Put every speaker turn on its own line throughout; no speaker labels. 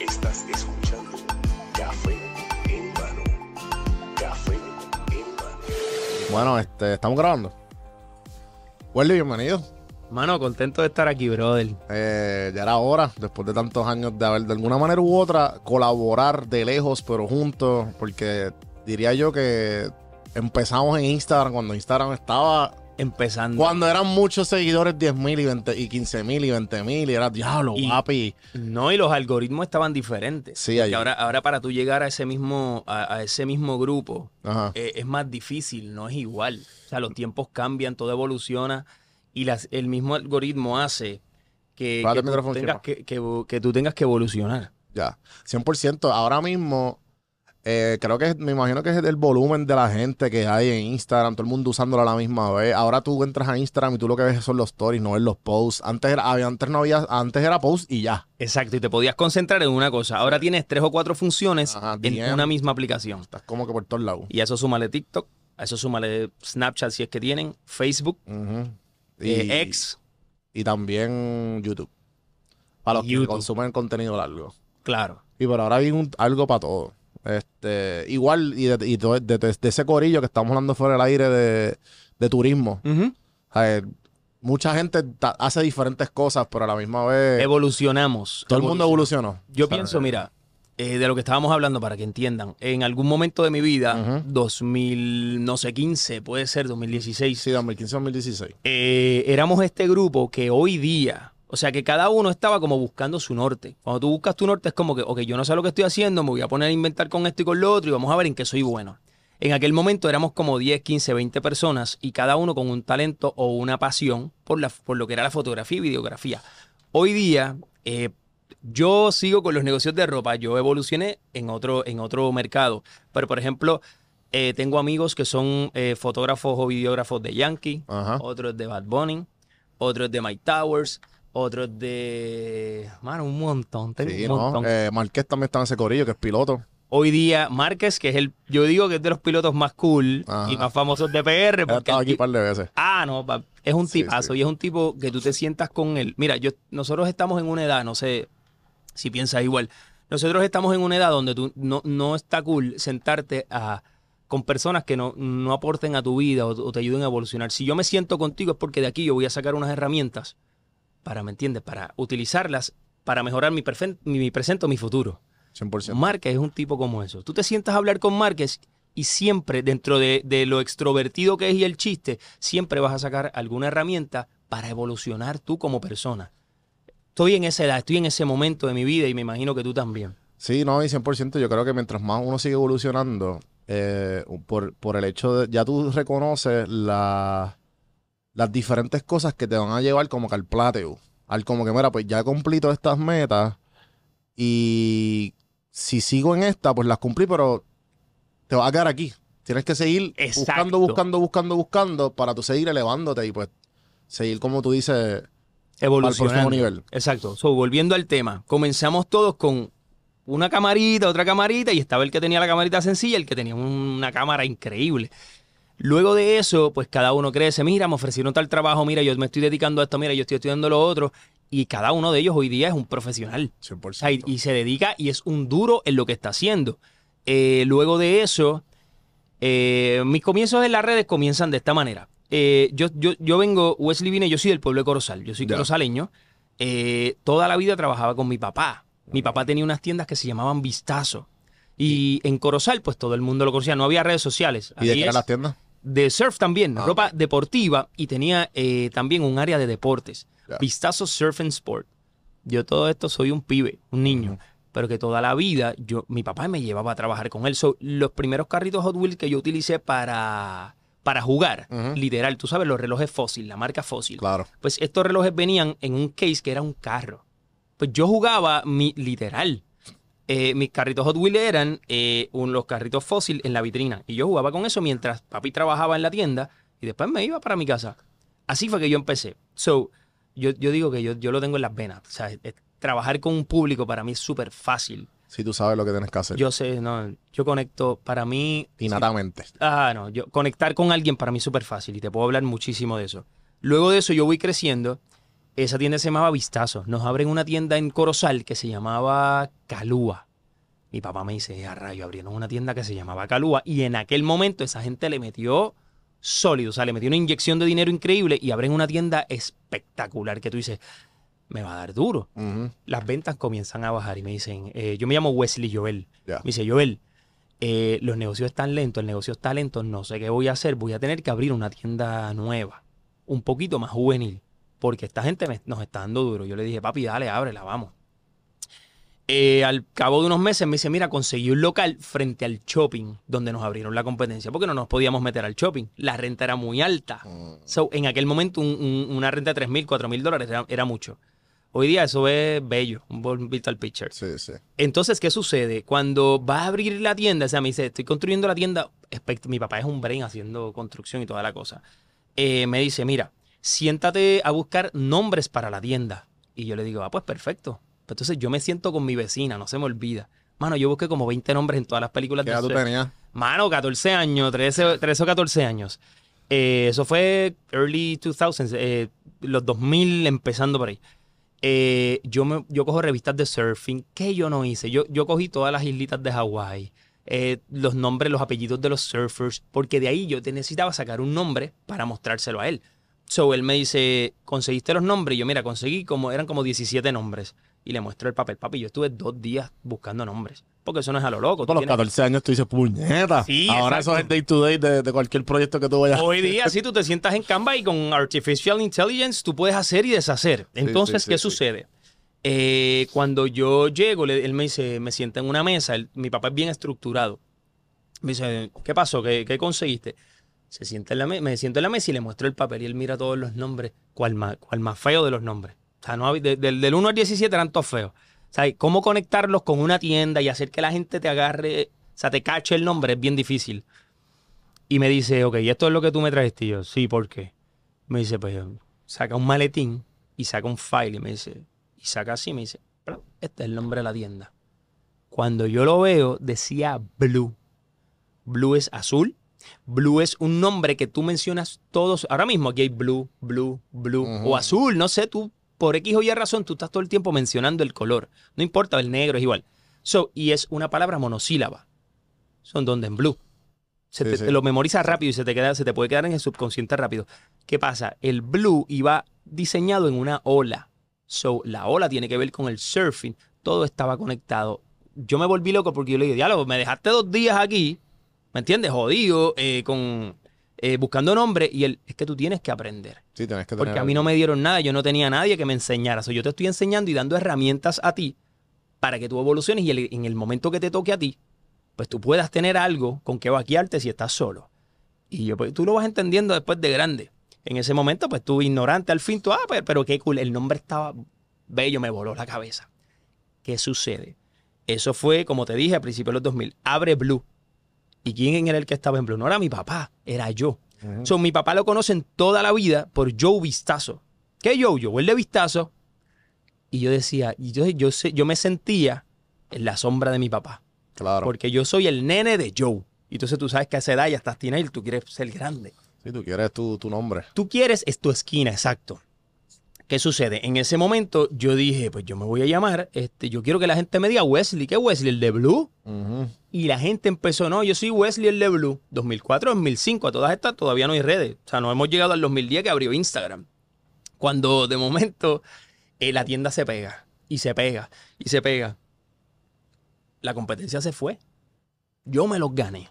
Estás escuchando Café en mano. Café en mano.
Bueno, este, estamos grabando. Welly, bienvenido.
Mano, contento de estar aquí, brother.
Eh, ya era hora, después de tantos años, de haber de alguna manera u otra colaborar de lejos, pero juntos, porque diría yo que empezamos en Instagram cuando Instagram estaba.
Empezando.
Cuando eran muchos seguidores, 10 mil y, 20 y 15 mil y 20 mil, y era diablo,
Y-
papi.
No, y los algoritmos estaban diferentes.
Sí,
ahora, ahora para tú llegar a ese mismo, a, a ese mismo grupo, eh, es más difícil, no es igual. O sea, los tiempos cambian, todo evoluciona y las, el mismo algoritmo hace que, tú tengas que, que- que tú tengas que evolucionar.
Ya, 100%. Ahora mismo, eh, creo que me imagino que es el volumen de la gente que hay en Instagram, todo el mundo usándola a la misma vez. Ahora tú entras a Instagram y tú lo que ves son los stories, no ves los posts. Antes era, antes no había, antes era post y ya.
Exacto, y te podías concentrar en una cosa. Ahora tienes tres o cuatro funciones
Ajá,
en
DM.
una misma aplicación.
Estás como que por todos lados.
Y a eso súmale TikTok, a eso súmale Snapchat si es que tienen, Facebook, eh, X,
Y también YouTube. Para los que consumen contenido largo.
claro.
Y pero ahora hay un- algo para todo. Este, igual, y, de, y de- de- de ese corillo que estamos hablando fuera del aire de, de turismo. Mucha gente hace diferentes cosas, pero a la misma vez
Evolucionamos.
todo el mundo evolucionó.
Yo
O sea,
pienso, mira, eh, de lo que estábamos hablando para que entiendan, en algún momento de mi vida,
Ujú.
2000, no sé, 15, puede ser 2016,
Sí, 2015-2016.
eh, éramos este grupo que hoy día, o sea, que cada uno estaba como buscando su norte. Cuando tú buscas tu norte es como que, ok, yo no sé lo que estoy haciendo, me voy a poner a inventar con esto y con lo otro y vamos a ver en qué soy bueno. En aquel momento éramos como 10, 15, 20 personas y cada uno con un talento o una pasión por, la, por lo que era la fotografía y videografía. Hoy día, eh, yo sigo con los negocios de ropa, yo evolucioné en otro, en otro mercado. Pero, por ejemplo, eh, tengo amigos que son eh, fotógrafos o videógrafos de Yankee,
Ajá.
otros de Bad Bunny, otros de Mike Towers, otros de. Mano, un montón. Tengo
Sí,
un
¿no?
montón.
Eh, Marqués también está en ese corillo, que es piloto.
Hoy día, Márquez, que es el. Yo digo que es de los pilotos más cool
Ajá.
y más famosos de PR. Porque
aquí un par de veces.
Ah, no, pa- es un
Sí,
tipazo
sí.
y es un tipo que tú te sientas con él. Mira, yo, nosotros estamos en una edad, no sé si piensas igual, nosotros estamos en una edad donde tú no, no está cool sentarte a, con personas que no, no aporten a tu vida o, o te ayuden a evolucionar. Si yo me siento contigo es porque de aquí yo voy a sacar unas herramientas para, ¿me entiendes? Para utilizarlas para mejorar mi, mi presente o mi futuro.
100%.
Márquez es un tipo como eso. Tú te sientas a hablar con Márquez y siempre, dentro de, de lo extrovertido que es y el chiste, siempre vas a sacar alguna herramienta para evolucionar tú como persona. Estoy en esa edad, estoy en ese momento de mi vida y me imagino que tú también.
Sí, no, y 100%. Yo creo que mientras más uno sigue evolucionando, eh, por, por el hecho de. Ya tú reconoces la- las diferentes cosas que te van a llevar como que al plateo. Al como que, mira, pues ya he cumplido estas metas y si sigo en esta, pues las cumplí, pero te vas a quedar aquí. Tienes que seguir
Exacto.
buscando, buscando, buscando, buscando para tú seguir elevándote y pues seguir, como tú dices,
Evolucionando.
próximo nivel.
Exacto. So, volviendo al tema, comenzamos todos con una camarita, otra camarita, y estaba el que tenía la camarita sencilla, el que tenía una cámara increíble. Luego de eso, pues cada uno crece, mira, me ofrecieron tal trabajo, mira, yo me estoy dedicando a esto, mira, yo estoy estudiando lo otro, y cada uno de ellos hoy día es un profesional.
100%.
O sea, y, y se dedica y es un duro en lo que está haciendo. Eh, luego de eso, eh, mis comienzos en las redes comienzan de esta manera. Eh, yo, yo, yo vengo, Wesley Vine, yo soy del pueblo de Corozal, yo soy
Ya.
corozaleño. Eh, toda la vida trabajaba con mi papá. Mi papá tenía unas tiendas que se llamaban Vistazo. Y en Corozal, pues todo el mundo lo conocía. No había redes sociales.
¿Y de qué eran las tiendas?
De surf también,
Ah,
ropa deportiva y tenía eh, también un área de deportes.
Ya.
Vistazo Surf and Sport. Yo todo esto soy un pibe, un niño, pero que toda la vida yo mi papá me llevaba a trabajar con él. So, los primeros carritos Hot Wheels que yo utilicé para para jugar, literal, tú sabes los relojes Fossil, la marca Fossil.
Claro.
Pues estos relojes venían en un case que era un carro. Pues yo jugaba mi literal. Eh, mis carritos Hot Wheels eran eh, un- los carritos fósil en la vitrina. Y yo jugaba con eso mientras papi trabajaba en la tienda y después me iba para mi casa. Así fue que yo empecé. So, yo, yo digo que yo, yo lo tengo en las venas. O sea, es- trabajar con un público para mí es súper fácil.
Si tú sabes lo que tienes que hacer.
Yo sé, no, yo conecto, para mí...
Innatamente.
Ah, no, yo conectar con alguien para mí es súper fácil y te puedo hablar muchísimo de eso. Luego de eso yo voy creciendo. Esa tienda se llamaba Vistazo. Nos abren una tienda en Corozal que se llamaba Calúa. Mi papá me dice, a rayo, abrieron una tienda que se llamaba Calúa. Y en aquel momento esa gente le metió sólido, o sea, le metió una inyección de dinero increíble y abren una tienda espectacular que tú dices, me va a dar duro. Las ventas comienzan a bajar y me dicen, eh, yo me llamo Wesley Joel. Me dice, Joel, eh, los negocios están lentos, el negocio está lento, no sé qué voy a hacer, voy a tener que abrir una tienda nueva, un poquito más juvenil, porque esta gente me- nos está dando duro. Yo le dije, papi, dale, ábrela, vamos. Eh, al cabo de unos meses me dice, mira, conseguí un local frente al shopping donde nos abrieron la competencia, porque no nos podíamos meter al shopping. La renta era muy alta.
Mm.
So, en aquel momento un- un- una renta de 3 mil, 4 mil dólares era, era mucho. Hoy día eso es bello, un buen virtual picture.
Sí, sí.
Entonces, ¿qué sucede? Cuando va a abrir la tienda, o sea, me dice, estoy construyendo la tienda, mi papá es un brain haciendo construcción y toda la cosa. Eh, me dice, mira, siéntate a buscar nombres para la tienda. Y yo le digo, ah, pues perfecto. Entonces yo me siento con mi vecina, no se me olvida. Mano, yo busqué como 20 nombres en todas las películas
¿Qué
de
edad tú tenías?
Mano, 14 años, 13, 13 o 14 años. Eh, eso fue early 2000s, eh, los 2000 empezando por ahí. Eh, yo, me, yo cojo revistas de surfing. ¿Qué yo no hice? Yo, yo cogí todas las islitas de Hawái, eh, los nombres, los apellidos de los surfers, porque de ahí yo necesitaba sacar un nombre para mostrárselo a él. So él me dice, ¿conseguiste los nombres? Y yo, mira, conseguí como, eran como 17 nombres. Y le muestro el papel. Papi, yo estuve dos días buscando nombres. Porque eso no es a lo loco.
Por los
tienes-
14 años tú dices, puñeta.
Sí,
Ahora
exacto.
eso es day to day de, de cualquier proyecto que tú vayas
Hoy día, si tú te sientas en Canva y con Artificial Intelligence, tú puedes hacer y deshacer. Entonces,
sí,
¿qué sucede? Eh, cuando yo llego, le- él me dice, me sienta en una mesa, él- mi papá es bien estructurado. Me dice, ¿qué pasó? ¿Qué, qué conseguiste? Se sienta en la me- me siento en la mesa y le muestro el papel y él mira todos los nombres, cuál más, cuál más feo de los nombres. O sea, no, hab- de- del, del 1 al 17 eran todos feos. O sea, cómo conectarlos con una tienda y hacer que la gente te agarre, o sea, te cache el nombre es bien difícil. Y me dice, ok, esto es lo que tú me trajiste. Y sí, ¿por qué? Me dice, pues saca un maletín y saca un file y me dice, y saca así, me dice, "Pla, este es el nombre de la tienda. Cuando yo lo veo, decía Blue. Blue es azul. Blue es un nombre que tú mencionas todos. Ahora mismo aquí hay Blue, Blue, Blue o azul. No sé, tú por X o Y razón, tú estás todo el tiempo mencionando el color. No importa, el negro es igual. So, y es una palabra monosílaba. Son donde en Blue. Se
Sí,
te,
sí.
te lo memoriza rápido y se te, queda, se te puede quedar en el subconsciente rápido. ¿Qué pasa? El blue iba diseñado en una ola. So, la ola tiene que ver con el surfing. Todo estaba conectado. Yo me volví loco porque yo le dije, diálogo, me dejaste dos días aquí, ¿me entiendes? Jodido, eh, con, eh, buscando nombre. Y él, es que tú tienes que aprender.
Sí, tienes que
Porque
tener
a mí no me dieron nada, yo no tenía a nadie que me enseñara. So, yo te estoy enseñando y dando herramientas a ti para que tú evoluciones y el- en el momento que te toque a ti, pues tú puedas tener algo con que vaquearte si estás solo. Y yo, pues, tú lo vas entendiendo después de grande. En ese momento, pues tú ignorante al fin, tú, ah, pero, pero qué cool, el nombre estaba bello, me voló la cabeza. ¿Qué sucede? Eso fue, como te dije, a principios de los 2000. Abre Blue. ¿Y quién era el que estaba en Blue? No era mi papá, era yo.
Ujú.
So, mi papá lo conocen toda la vida por Joe Vistazo. ¿Qué Joe? Joe, el de Vistazo. Y yo decía, y yo, yo, yo me sentía en la sombra de mi papá.
Claro.
Porque yo soy el nene de Joe. Y entonces tú sabes que a esa edad ya estás teenager, tú quieres ser grande.
Si tú quieres tu, tu nombre.
Tú quieres, es tu esquina, exacto. ¿Qué sucede? En ese momento yo dije, pues yo me voy a llamar, este, yo quiero que la gente me diga Wesley. ¿Qué Wesley? ¿El de Blue? Y la gente empezó, no, yo soy Wesley el de Blue. 2004, 2005, a todas estas todavía no hay redes. O sea, no hemos llegado al 2010 que abrió Instagram. Cuando de momento eh, la tienda se pega y se pega y se pega. La competencia se fue. Yo me los gané.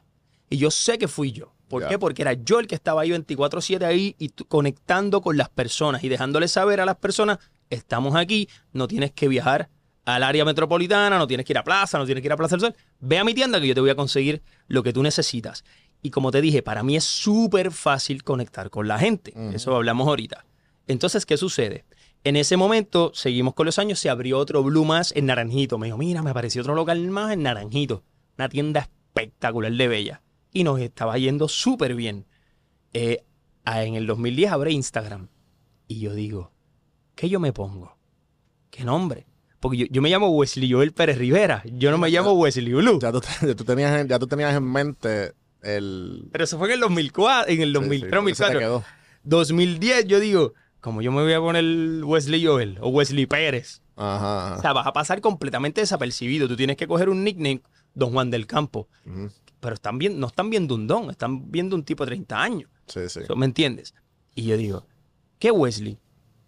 Y yo sé que fui yo. ¿Por qué? Porque era yo el que estaba ahí 24/7 ahí y conectando con las personas y dejándoles saber a las personas, estamos aquí, no tienes que viajar al área metropolitana, no tienes que ir a plaza, no tienes que ir a Plaza del Sol. Ve a mi tienda que yo te voy a conseguir lo que tú necesitas. Y como te dije, para mí es súper fácil conectar con la gente. Eso hablamos ahorita. Entonces, ¿qué sucede? En ese momento, seguimos con los años, se abrió otro Blue más en Naranjito. Me dijo, mira, me apareció otro local más en Naranjito. Una tienda espectacular de Bella. Y nos estaba yendo súper bien. Eh, en el 2010 abre Instagram. Y yo digo, ¿qué yo me pongo? ¿Qué nombre? Porque yo, yo me llamo Wesley Joel Pérez Rivera. Yo no me llamo Wesley Blue.
Ya tú, ya tú tenías, en- ya tú tenías en mente el...
Pero eso fue en el 2004, en el
Sí,
2003,
sí, te
2004.
quedó.
2010 yo digo, como yo me voy a poner Wesley Joel o Wesley Pérez.
Ajá,
O
ajá.
sea, vas a pasar completamente desapercibido. Tú tienes que coger un nickname, Don Juan del Campo.
Ujú.
Pero están bien, no están viendo un don, están viendo un tipo de 30 años.
Sí, sí.
So, ¿Me entiendes? Y yo digo, ¿qué Wesley?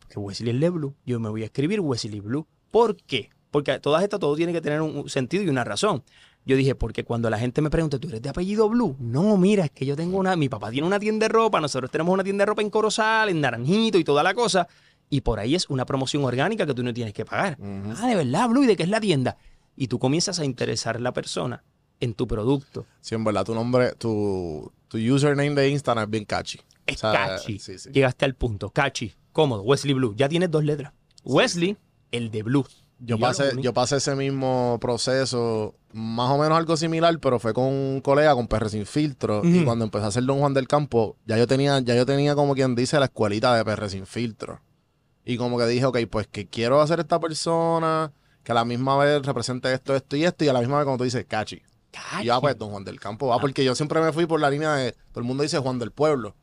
Que Wesley es Blue. Yo me voy a escribir Wesley Blue. ¿Por qué? Porque todas estas, todo tiene que tener un, sentido y una razón. Yo dije, porque cuando la gente me pregunta, ¿tú eres de apellido Blue? No, mira, es que yo tengo una. Mi papá tiene una tienda de ropa, nosotros tenemos una tienda de ropa en Corozal, en Naranjito y toda la cosa. Y por ahí es una promoción orgánica que tú no tienes que pagar. Ah, de verdad, Blue, ¿y de qué es la tienda? Y tú comienzas a interesar a la persona en tu producto.
Sí, en verdad, tu nombre, tu, tu username de Instagram es bien catchy.
Es
O sea,
catchy.
Sí, sí.
Llegaste al punto. Catchy. Cómodo. Wesley Blue. Ya tienes dos letras. Wesley, el de Blue.
Yo pasé, yo pasé ese mismo proceso, más o menos algo similar, pero fue con un colega, con PR Sin Filtro. Y cuando empecé a hacer Don Juan del Campo, ya yo tenía, ya yo tenía como quien dice la escuelita de PR Sin Filtro. Y como que dije, ok, pues que quiero hacer esta persona, que a la misma vez represente esto, esto y esto, y a la misma vez como tú dices, catchy. Y ya pues Don Juan del Campo
Ah.
va, porque yo siempre me fui por la línea de, todo el mundo dice Juan del Pueblo.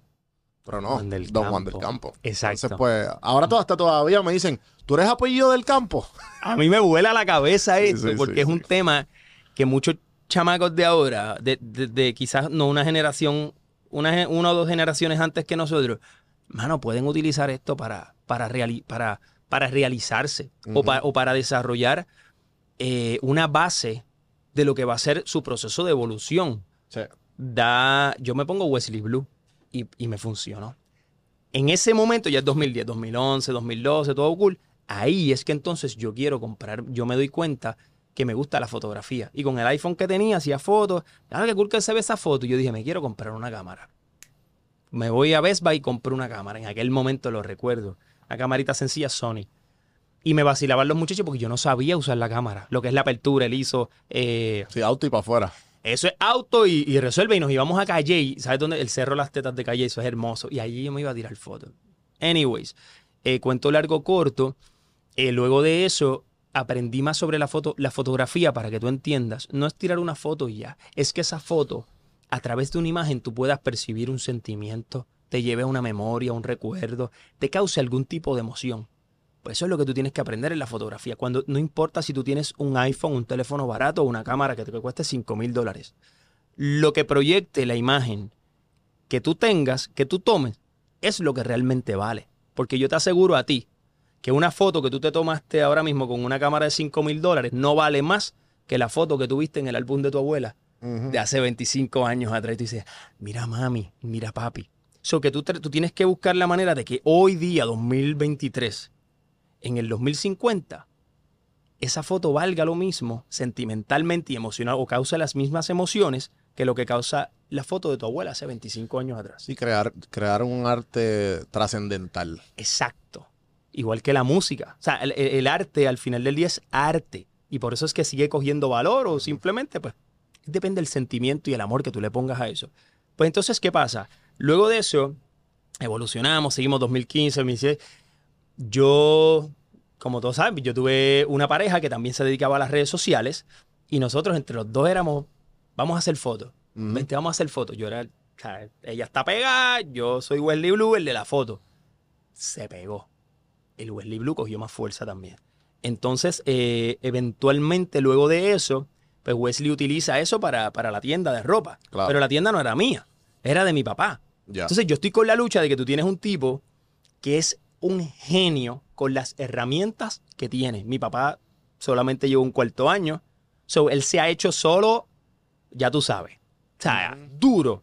Pero no,
Juan del
Don Juan del Campo.
Exacto.
Entonces, pues, ahora todo, hasta todavía me dicen, ¿tú eres apellido del campo?
A mí me vuela la cabeza
Sí,
esto,
sí,
porque
sí,
es un tema que muchos chamacos de ahora, de, de- de quizás no una generación, una, una o dos generaciones antes que nosotros, mano, pueden utilizar esto para, para, reali- para, para realizarse o, pa- o para desarrollar eh, una base de lo que va a ser su proceso de evolución.
Sí.
da, yo me pongo Wesley Blue y, y me funcionó. En ese momento, ya es 2010, 2011, 2012, todo cool. Ahí es que entonces yo quiero comprar, yo me doy cuenta que me gusta la fotografía. Y con el iPhone que tenía, hacía fotos. Ah, qué cool que se ve esa foto. Y yo dije, me quiero comprar una cámara. Me voy a Best Buy y compré una cámara. En aquel momento lo recuerdo. Una camarita sencilla Sony. Y me vacilaban los muchachos porque yo no sabía usar la cámara. Lo que es la apertura, el ISO, eh,
Sí, auto y para afuera.
eso es auto y, y resuelve. Y nos íbamos a Calle. ¿Sabes dónde? El cerro Las Tetas de Calle. Eso es hermoso. Y allí yo me iba a tirar fotos. Anyways, eh, cuento largo corto. eh, luego de eso, aprendí más sobre la foto, la fotografía para que tú entiendas. No es tirar una foto y ya. Es que esa foto, a través de una imagen, tú puedas percibir un sentimiento, te lleve a una memoria, un recuerdo, te cause algún tipo de emoción. Pues eso es lo que tú tienes que aprender en la fotografía. Cuando no importa si tú tienes un iPhone, un teléfono barato o una cámara que te cueste 5 mil dólares. Lo que proyecte la imagen que tú tengas, que tú tomes, es lo que realmente vale. Porque yo te aseguro a ti que una foto que tú te tomaste ahora mismo con una cámara de 5 mil dólares no vale más que la foto que tuviste en el álbum de tu abuela de hace 25 años atrás. Y tú dices, mira mami, mira papi. So que tú, tú tienes que buscar la manera de que hoy día, 2023, en el 2050, esa foto valga lo mismo sentimentalmente y emocional o cause las mismas emociones que lo que causa la foto de tu abuela hace 25 años atrás.
Sí, crear, crear un arte trascendental.
Exacto. Igual que la música. O sea, el arte al final del día es arte. Y por eso es que sigue cogiendo valor o simplemente, pues, depende del sentimiento y el amor que tú le pongas a eso. Pues entonces, ¿qué pasa? Luego de eso, evolucionamos, seguimos 2015, 2016. Yo, como todos saben, yo tuve una pareja que también se dedicaba a las redes sociales y nosotros entre los dos éramos, vamos a hacer fotos. Vente, vamos a hacer fotos. Yo era, ella está pegada, yo soy Wesley Blue, el de la foto. Se pegó. El Wesley Blue cogió más fuerza también. Entonces, eh, eventualmente, luego de eso, pues Wesley utiliza eso para, para la tienda de ropa.
Claro.
Pero la tienda no era mía, era de mi papá. Entonces, yo estoy con la lucha de que tú tienes un tipo que es un genio con las herramientas que tiene. Mi papá solamente lleva un cuarto año. So, él se ha hecho solo, ya tú sabes. O sea, duro.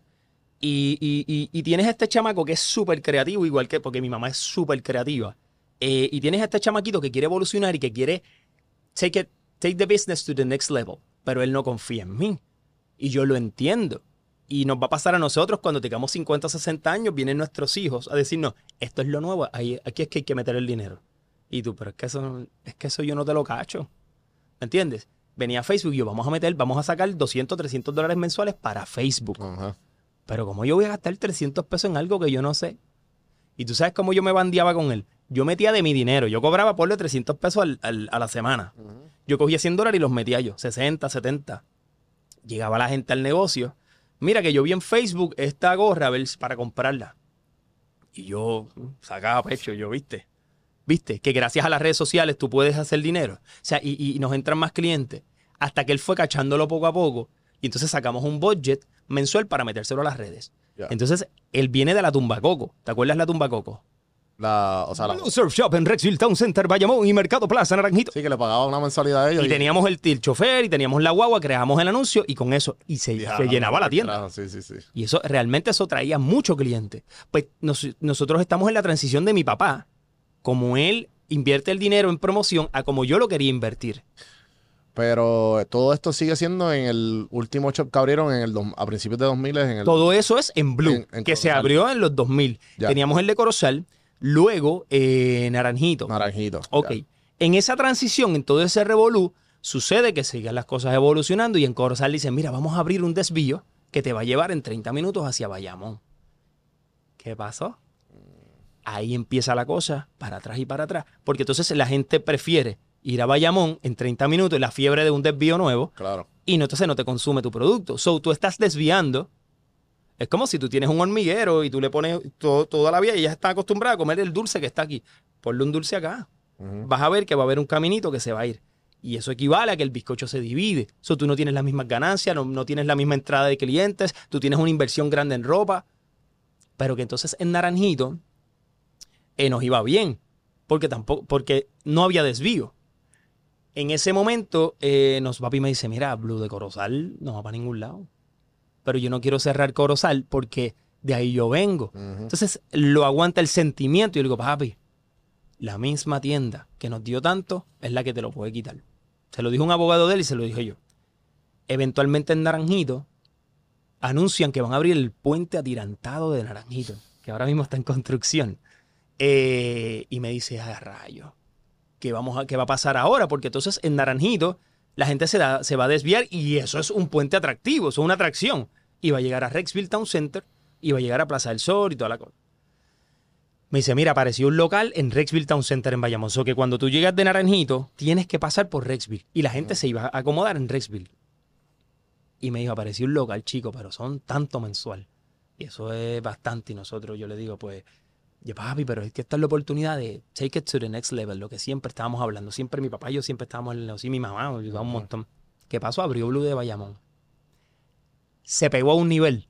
Y, y- y- y tienes este chamaco que es súper creativo, igual que, porque mi mamá es súper creativa. Eh, y tienes este chamaquito que quiere evolucionar y que quiere take, it, take the business to the next level. Pero él no confía en mí. Y yo lo entiendo. Y nos va a pasar a nosotros cuando tengamos 50 o 60 años, vienen nuestros hijos a decirnos, esto es lo nuevo, ahí, aquí es que hay que meter el dinero. Y tú, pero es que eso, es que eso yo no te lo cacho. ¿Me entiendes? Venía a Facebook y yo, vamos a meter, vamos a sacar 200, 300 dólares mensuales para Facebook. Pero como yo voy a gastar 300 pesos en algo que yo no sé. Y tú sabes cómo yo me bandeaba con él. Yo metía de mi dinero. Yo cobraba por 300 pesos al- al- a la semana. Yo cogía 100 dólares y los metía yo, 60, 70. Llegaba la gente al negocio. Mira que yo vi en Facebook esta gorra ver para comprarla. Y yo sacaba pecho, yo, ¿viste? ¿Viste? Que gracias a las redes sociales tú puedes hacer dinero. O sea, y, y nos entran más clientes. Hasta que él fue cachándolo poco a poco. Y entonces sacamos un budget mensual para metérselo a las redes. Entonces, él viene de la tumba coco. ¿Te acuerdas la tumba coco?
La, o sea, la-
Surf Shop en Rexville Town Center, Bayamón y Mercado Plaza, Naranjito.
sí, que le pagaba una mensualidad a ellos.
Y teníamos el, el chofer y teníamos la guagua, creamos el anuncio y con eso, y se,
Ya,
se llenaba la tienda.
carajo, Sí, sí, sí.
Y eso realmente eso traía mucho cliente. Pues nos- nosotros estamos en la transición de mi papá, como él invierte el dinero en promoción a como yo lo quería invertir.
Pero todo esto sigue siendo en el último shop que abrieron en el dos- a principios de 2000 en el
Todo eso es en Blue,
En- en
que se abrió en los 2000.
Ya.
Teníamos el de Corozal, luego eh, Naranjito.
naranjito.
Ok.
Ya.
En esa transición, en todo ese revolú, sucede que siguen las cosas evolucionando y en Corozal dicen, mira, vamos a abrir un desvío que te va a llevar en 30 minutos hacia Bayamón. ¿Qué pasó? Ahí empieza la cosa, para atrás y para atrás. Porque entonces la gente prefiere ir a Bayamón en 30 minutos en la fiebre de un desvío nuevo
Claro.
y no, entonces no te consume tu producto. So, tú estás desviando. Es como si tú tienes un hormiguero y tú le pones todo- toda la vida y ella está acostumbrada a comer el dulce que está aquí. Ponle un dulce acá vas a ver que va a haber un caminito que se va a ir. Y eso equivale a que el bizcocho se divide. Eso tú no tienes las mismas ganancias, no, no tienes la misma entrada de clientes, tú tienes una inversión grande en ropa. Pero que entonces en Naranjito eh, nos iba bien. Porque tampoco, porque no había desvío. En ese momento, eh, nos papi me dice, mira, Blue de Corozal no va para ningún lado. Pero yo no quiero cerrar Corozal porque de ahí yo vengo. Entonces lo aguanta el sentimiento y yo digo, papi, la misma tienda que nos dio tanto es la que te lo puede quitar. Se lo dijo un abogado de él y se lo dije yo. Eventualmente en Naranjito anuncian que van a abrir el puente atirantado de Naranjito, que ahora mismo está en construcción. Eh, y me dice, a rayo, ¿qué, vamos a, ¿qué va a pasar ahora? Porque entonces en Naranjito la gente se, da- se va a desviar y eso es un puente atractivo, eso es una atracción. Y va a llegar a Rexville Town Center y va a llegar a Plaza del Sol y toda la cosa. Me dice, mira, apareció un local en Rexville Town Center en Bayamón. So que cuando tú llegas de Naranjito, tienes que pasar por Rexville. Y la gente se iba a acomodar en Rexville. Y me dijo, apareció un local, chico, pero son tanto mensual. Y eso es bastante. Y nosotros, yo le digo, pues, ya papi, pero es que esta es la oportunidad de take it to the next level, lo que siempre estábamos hablando. Siempre mi papá y yo siempre estábamos en el negocio, y mi mamá, nos ayudaba un montón. ¿Qué pasó? Abrió Blue de Bayamón. Se pegó a un nivel.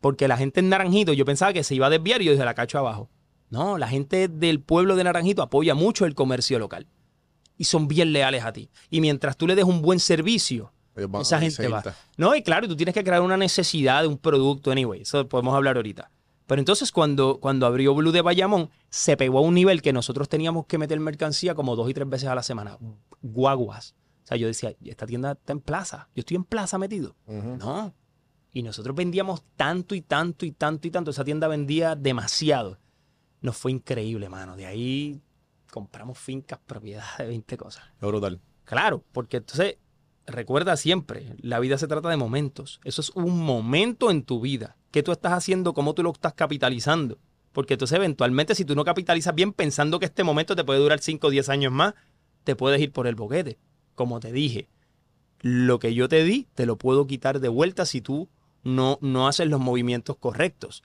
Porque la gente en Naranjito, yo pensaba que se iba a desviar y yo dije, la cacho abajo. No, la gente del pueblo de Naranjito apoya mucho el comercio local. Y son bien leales a ti. Y mientras tú le des un buen servicio, esa gente va. No, y claro, tú tienes que crear una necesidad de un producto, anyway. Eso podemos hablar ahorita. Pero entonces cuando, cuando abrió Blue de Bayamón, se pegó a un nivel que nosotros teníamos que meter mercancía como dos y tres veces a la semana. Guaguas. O sea, yo decía, esta tienda está en plaza. Yo estoy en plaza metido. No. Y nosotros vendíamos tanto y tanto y tanto y tanto. Esa tienda vendía demasiado. Nos fue increíble, mano. De ahí compramos fincas, propiedades, 20 cosas.
Brutal.
Claro, porque entonces recuerda siempre, la vida se trata de momentos. Eso es un momento en tu vida. ¿Qué tú estás haciendo? ¿Cómo tú lo estás capitalizando? Porque entonces eventualmente si tú no capitalizas bien pensando que este momento te puede durar 5 o 10 años más, te puedes ir por el boquete. Como te dije, lo que yo te di te lo puedo quitar de vuelta si tú no, no haces los movimientos correctos.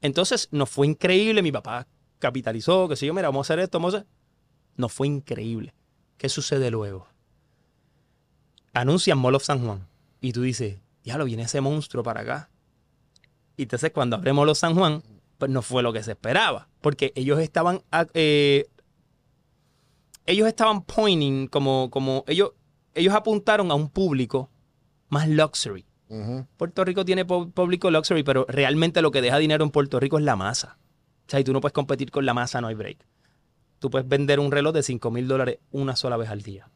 Entonces nos fue increíble, mi papá capitalizó, que sé yo, mira, vamos a hacer esto, vamos a hacer... Nos fue increíble. ¿Qué sucede luego? Anuncian Mall of San Juan. Y tú dices, ya lo viene ese monstruo para acá. Y entonces cuando abre Mall of San Juan, pues no fue lo que se esperaba. Porque ellos estaban, eh, ellos estaban pointing como, como ellos, ellos apuntaron a un público más luxury. Puerto Rico tiene público luxury, pero realmente lo que deja dinero en Puerto Rico es la masa. O sea, y tú no puedes competir con la masa, no hay break. Tú puedes vender un reloj de 5 mil dólares una sola vez al día.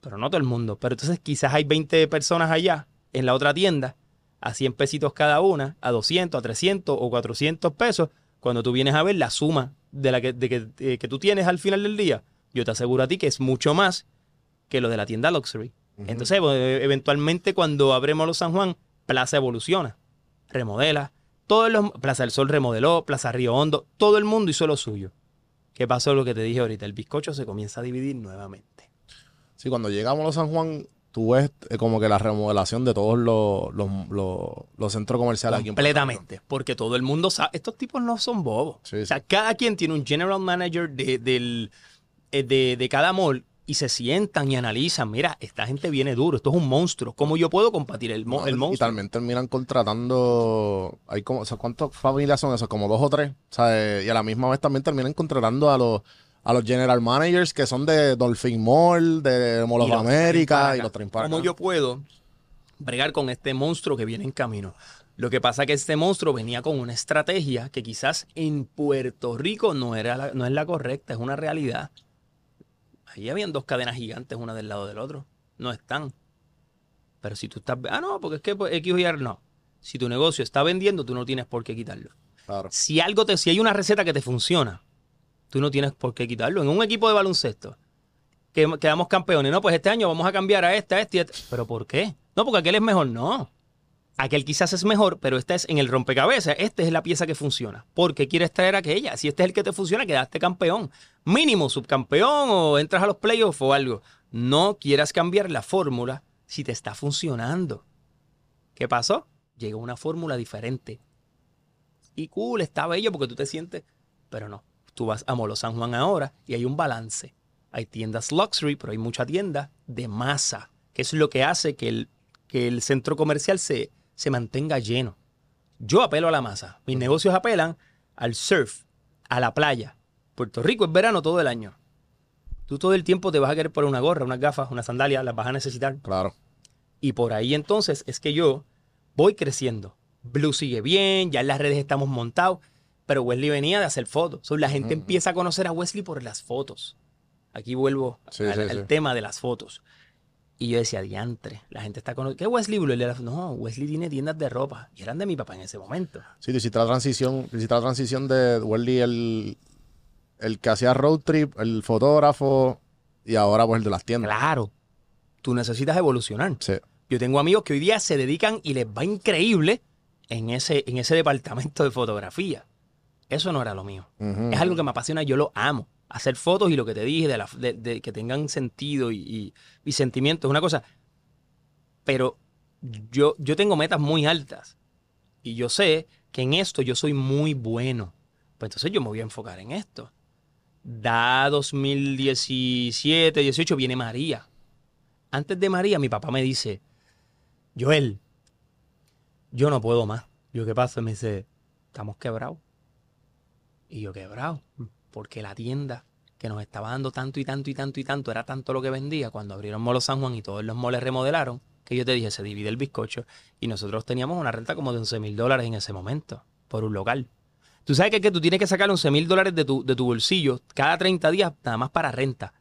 Pero no todo el mundo. Pero entonces quizás hay 20 personas allá en la otra tienda a 100 pesitos cada una, a 200, a 300 o 400 pesos. Cuando tú vienes a ver la suma de la que, de que, eh, que tú tienes al final del día, yo te aseguro a ti que es mucho más que lo de la tienda luxury. Entonces, eh, eventualmente cuando abremos los San Juan, Plaza evoluciona, remodela. Todos los, Plaza del Sol remodeló, Plaza Río Hondo, todo el mundo hizo lo suyo. ¿Qué pasó? Lo que te dije ahorita, el bizcocho se comienza a dividir nuevamente.
Sí, cuando llegamos a los San Juan, tú ves eh, como que la remodelación de todos los, los, los- los centros comerciales aquí en Puerto Rico.
Completamente, porque todo el mundo sabe, estos tipos no son bobos.
Sí,
o sea, cada quien tiene un general manager de, del, eh, de, de cada mall y se sientan y analizan, mira, esta gente viene duro, esto es un monstruo, ¿cómo yo puedo combatir el, mo-
No,
el
y
monstruo?
también terminan contratando. Hay como, o sea, ¿Cuántas familias son esas? Como dos o tres. O sea, y a la misma vez también terminan contratando a los, a los general managers que son de Dolphin Mall, de Mall of America y los traen
¿Cómo yo puedo bregar con este monstruo que viene en camino? Lo que pasa es que este monstruo venía con una estrategia que quizás en Puerto Rico no, era la- no es la correcta, es una realidad. Ahí habían dos cadenas gigantes, una del lado del otro. No están. Pero si tú estás... Ah, no, porque es que pues, X o Y, no. Si tu negocio está vendiendo, tú no tienes por qué quitarlo.
Claro.
Si algo te, si hay una receta que te funciona, tú no tienes por qué quitarlo. En un equipo de baloncesto, que quedamos campeones, no, pues este año vamos a cambiar a este, a este, a este. ¿Pero por qué? No, porque aquel es mejor, no. Aquel quizás es mejor, pero este es en el rompecabezas. Esta es la pieza que funciona. ¿Por qué quieres traer aquella? Si este es el que te funciona, quedaste campeón. Mínimo subcampeón o entras a los playoffs o algo. No quieras cambiar la fórmula si te está funcionando. ¿Qué pasó? Llegó una fórmula diferente. Y cool, está bello porque tú te sientes. Pero no. Tú vas a Molo San Juan ahora y hay un balance. Hay tiendas luxury, pero hay mucha tienda de masa, que es lo que hace que el, que el centro comercial se, se mantenga lleno. Yo apelo a la masa. Mis negocios apelan al surf, a la playa. Puerto Rico es verano todo el año. Tú todo el tiempo te vas a querer poner una gorra, unas gafas, una sandalia, las vas a necesitar.
Claro.
Y por ahí entonces es que yo voy creciendo. Blue sigue bien, ya en las redes estamos montados, pero Wesley venía de hacer fotos. So, la gente empieza a conocer a Wesley por las fotos. Aquí vuelvo
Sí,
al,
sí,
al
sí.
tema de las fotos. Y yo decía, diantre, la gente está conociendo. ¿Qué es Wesley Blue? No, Wesley tiene tiendas de ropa. Y eran de mi papá en ese momento.
Sí, tú hiciste la transición, tú hiciste la transición de Welly, el, el que hacía road trip, el fotógrafo, y ahora pues el de las tiendas.
Claro, tú necesitas evolucionar.
Sí.
Yo tengo amigos que hoy día se dedican y les va increíble en ese, en ese departamento de fotografía. Eso no era lo mío. Es algo que me apasiona, yo lo amo. Hacer fotos y lo que te dije, de, la- de- de que tengan sentido y, y, y sentimiento, es una cosa. Pero yo, yo tengo metas muy altas. Y yo sé que en esto yo soy muy bueno. Pues entonces yo me voy a enfocar en esto. Da 2017, 18, viene María. Antes de María, mi papá me dice, Joel, yo no puedo más. Yo, ¿qué pasa? Me dice, estamos quebrados. Y yo, quebrado. Porque la tienda que nos estaba dando tanto y tanto y tanto y tanto, era tanto lo que vendía cuando abrieron Molo San Juan y todos los moles remodelaron, que yo te dije, se divide el bizcocho. Y nosotros teníamos una renta como de 11 mil dólares en ese momento, por un local. Tú sabes que, que tú tienes que sacar 11 mil dólares de tu, de tu bolsillo cada 30 días, nada más para renta.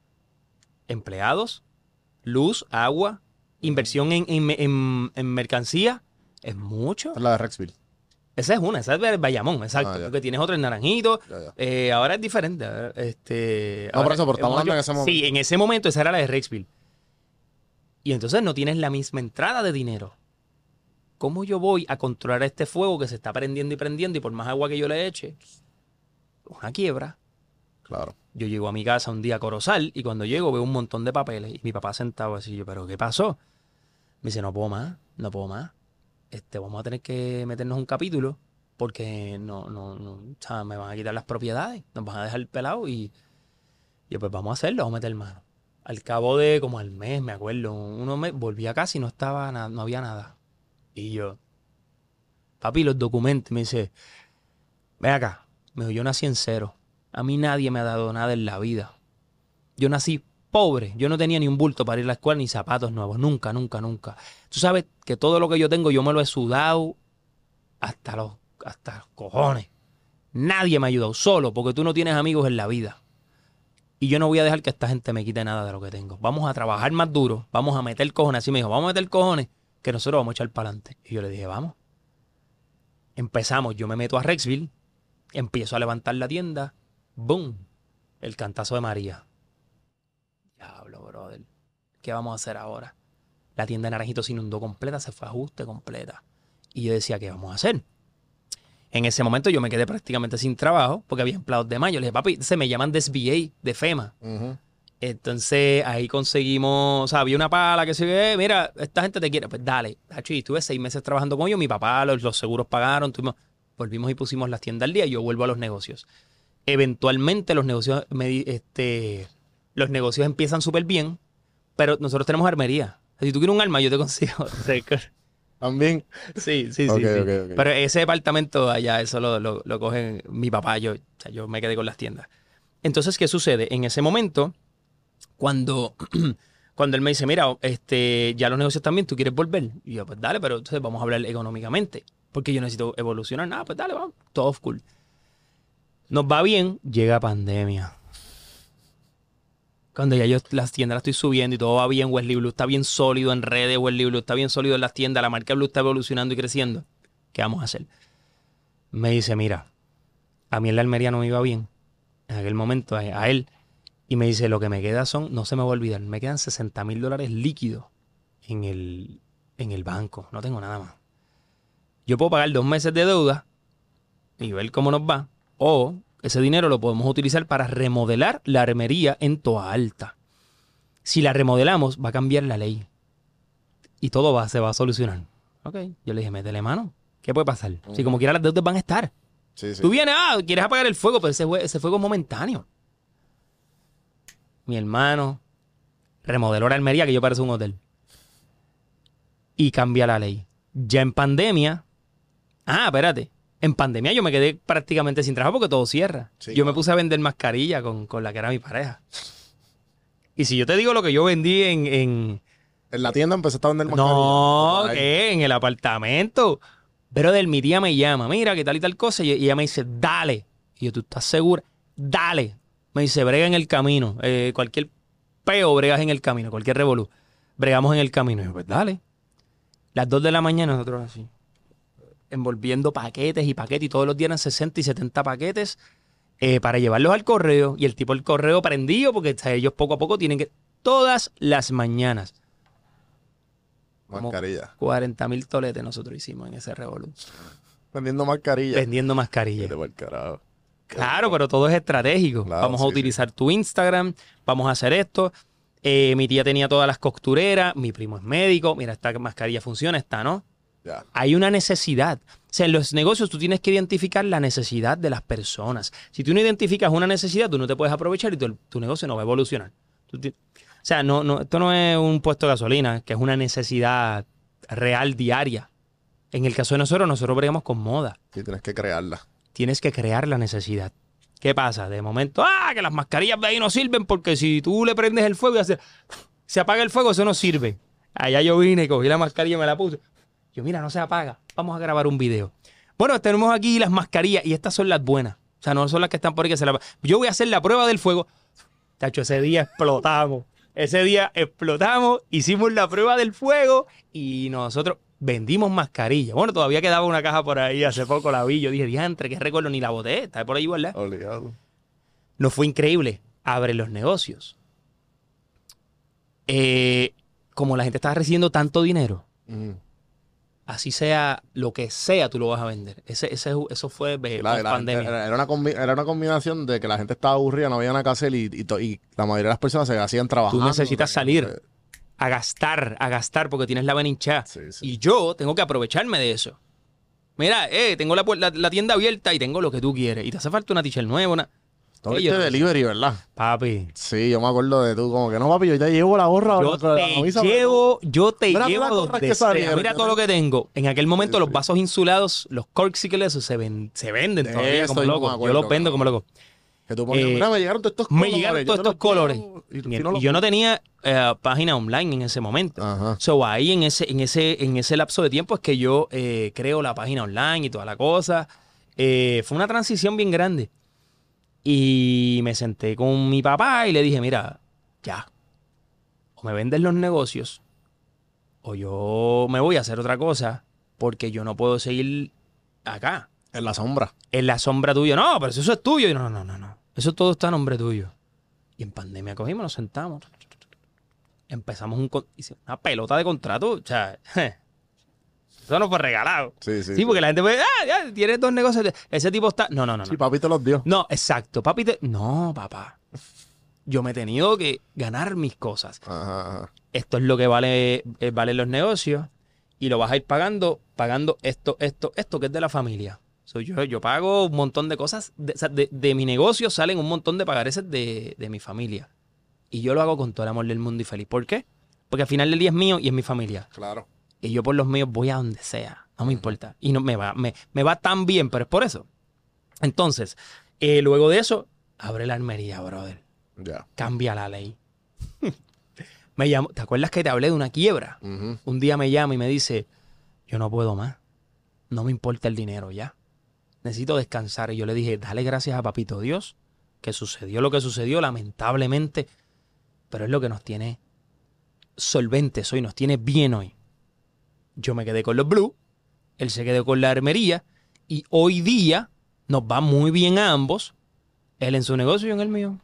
Empleados, luz, agua, inversión en, en, en- en mercancía, es mucho.
La de Rexville.
Esa es una, esa es de Bayamón, exacto.
Ah,
porque tienes otra en Naranjito.
Ya, ya.
eh, ahora es diferente. ahora, Este,
No, por
ahora
eso, pero
es
estamos hablando en ese momento.
Sí, en ese momento esa era la de Rexville. Y entonces no tienes la misma entrada de dinero. ¿Cómo yo voy a controlar este fuego que se está prendiendo y prendiendo y por más agua que yo le eche? Una quiebra.
Claro.
Yo llego a mi casa un día a Corozal y cuando llego veo un montón de papeles y mi papá sentado así, yo, ¿pero qué pasó? Me dice, no puedo más, no puedo más. Este, vamos a tener que meternos un capítulo porque no, no, no, o sea, me van a quitar las propiedades, nos van a dejar pelado y yo, pues vamos a hacerlo, vamos a meter mano. Al cabo de como al mes, me acuerdo, uno mes, volví a casa y no estaba nada, no había nada. Y yo, papi, los documentos, me dice, ven acá, me dijo, yo nací en cero. A mí nadie me ha dado nada en la vida. Yo nací pobre. Yo no tenía ni un bulto para ir a la escuela ni zapatos nuevos. Nunca, nunca, nunca. Tú sabes que todo lo que yo tengo yo me lo he sudado hasta los, hasta los cojones. Nadie me ha ayudado. Solo porque tú no tienes amigos en la vida. Y yo no voy a dejar que esta gente me quite nada de lo que tengo. Vamos a trabajar más duro. Vamos a meter cojones. Así me dijo, vamos a meter cojones que nosotros vamos a echar para adelante. Y yo le dije, vamos. Empezamos. Yo me meto a Rexville. Empiezo a levantar la tienda. ¡Boom! El cantazo de María. Diablo, brother. ¿Qué vamos a hacer ahora? La tienda de Naranjito se inundó completa, se fue a ajuste completa. Y yo decía, ¿qué vamos a hacer? En ese momento yo me quedé prácticamente sin trabajo porque había empleados de mayo. Le dije, papi, se me llaman de SBA, de FEMA. Entonces ahí conseguimos, o sea, había una pala que se ve, mira, esta gente te quiere, pues dale. Y estuve seis meses trabajando con ellos, mi papá, los, los seguros pagaron, tuvimos- volvimos y pusimos las tiendas al día y yo vuelvo a los negocios. Eventualmente los negocios, me este, los negocios empiezan súper bien, pero nosotros tenemos armería. Si tú quieres un arma, yo te consigo.
También.
Sí, sí, sí.
Ok,
sí. Pero ese departamento allá, eso lo, lo, lo cogen mi papá, yo, o sea, yo me quedé con las tiendas. Entonces, ¿qué sucede? En ese momento, cuando, cuando él me dice, mira, este, ya los negocios también, ¿tú quieres volver? Y yo, pues dale, pero entonces vamos a hablar económicamente, porque yo necesito evolucionar. Nada, pues dale, vamos, todo cool. Nos va bien, llega pandemia. Cuando ya yo las tiendas las estoy subiendo y todo va bien, Wesley Blue está bien sólido en redes, Wesley Blue está bien sólido en las tiendas, la marca Blue está evolucionando y creciendo. ¿Qué vamos a hacer? Me dice, mira, a mí en la Almería no me iba bien. En aquel momento, a, a él. Y me dice, lo que me queda son, no se me va a olvidar, me quedan 60 mil dólares líquidos en el, en el banco. No tengo nada más. Yo puedo pagar dos meses de deuda y ver cómo nos va. O ese dinero lo podemos utilizar para remodelar la armería en Toa Alta. Si la remodelamos, va a cambiar la ley. Y todo va, se va a solucionar. Ok. Yo le dije, métele mano. ¿Qué puede pasar? Si como quiera las deudas van a estar.
Sí, sí.
Tú vienes, ah, quieres apagar el fuego, pero ese, fue- ese fuego es momentáneo. Mi hermano remodeló la Almería, que yo parece un hotel. Y cambia la ley. Ya en pandemia. Ah, espérate. En pandemia yo me quedé prácticamente sin trabajo porque todo cierra.
Sí,
yo me puse a vender mascarilla con, con la que era mi pareja. Y si yo te digo lo que yo vendí en, en,
En la tienda empezaste a vender mascarillas.
no. En el apartamento. Pero del mi tía me llama, mira, qué tal y tal cosa. Y y ella me dice, dale. Y yo, ¿tú estás segura? Dale. Me dice, brega en el camino. Eh, cualquier peo bregas en el camino, cualquier revolú. Bregamos en el camino. Y yo, pues dale. Las 2 de la mañana nosotros así. Envolviendo paquetes y paquetes. Y todos los días eran 60 y 70 paquetes eh, para llevarlos al correo. Y el tipo del correo prendido porque ellos poco a poco tienen que... Todas las mañanas.
Mascarilla.
40 mil toletes nosotros hicimos en ese revolú.
Vendiendo mascarillas.
Vendiendo
carajo.
Claro, pero todo es estratégico.
Claro,
vamos a
sí.
utilizar tu Instagram, vamos a hacer esto. Eh, mi tía tenía todas las costureras, mi primo es médico. Mira, esta mascarilla funciona, esta no. Hay una necesidad. O sea, en los negocios tú tienes que identificar la necesidad de las personas. Si tú no identificas una necesidad, tú no te puedes aprovechar y tu, tu negocio no va a evolucionar. Tú o sea, no, no, esto no es un puesto de gasolina, que es una necesidad real diaria. En el caso de nosotros, nosotros bregamos con moda.
Sí, tienes que crearla.
Tienes que crear la necesidad. ¿Qué pasa? De momento, ah, que las mascarillas de ahí no sirven porque si tú le prendes el fuego y hace, se apaga el fuego, eso no sirve. Allá yo vine, cogí la mascarilla y me la puse. Yo, mira, no se apaga. Vamos a grabar un video. Bueno, tenemos aquí las mascarillas y estas son las buenas. O sea, no son las que están por ahí que se la... Yo voy a hacer la prueba del fuego. Tacho, ese día explotamos. Ese día explotamos, hicimos la prueba del fuego y nosotros vendimos mascarillas. Bueno, todavía quedaba una caja por ahí, hace poco la vi. Yo dije, diantre, que recuerdo, ni la boté. Está por ahí, ¿verdad?
Obligado.
Nos fue increíble. Abre los negocios. Eh, como la gente estaba recibiendo tanto dinero. Así sea lo que sea, tú lo vas a vender. Ese, ese, eso fue eh,
La- la-
pandemia.
era, era una combi- era una combinación de que la gente estaba aburrida, no había nada que hacer y, y to- y la mayoría de las personas se hacían trabajando.
necesitas
o sea,
salir.
que-
a gastar, a gastar porque tienes la vena hinchada.
Sí, sí.
Y yo tengo que aprovecharme de eso. Mira, eh, tengo la, la- tienda abierta y tengo lo que tú quieres. Y te hace falta una t-shirt nueva, una...
Tú delivery, ¿verdad?
Papi,
Sí, yo me acuerdo de tú, como que no, papi, yo te llevo la gorra.
yo
la
te
camisa,
llevo, yo te
Mira
llevo donde sea. Mira todo lo que tengo. En aquel momento
Sí,
los vasos insulados, los corksicles, se, ven, se venden
De
todavía
eso
como
yo me
loco. Yo los vendo como
cabrón.
loco.
Que tú ponías,
Eh,
mira, me llegaron todos estos
Me
colores.
llegaron
yo
todos estos colores.
Y, no
yo no tenía eh, página online en ese momento.
Ajá.
So, ahí en ese, en ese, en ese lapso de tiempo es que yo eh, creo la página online y toda la cosa. Eh, fue una transición bien grande. Y me senté con mi papá y le dije, mira, ya. O me vendes los negocios o yo me voy a hacer otra cosa porque yo no puedo seguir acá,
En la sombra.
en la sombra tuya. No, pero eso es tuyo. Y no, no, no, no. Eso todo está a nombre tuyo. Y en pandemia cogimos, nos sentamos. Empezamos un, una pelota de contrato. O sea, Eso no fue regalado.
Sí, sí.
Sí, porque la gente puede, ah, ya, tienes dos negocios. Ese tipo está. No, no, no.
Sí,
no.
papi te los dio.
No, exacto. Papi, te... no, papá. Yo me he tenido que ganar mis cosas.
Ajá, ajá.
Esto es lo que vale, eh, valen los negocios y lo vas a ir pagando, pagando esto, esto, esto que es de la familia. So, yo, yo pago un montón de cosas. De- de mi negocio salen un montón de pagareces de, de mi familia. Y yo lo hago con todo el amor del mundo y feliz. ¿Por qué? Porque al final del día es mío y es mi familia.
Claro.
Y yo por los míos voy a donde sea. No me importa. Y no me va, me, me va tan bien, pero es por eso. Entonces, eh, luego de eso, abre la armería, brother.
Ya.
Cambia la ley. me llamo, ¿Te acuerdas que te hablé de una quiebra? Un día me llama y me dice, yo no puedo más. No me importa el dinero ya. Necesito descansar. Y yo le dije, dale gracias a Papito Dios, que sucedió lo que sucedió, lamentablemente, pero es lo que nos tiene solventes hoy, nos tiene bien hoy. Yo me quedé con los Blue, él se quedó con la armería, y hoy día nos va muy bien a ambos, él en su negocio y yo en el mío.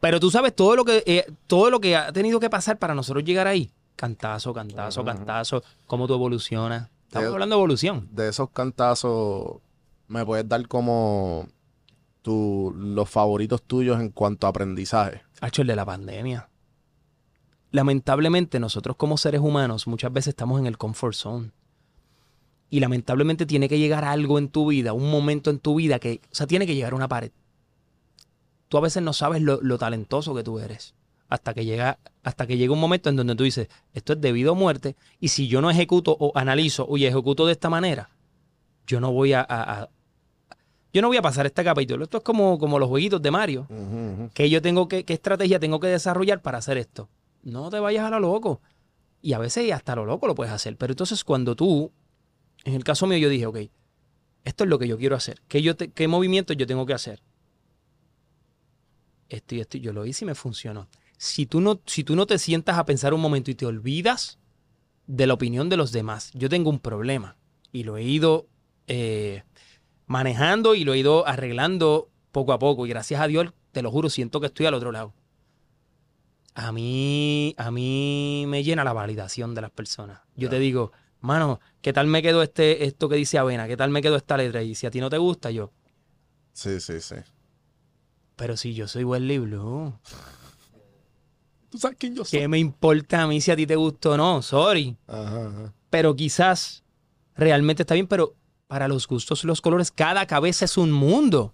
Pero tú sabes todo lo que, eh, todo lo que ha tenido que pasar para nosotros llegar ahí. Cantazo, cantazo, cantazo. Cómo tú evolucionas. Estamos hablando de evolución.
De esos cantazos, ¿me puedes dar como tu, los favoritos tuyos en cuanto a aprendizaje?
Hacho, el de la pandemia. Lamentablemente, nosotros como seres humanos muchas veces estamos en el comfort zone. Y lamentablemente tiene que llegar algo en tu vida, un momento en tu vida que, o sea, tiene que llegar una pared. Tú a veces no sabes lo, lo talentoso que tú eres. Hasta que, llega, hasta que llega un momento en donde tú dices, esto es debido a muerte, y si yo no ejecuto o analizo, oye, ejecuto de esta manera, yo no voy a, a- a- yo no voy a pasar este capítulo. Esto es como, como los jueguitos de Mario que yo tengo que, qué estrategia tengo que desarrollar para hacer esto. No te vayas a lo loco. Y a veces hasta lo loco lo puedes hacer. Pero entonces cuando tú, en el caso mío, yo dije, ok, esto es lo que yo quiero hacer. ¿Qué, yo te- qué movimientos yo tengo que hacer? Esto. y Yo lo hice y me funcionó. Si tú, no, si tú no te sientas a pensar un momento y te olvidas de la opinión de los demás, yo tengo un problema. Y lo he ido eh, manejando y lo he ido arreglando poco a poco. Y gracias a Dios, te lo juro, siento que estoy al otro lado. A mí, a mí me llena la validación de las personas. Yo te digo, mano, ¿qué tal me quedó este, esto que dice Avena? ¿Qué tal me quedó esta letra? Y si a ti no te gusta, yo,
Sí, sí, sí.
pero si yo soy Wesley Blue,
¿Tú sabes quién yo soy?
¿qué me importa a mí si a ti te gustó o no? Sorry.
Ajá, ajá.
Pero quizás realmente está bien, pero para los gustos y los colores, cada cabeza es un mundo.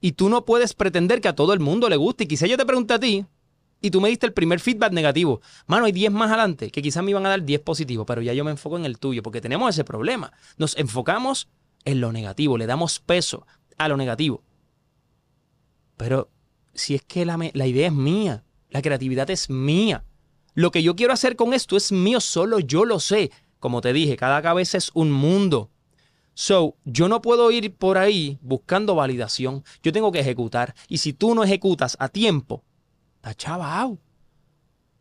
Y tú no puedes pretender que a todo el mundo le guste. Y quizás yo te pregunté a ti y tú me diste el primer feedback negativo. Mano, hay 10 más adelante que quizás me iban a dar 10 positivos, pero ya yo me enfoco en el tuyo porque tenemos ese problema. Nos enfocamos en lo negativo, le damos peso a lo negativo. Pero si es que la, la idea es mía, la creatividad es mía. Lo que yo quiero hacer con esto es mío, solo yo lo sé. Como te dije, cada cabeza es un mundo. So, yo no puedo ir por ahí buscando validación. Yo tengo que ejecutar. Y si tú no ejecutas a tiempo, está chavao.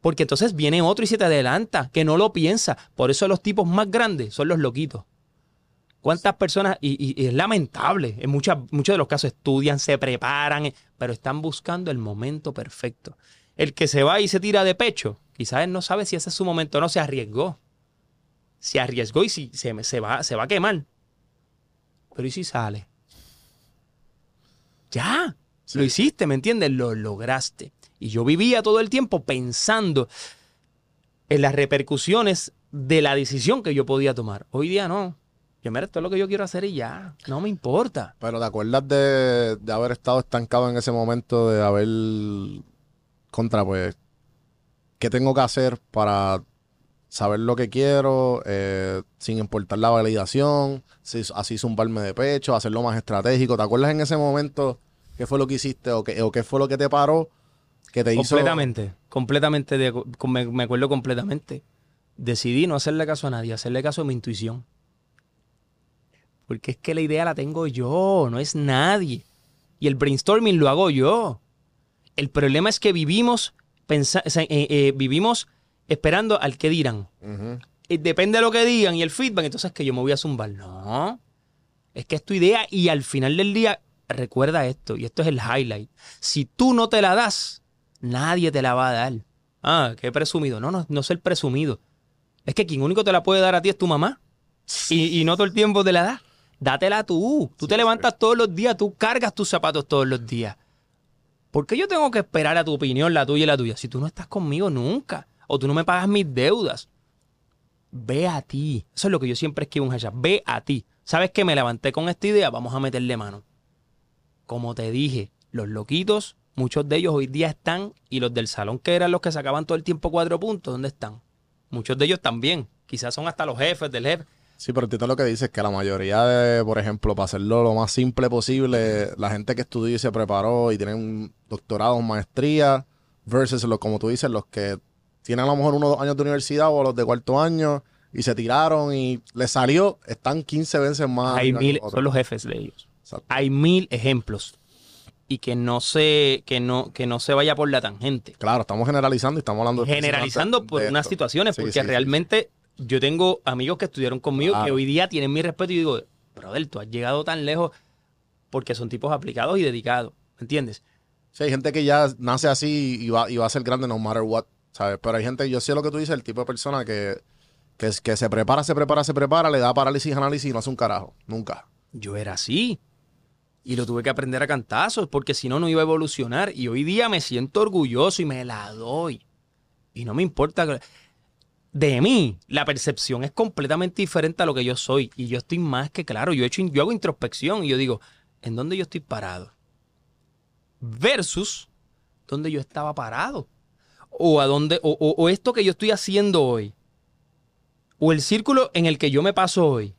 Porque entonces viene otro y se te adelanta, que no lo piensa. Por eso los tipos más grandes son los loquitos. ¿Cuántas personas, y, y- y es lamentable, en muchas, muchos de los casos estudian, se preparan, eh, pero están buscando el momento perfecto. El que se va y se tira de pecho, quizás él no sabe si ese es su momento o no, se arriesgó. Se arriesgó y si, se, se va, se va a quemar. Pero ¿y si sale? Ya,
Sí.
lo hiciste, ¿me entiendes? Lo lograste. Y yo vivía todo el tiempo pensando en las repercusiones de la decisión que yo podía tomar. Hoy día no. Yo, mira, esto es lo que yo quiero hacer y ya. No me importa.
Pero ¿te acuerdas de, de haber estado estancado en ese momento, de haber contra, pues, qué tengo que hacer para saber lo que quiero, eh, sin importar la validación, si- así zumbarme de pecho, hacerlo más estratégico? ¿Te acuerdas en ese momento qué fue lo que hiciste o qué, o qué fue lo que te paró, que te hizo...
Completamente. Completamente. de me, me acuerdo completamente. Decidí no hacerle caso a nadie, hacerle caso a mi intuición. Porque es que la idea la tengo yo, no es nadie. Y el brainstorming lo hago yo. El problema es que vivimos, pensa- eh, eh, vivimos esperando al que dirán. Depende de lo que digan y el feedback, entonces que yo me voy a zumbar. No. Es que es tu idea y al final del día, recuerda esto, y esto es el highlight. Si tú no te la das, nadie te la va a dar. Ah, qué presumido. No, no, no ser presumido. Es que quien único te la puede dar a ti es tu mamá. Y, y no todo el tiempo te la das. Dátela tú. Tú te levantas todos los días, tú cargas tus zapatos todos los días. ¿Por qué yo tengo que esperar a tu opinión, la tuya y la tuya? Si tú no estás conmigo nunca, o tú no me pagas mis deudas, ve a ti. Eso es lo que yo siempre escribo en hashtag. Ve a ti. ¿Sabes que me levanté con esta idea? Vamos a meterle mano. Como te dije, los loquitos, muchos de ellos hoy día están, y los del salón que eran los que sacaban todo el tiempo cuatro puntos, ¿dónde están? Muchos de ellos también. Quizás son hasta los jefes del jefe.
Sí, pero entiendo lo que dices, que la mayoría de, por ejemplo, para hacerlo lo más simple posible, la gente que estudió y se preparó y tienen doctorado, maestría, versus los, como tú dices, los que tienen a lo mejor uno o dos años de universidad o los de cuarto año y se tiraron y les salió, están 15 veces más.
Hay mil, son los jefes de ellos.
Exacto.
Hay mil ejemplos. Y que no se, que no, que no se vaya por la tangente.
Claro, estamos generalizando y estamos hablando
Generalizando
específicamente
por
de
unas
esto.
situaciones,
Sí,
porque
sí, sí.
realmente yo tengo amigos que estudiaron conmigo que hoy día tienen mi respeto y digo, brother, tú has llegado tan lejos porque son tipos aplicados y dedicados. ¿Me entiendes?
Sí, hay gente que ya nace así y va, y va a ser grande no matter what, ¿sabes? Pero hay gente, yo sé lo que tú dices, el tipo de persona que, que, que se prepara, se prepara, se prepara, le da parálisis, análisis y no hace un carajo. Nunca.
Yo era así. Y lo tuve que aprender a cantazos, porque si no, no iba a evolucionar. Y hoy día me siento orgulloso y me la doy. Y no me importa. De mí, la percepción es completamente diferente a lo que yo soy. Y yo estoy más que claro. Yo, he hecho, yo hago introspección y yo digo, ¿en dónde yo estoy parado? Versus dónde yo estaba parado. O a dónde, o, o- o esto que yo estoy haciendo hoy. O el círculo en el que yo me paso hoy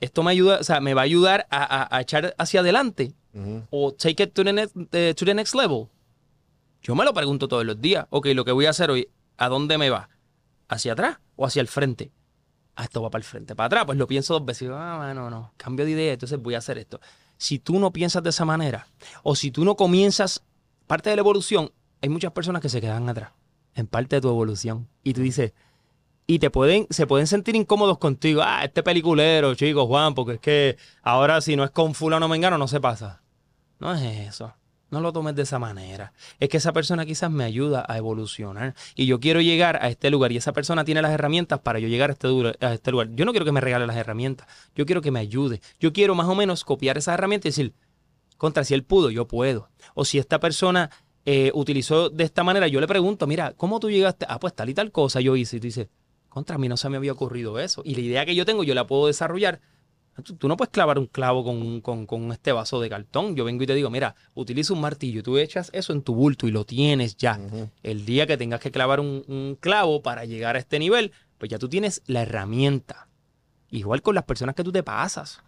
esto me ayuda, o sea, me va a ayudar a, a- a echar hacia adelante
Ujú.
o take it to the, next, eh, to the next level. Yo me lo pregunto todos los días. Ok, lo que voy a hacer hoy, ¿a dónde me va? ¿Hacia atrás o hacia el frente? Ah, esto va para el frente. Para atrás, pues lo pienso dos veces. Ah, no, no, cambio de idea, entonces voy a hacer esto. Si tú no piensas de esa manera, o si tú no comienzas parte de la evolución, hay muchas personas que se quedan atrás, en parte de tu evolución. Y tú dices, y te pueden, se pueden sentir incómodos contigo. Ah, este peliculero, chico, Juan, porque es que ahora si no es con fulano mengano no se pasa. No es eso. No lo tomes de esa manera. Es que esa persona quizás me ayuda a evolucionar. Y yo quiero llegar a este lugar. Y esa persona tiene las herramientas para yo llegar a este, a este lugar. Yo no quiero que me regale las herramientas. Yo quiero que me ayude. Yo quiero más o menos copiar esas herramientas y decir, contra, si él pudo, yo puedo. O si esta persona eh, utilizó de esta manera, yo le pregunto, mira, ¿cómo tú llegaste? Ah, pues tal y tal cosa yo hice. Y tú dices, contra a mí no se me había ocurrido eso. Y la idea que yo tengo, yo la puedo desarrollar. Tú, tú no puedes clavar un clavo con, con- con este vaso de cartón. Yo vengo y te digo, mira, utiliza un martillo. Tú echas eso en tu bulto y lo tienes ya. El día que tengas que clavar un, un clavo para llegar a este nivel, pues ya tú tienes la herramienta. Igual con las personas que tú te pasas.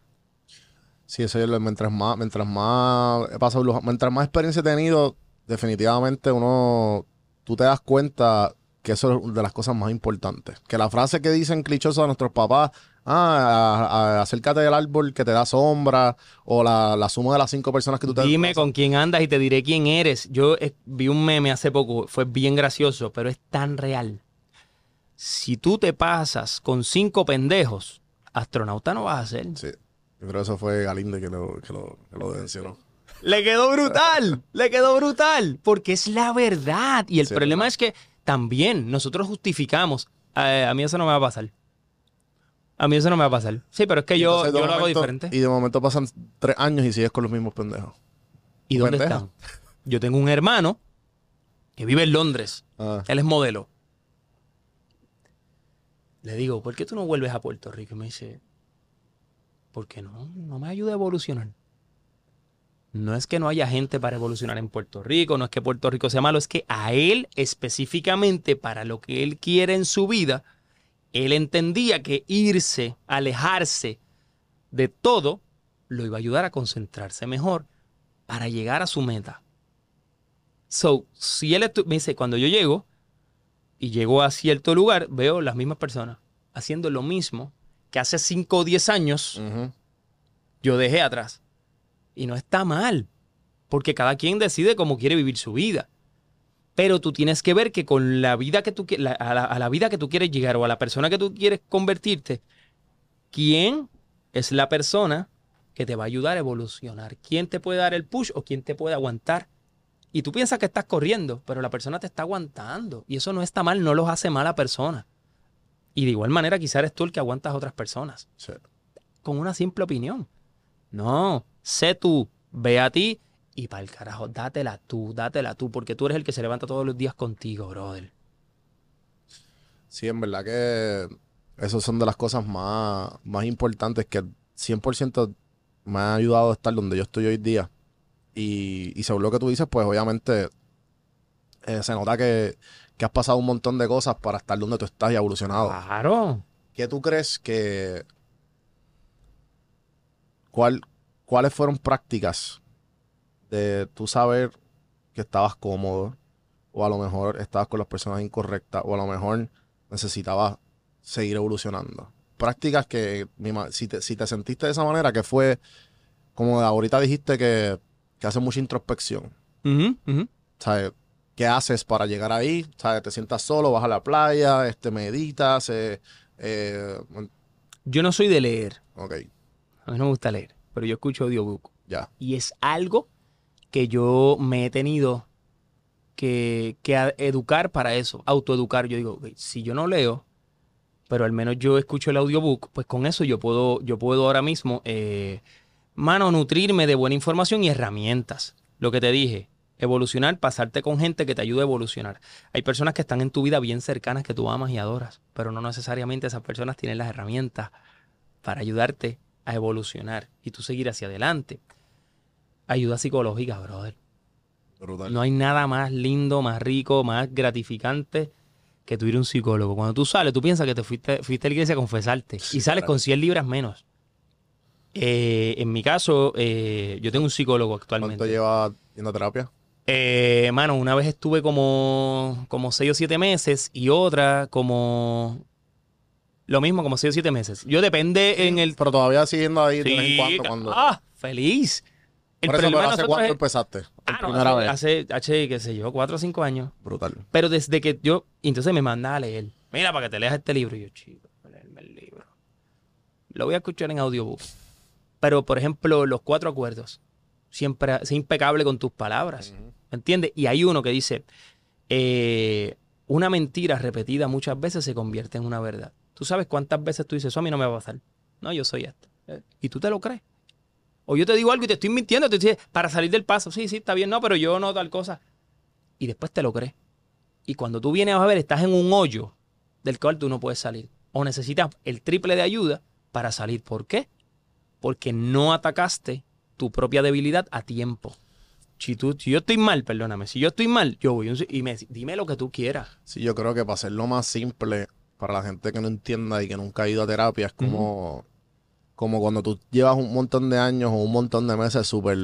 Sí, eso es lo- mientras más, mientras más he pasado los- mientras más experiencia he tenido, definitivamente uno, tú te das cuenta que eso es una de las cosas más importantes. Que la frase que dicen clichosa de nuestros papás, ah, a- a- acércate del árbol que te da sombra, o la, la suma de las cinco personas que tú te
Dime con quién andas y te diré quién eres. Yo eh, vi un meme hace poco, fue bien gracioso, pero es tan real. Si tú te pasas con cinco pendejos, astronauta no vas a ser.
Sí, yo creo que eso fue Galinde que lo, que lo, que lo mencionó.
Le quedó brutal, le quedó brutal, porque es la verdad. Y el
Sí,
problema es que también nosotros justificamos. "Eh, a mí eso no me va a pasar. A mí eso no me va a pasar. Sí, pero es que yo,
Entonces, de
yo lo hago diferente.
Y de momento pasan tres años y sigues con los mismos pendejos.
¿Y dónde
pendeja.
están? Yo tengo un hermano que vive en Londres.
Ah,
Él es modelo. Le digo, ¿por qué tú no vuelves a Puerto Rico? Y me dice, porque no, no me ayuda a evolucionar. No es que no haya gente para evolucionar en Puerto Rico, no es que Puerto Rico sea malo, es que a él específicamente para lo que él quiere en su vida, él entendía que irse, alejarse de todo, lo iba a ayudar a concentrarse mejor para llegar a su meta. So, si él me dice, cuando yo llego y llego a cierto lugar, veo las mismas personas haciendo lo mismo que hace 5 o 10 años yo dejé atrás. Y no está mal, porque cada quien decide cómo quiere vivir su vida. Pero tú tienes que ver que con la vida que tú la- a, la, a la vida que tú quieres llegar o a la persona que tú quieres convertirte, ¿quién es la persona que te va a ayudar a evolucionar? ¿Quién te puede dar el push o quién te puede aguantar? Y tú piensas que estás corriendo, pero la persona te está aguantando. Y eso no está mal, no los hace mala persona. Y de igual manera, quizás eres tú el que aguantas a otras personas.
Sí.
Con una simple opinión. No, sé tú, ve a ti y para el carajo, dátela tú, dátela tú, porque tú eres el que se levanta todos los días contigo, brother.
Sí, en verdad que esas son de las cosas más, más importantes que 100% me ha ayudado a estar donde yo estoy hoy día. Y, y según lo que tú dices, pues obviamente eh, se nota que, que has pasado un montón de cosas para estar donde tú estás y evolucionado.
Claro.
¿Qué tú crees que... ¿Cuál, ¿Cuáles fueron prácticas de tú saber que estabas cómodo o a lo mejor estabas con las personas incorrectas o a lo mejor necesitabas seguir evolucionando? Prácticas que si te, si te sentiste de esa manera, que fue como ahorita dijiste que, que haces mucha introspección. ¿Sabes? ¿Qué haces para llegar ahí? ¿Sabes? Te sientas solo, vas a la playa, este, meditas, eh, eh,
Yo no soy de leer.
ok,
A mí no me gusta leer, pero yo escucho audiobook.
ya.
Y es algo que yo me he tenido que, que educar para eso, autoeducar. Yo digo, "Ok, si yo no leo, pero al menos yo escucho el audiobook, pues con eso yo puedo, yo puedo ahora mismo, eh, mano, nutrirme de buena información y herramientas. Lo que te dije, evolucionar, pasarte con gente que te ayude a evolucionar. Hay personas que están en tu vida bien cercanas que tú amas y adoras, pero no necesariamente esas personas tienen las herramientas para ayudarte a evolucionar y tú seguir hacia adelante. Ayuda psicológica, brother.
Brutal.
No hay nada más lindo, más rico, más gratificante que tú ir a un psicólogo. Cuando tú sales, tú piensas que te fuiste, fuiste a la iglesia a confesarte y sales con 100 libras menos. Eh, en mi caso, eh, yo tengo un psicólogo
¿Cuánto
actualmente.
llevas yendo a terapia?
Eh, mano, una vez estuve como, como 6 o 7 meses y otra como... Lo mismo, como 6 o 7 meses. Yo depende en el...
Pero todavía siguiendo ahí de vez en
Sí,
cuando.
¡Ah! ¡Feliz! El
Por eso, pero ¿hace cuánto
es-
empezaste?
Ah, no,
primera
hace,
vez.
hace, qué sé yo, cuatro o cinco años.
Brutal.
Pero desde que yo, entonces me mandaba a leer. Mira, para que te leas este libro. Y yo, chico, leerme el libro. Lo voy a escuchar en audiobook. Pero, por ejemplo, los cuatro acuerdos. Siempre, sé impecable con tus palabras. ¿Me entiendes? Y hay uno que dice, eh, una mentira repetida muchas veces se convierte en una verdad. ¿Tú sabes cuántas veces tú dices, eso a mí no me va a pasar? No, yo soy esto. Eh, Y tú te lo crees. O yo te digo algo y te estoy mintiendo, te dices, para salir del paso, sí, sí, está bien, no, pero yo no tal cosa. Y después te lo crees. Y cuando tú vienes a ver, estás en un hoyo del cual tú no puedes salir. O necesitas el triple de ayuda para salir. ¿Por qué? Porque no atacaste tu propia debilidad a tiempo. Si, tú, si yo estoy mal, perdóname, si yo estoy mal, yo voy y me, dime lo que tú quieras.
Sí, yo creo que para hacerlo más simple, para la gente que no entienda y que nunca ha ido a terapia, es como, como cuando tú llevas un montón de años o un montón de meses súper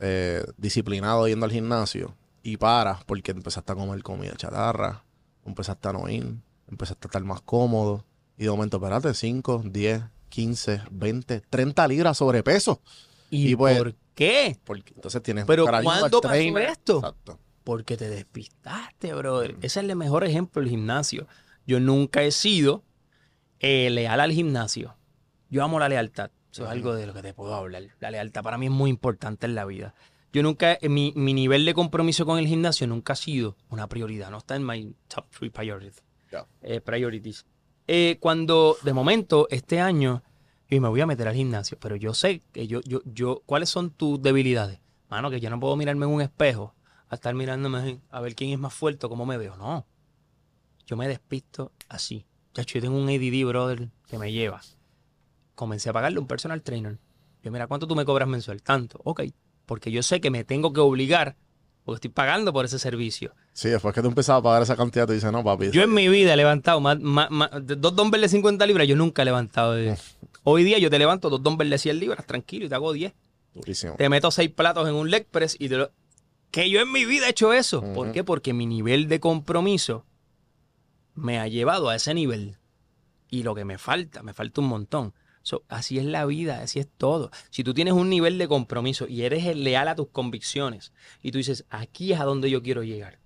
eh, disciplinado yendo al gimnasio y paras porque empezaste a comer comida chatarra, empezaste a no ir, empezaste a estar más cómodo y de momento, espérate, 5, 10, 15, 20, 30 libras sobrepeso.
¿Y,
Y pues-
por qué?
Porque entonces tienes
Pero
al
¿cuándo pasó esto?
Exacto.
Porque te despistaste, brother. Ese es el mejor ejemplo del gimnasio. Yo nunca he sido eh, leal al gimnasio. Yo amo la lealtad. Eso es algo de lo que te puedo hablar. La lealtad para mí es muy importante en la vida. Yo nunca, eh, mi, mi nivel de compromiso con el gimnasio nunca ha sido una prioridad. No está en my top three priorities.
Ya.
Eh, priorities. Eh, cuando de momento este año yo me voy a meter al gimnasio, pero yo sé que yo, yo, yo, ¿cuáles son tus debilidades? Mano, que yo no puedo mirarme en un espejo a estar mirándome a ver quién es más fuerte o cómo me veo. No. Yo me despisto así. Chacho, yo tengo un ADD, brother, que me lleva. Comencé a pagarle un personal trainer. Yo, mira, ¿cuánto tú me cobras mensual? Tanto. Ok. Porque yo sé que me tengo que obligar, porque estoy pagando por ese servicio.
Sí, después que tú empiezas a pagar esa cantidad, tú dices, no, papi.
Yo en mi vida he levantado más, más- más- de dos dumbbells de 50 libras, yo nunca he levantado. de- Hoy día yo te levanto dos dumbbells de 100 libras, tranquilo, y te hago 10.
Durísimo.
Te meto seis platos en un leg press y te lo... Que yo en mi vida he hecho eso. ¿Por qué? Porque mi nivel de compromiso me ha llevado a ese nivel. Y lo que me falta, me falta un montón. Así es la vida, así es todo. Si tú tienes un nivel de compromiso y eres leal a tus convicciones y tú dices, aquí es a donde yo quiero llegar,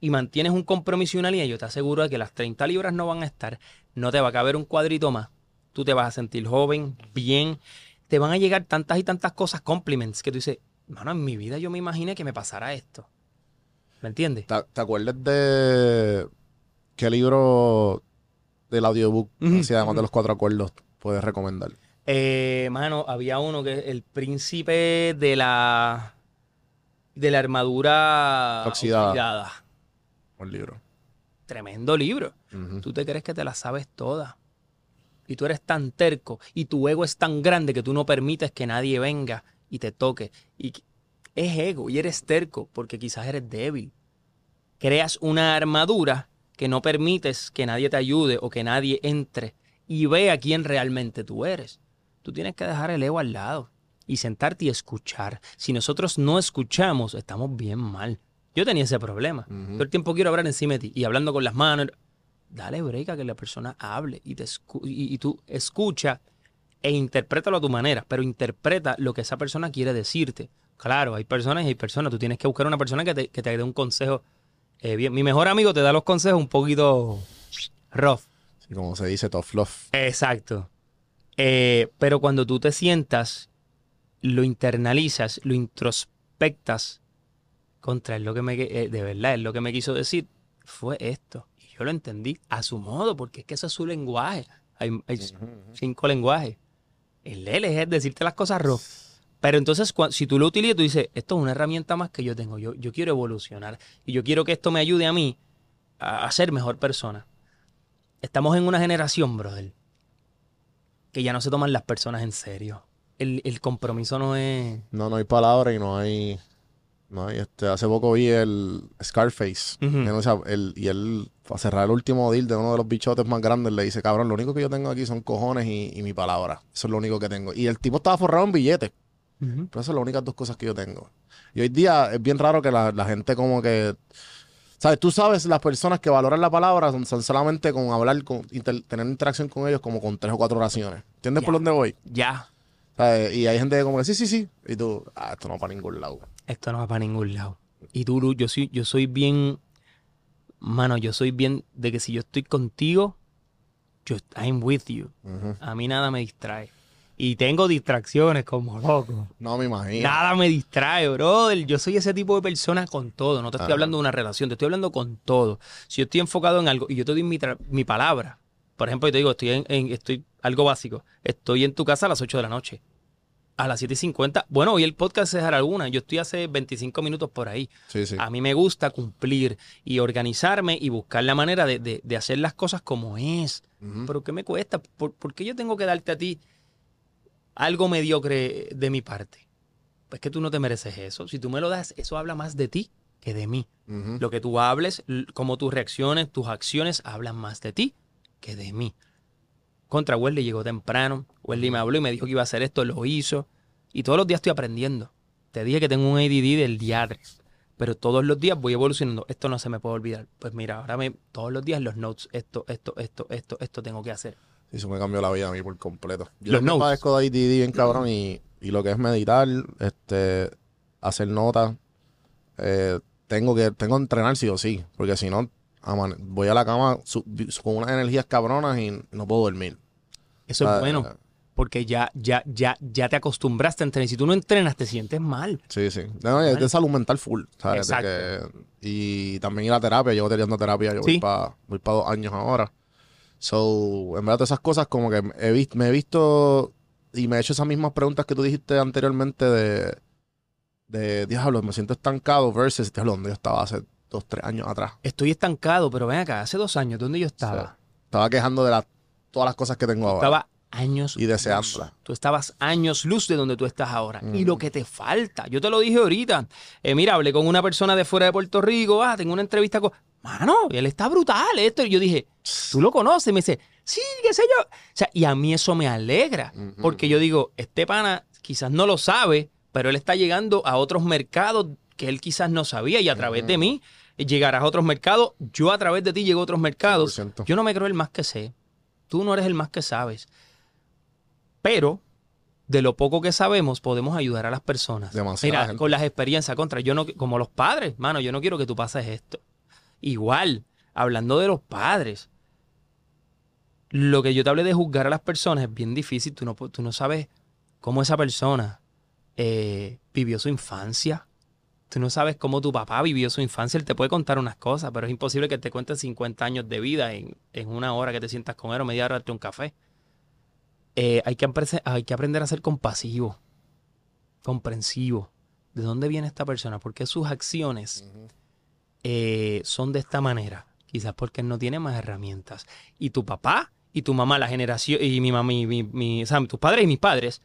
y mantienes un compromiso y una línea, yo te aseguro de que las 30 libras no van a estar, no te va a caber un cuadrito más, tú te vas a sentir joven, bien, te van a llegar tantas y tantas cosas, compliments, que tú dices, mano, en mi vida yo me imaginé que me pasara esto. ¿Me entiendes?
¿Te, te acuerdas de qué libro del audiobook, así además de los cuatro acuerdos, puedes recomendar?
Eh, mano, había uno que es el príncipe de la de la armadura
Oxidada. Un libro.
Tremendo libro. Tú te crees que te la sabes toda. Y tú eres tan terco y tu ego es tan grande que tú no permites que nadie venga y te toque. Y es ego y eres terco porque quizás eres débil. Creas una armadura que no permites que nadie te ayude o que nadie entre y vea quién realmente tú eres. Tú tienes que dejar el ego al lado y sentarte y escuchar. Si nosotros no escuchamos, estamos bien mal. Yo tenía ese problema.
Ujú.
Todo el tiempo quiero hablar encima de ti y hablando con las manos. Dale break a que la persona hable y, te escu- y, y tú escucha e interprétalo a tu manera, pero interpreta lo que esa persona quiere decirte. Claro, hay personas y hay personas. Tú tienes que buscar una persona que te, que te dé un consejo eh, bien. Mi mejor amigo te da los consejos un poquito rough.
Sí, como se dice, tough love.
Exacto. Eh, pero cuando tú te sientas, lo internalizas, lo introspectas, contra es lo que me, eh, de verdad, es lo que me quiso decir, fue esto. Y yo lo entendí a su modo, porque es que ese es su lenguaje. Hay, hay cinco lenguajes. El L es decirte las cosas rough. Pero entonces, si tú lo utilizas, tú dices, esto es una herramienta más que yo tengo. Yo, yo quiero evolucionar. Y yo quiero que esto me ayude a mí a, a ser mejor persona. Estamos en una generación, brother, que ya no se toman las personas en serio. El, el compromiso no es...
No, no hay palabra y no hay. No hay este. Hace poco vi el Scarface. O sea, el- y él, para cerrar el último deal de uno de los bichotes más grandes, le dice: Cabrón, lo único que yo tengo aquí son cojones y, y mi palabra. Eso es lo único que tengo. Y el tipo estaba forrado en billetes. Pero esas son las únicas dos cosas que yo tengo. Y hoy día es bien raro que la, la gente como que... ¿Sabes? Tú sabes, las personas que valoran la palabra son, son solamente con hablar, con inter- tener interacción con ellos como con tres o cuatro oraciones. ¿Entiendes por dónde voy?
Ya,
¿Sabes? Y hay gente que como que sí, sí, sí. Y tú, ah, esto no va para ningún lado.
esto no va para ningún lado. Y tú, Lu, yo soy, yo soy bien... Mano, yo soy bien de que si yo estoy contigo, yo, I'm with you. A mí nada me distrae. Y tengo distracciones como loco.
No me imagino.
Nada me distrae, brother. Yo soy ese tipo de persona con todo. No te estoy hablando de una relación, te estoy hablando con todo. Si yo estoy enfocado en algo y yo te doy mi, mi palabra, por ejemplo, yo te digo, estoy en, en- estoy algo básico. Estoy en tu casa a las 8 de la noche. A las 7 y 50. Bueno, hoy el podcast es alguna. Yo estoy hace 25 minutos por ahí.
Sí, sí.
A mí me gusta cumplir y organizarme y buscar la manera de, de- de hacer las cosas como es. ¿Pero qué me cuesta? ¿Por, por qué yo tengo que darte a ti algo mediocre de mi parte? Pues que tú no te mereces eso. Si tú me lo das, eso habla más de ti que de mí. Lo que tú hables, cómo tus reacciones, tus acciones hablan más de ti que de mí. Contra Welly llegó temprano. Welly me habló y me dijo que iba a hacer esto, lo hizo. Y todos los días estoy aprendiendo. Te dije que tengo un ADD del diadre. Pero todos los días voy evolucionando. Esto no se me puede olvidar. Pues mira, ahora me, todos los días los notes, esto, esto, esto, esto, esto tengo que hacer.
Eso me cambió la vida a mí por completo. Yo
Los notes.
padezco de ADD bien cabrón y, y lo que es meditar, este, hacer notas, eh, tengo que tengo que entrenar sí o sí, porque si no, voy a la cama su- con unas energías cabronas y no puedo dormir.
Eso
Ah,
es bueno. Porque ya, ya, ya, ya te acostumbraste a entrenar. Si tú no entrenas, te sientes mal.
Sí, sí. No, es de salud mental full,
Exacto.
que- y también ir a terapia, llevo teniendo terapia, yo voy
Sí.
para voy pa dos años ahora. So, en verdad, todas esas cosas como que he visto, me he visto y me he hecho esas mismas preguntas que tú dijiste anteriormente de, de diablo, me siento estancado versus, diablo, donde yo estaba hace dos, tres años atrás.
Estoy estancado, pero ven acá, hace dos años, ¿dónde yo estaba?
Estaba quejando de la- todas las cosas que tengo ahora.
Estaba años
Y deseándola.
luz. Tú estabas años luz de donde tú estás ahora. Y
Mm.
lo que te falta. Yo te lo dije ahorita. Eh, mira, hablé con una persona de fuera de Puerto Rico. Ah, tengo una entrevista con. Mano, él está brutal esto. Y yo dije, tú lo conoces. Y me dice, sí, qué sé yo. O sea, y a mí eso me alegra.
Ujú.
Porque yo digo, este pana quizás no lo sabe, pero él está llegando a otros mercados que él quizás no sabía. Y a través de mí llegarás a otros mercados. Yo a través de ti llego a otros mercados.
100%.
Yo no me creo el más que sé. Tú no eres el más que sabes. Pero de lo poco que sabemos podemos ayudar a las personas.
Demasiada
Mira,
gente.
con las experiencias contra, yo no como los padres, mano, yo no quiero que tú pases esto. Igual, hablando de los padres, lo que yo te hablé de juzgar a las personas es bien difícil. Tú no, tú no sabes cómo esa persona eh, vivió su infancia. Tú no sabes cómo tu papá vivió su infancia. Él te puede contar unas cosas, pero es imposible que te cuente 50 años de vida en, en una hora que te sientas con él o media hora de un café. Eh, hay, que aprese- hay que aprender a ser compasivo, comprensivo. ¿De dónde viene esta persona? ¿Por qué sus acciones eh, son de esta manera? Quizás porque no tiene más herramientas. Y tu papá y tu mamá, la generación, y mi mamá, mi, mi- mi- o sea, tus padres y mis padres,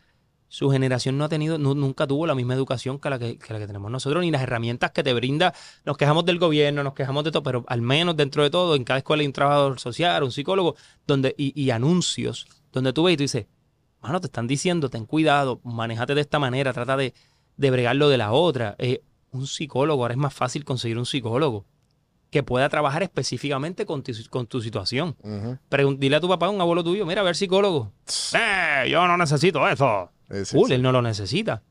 su generación no ha tenido, nu- nunca tuvo la misma educación que la que, que la que tenemos nosotros, ni las herramientas que te brinda. Nos quejamos del gobierno, nos quejamos de todo, pero al menos dentro de todo, en cada escuela hay un trabajador social, un psicólogo, donde, y, y anuncios, donde tú ves y tú dices, mano, te están diciendo, ten cuidado, manejate de esta manera, trata de, de bregarlo de la otra. Eh, un psicólogo, ahora es más fácil conseguir un psicólogo que pueda trabajar específicamente con tu, con tu situación. Pregun- dile a tu papá, a un abuelo tuyo, mira, a ver psicólogo. Eh, yo no necesito eso. Cool, él no lo necesita.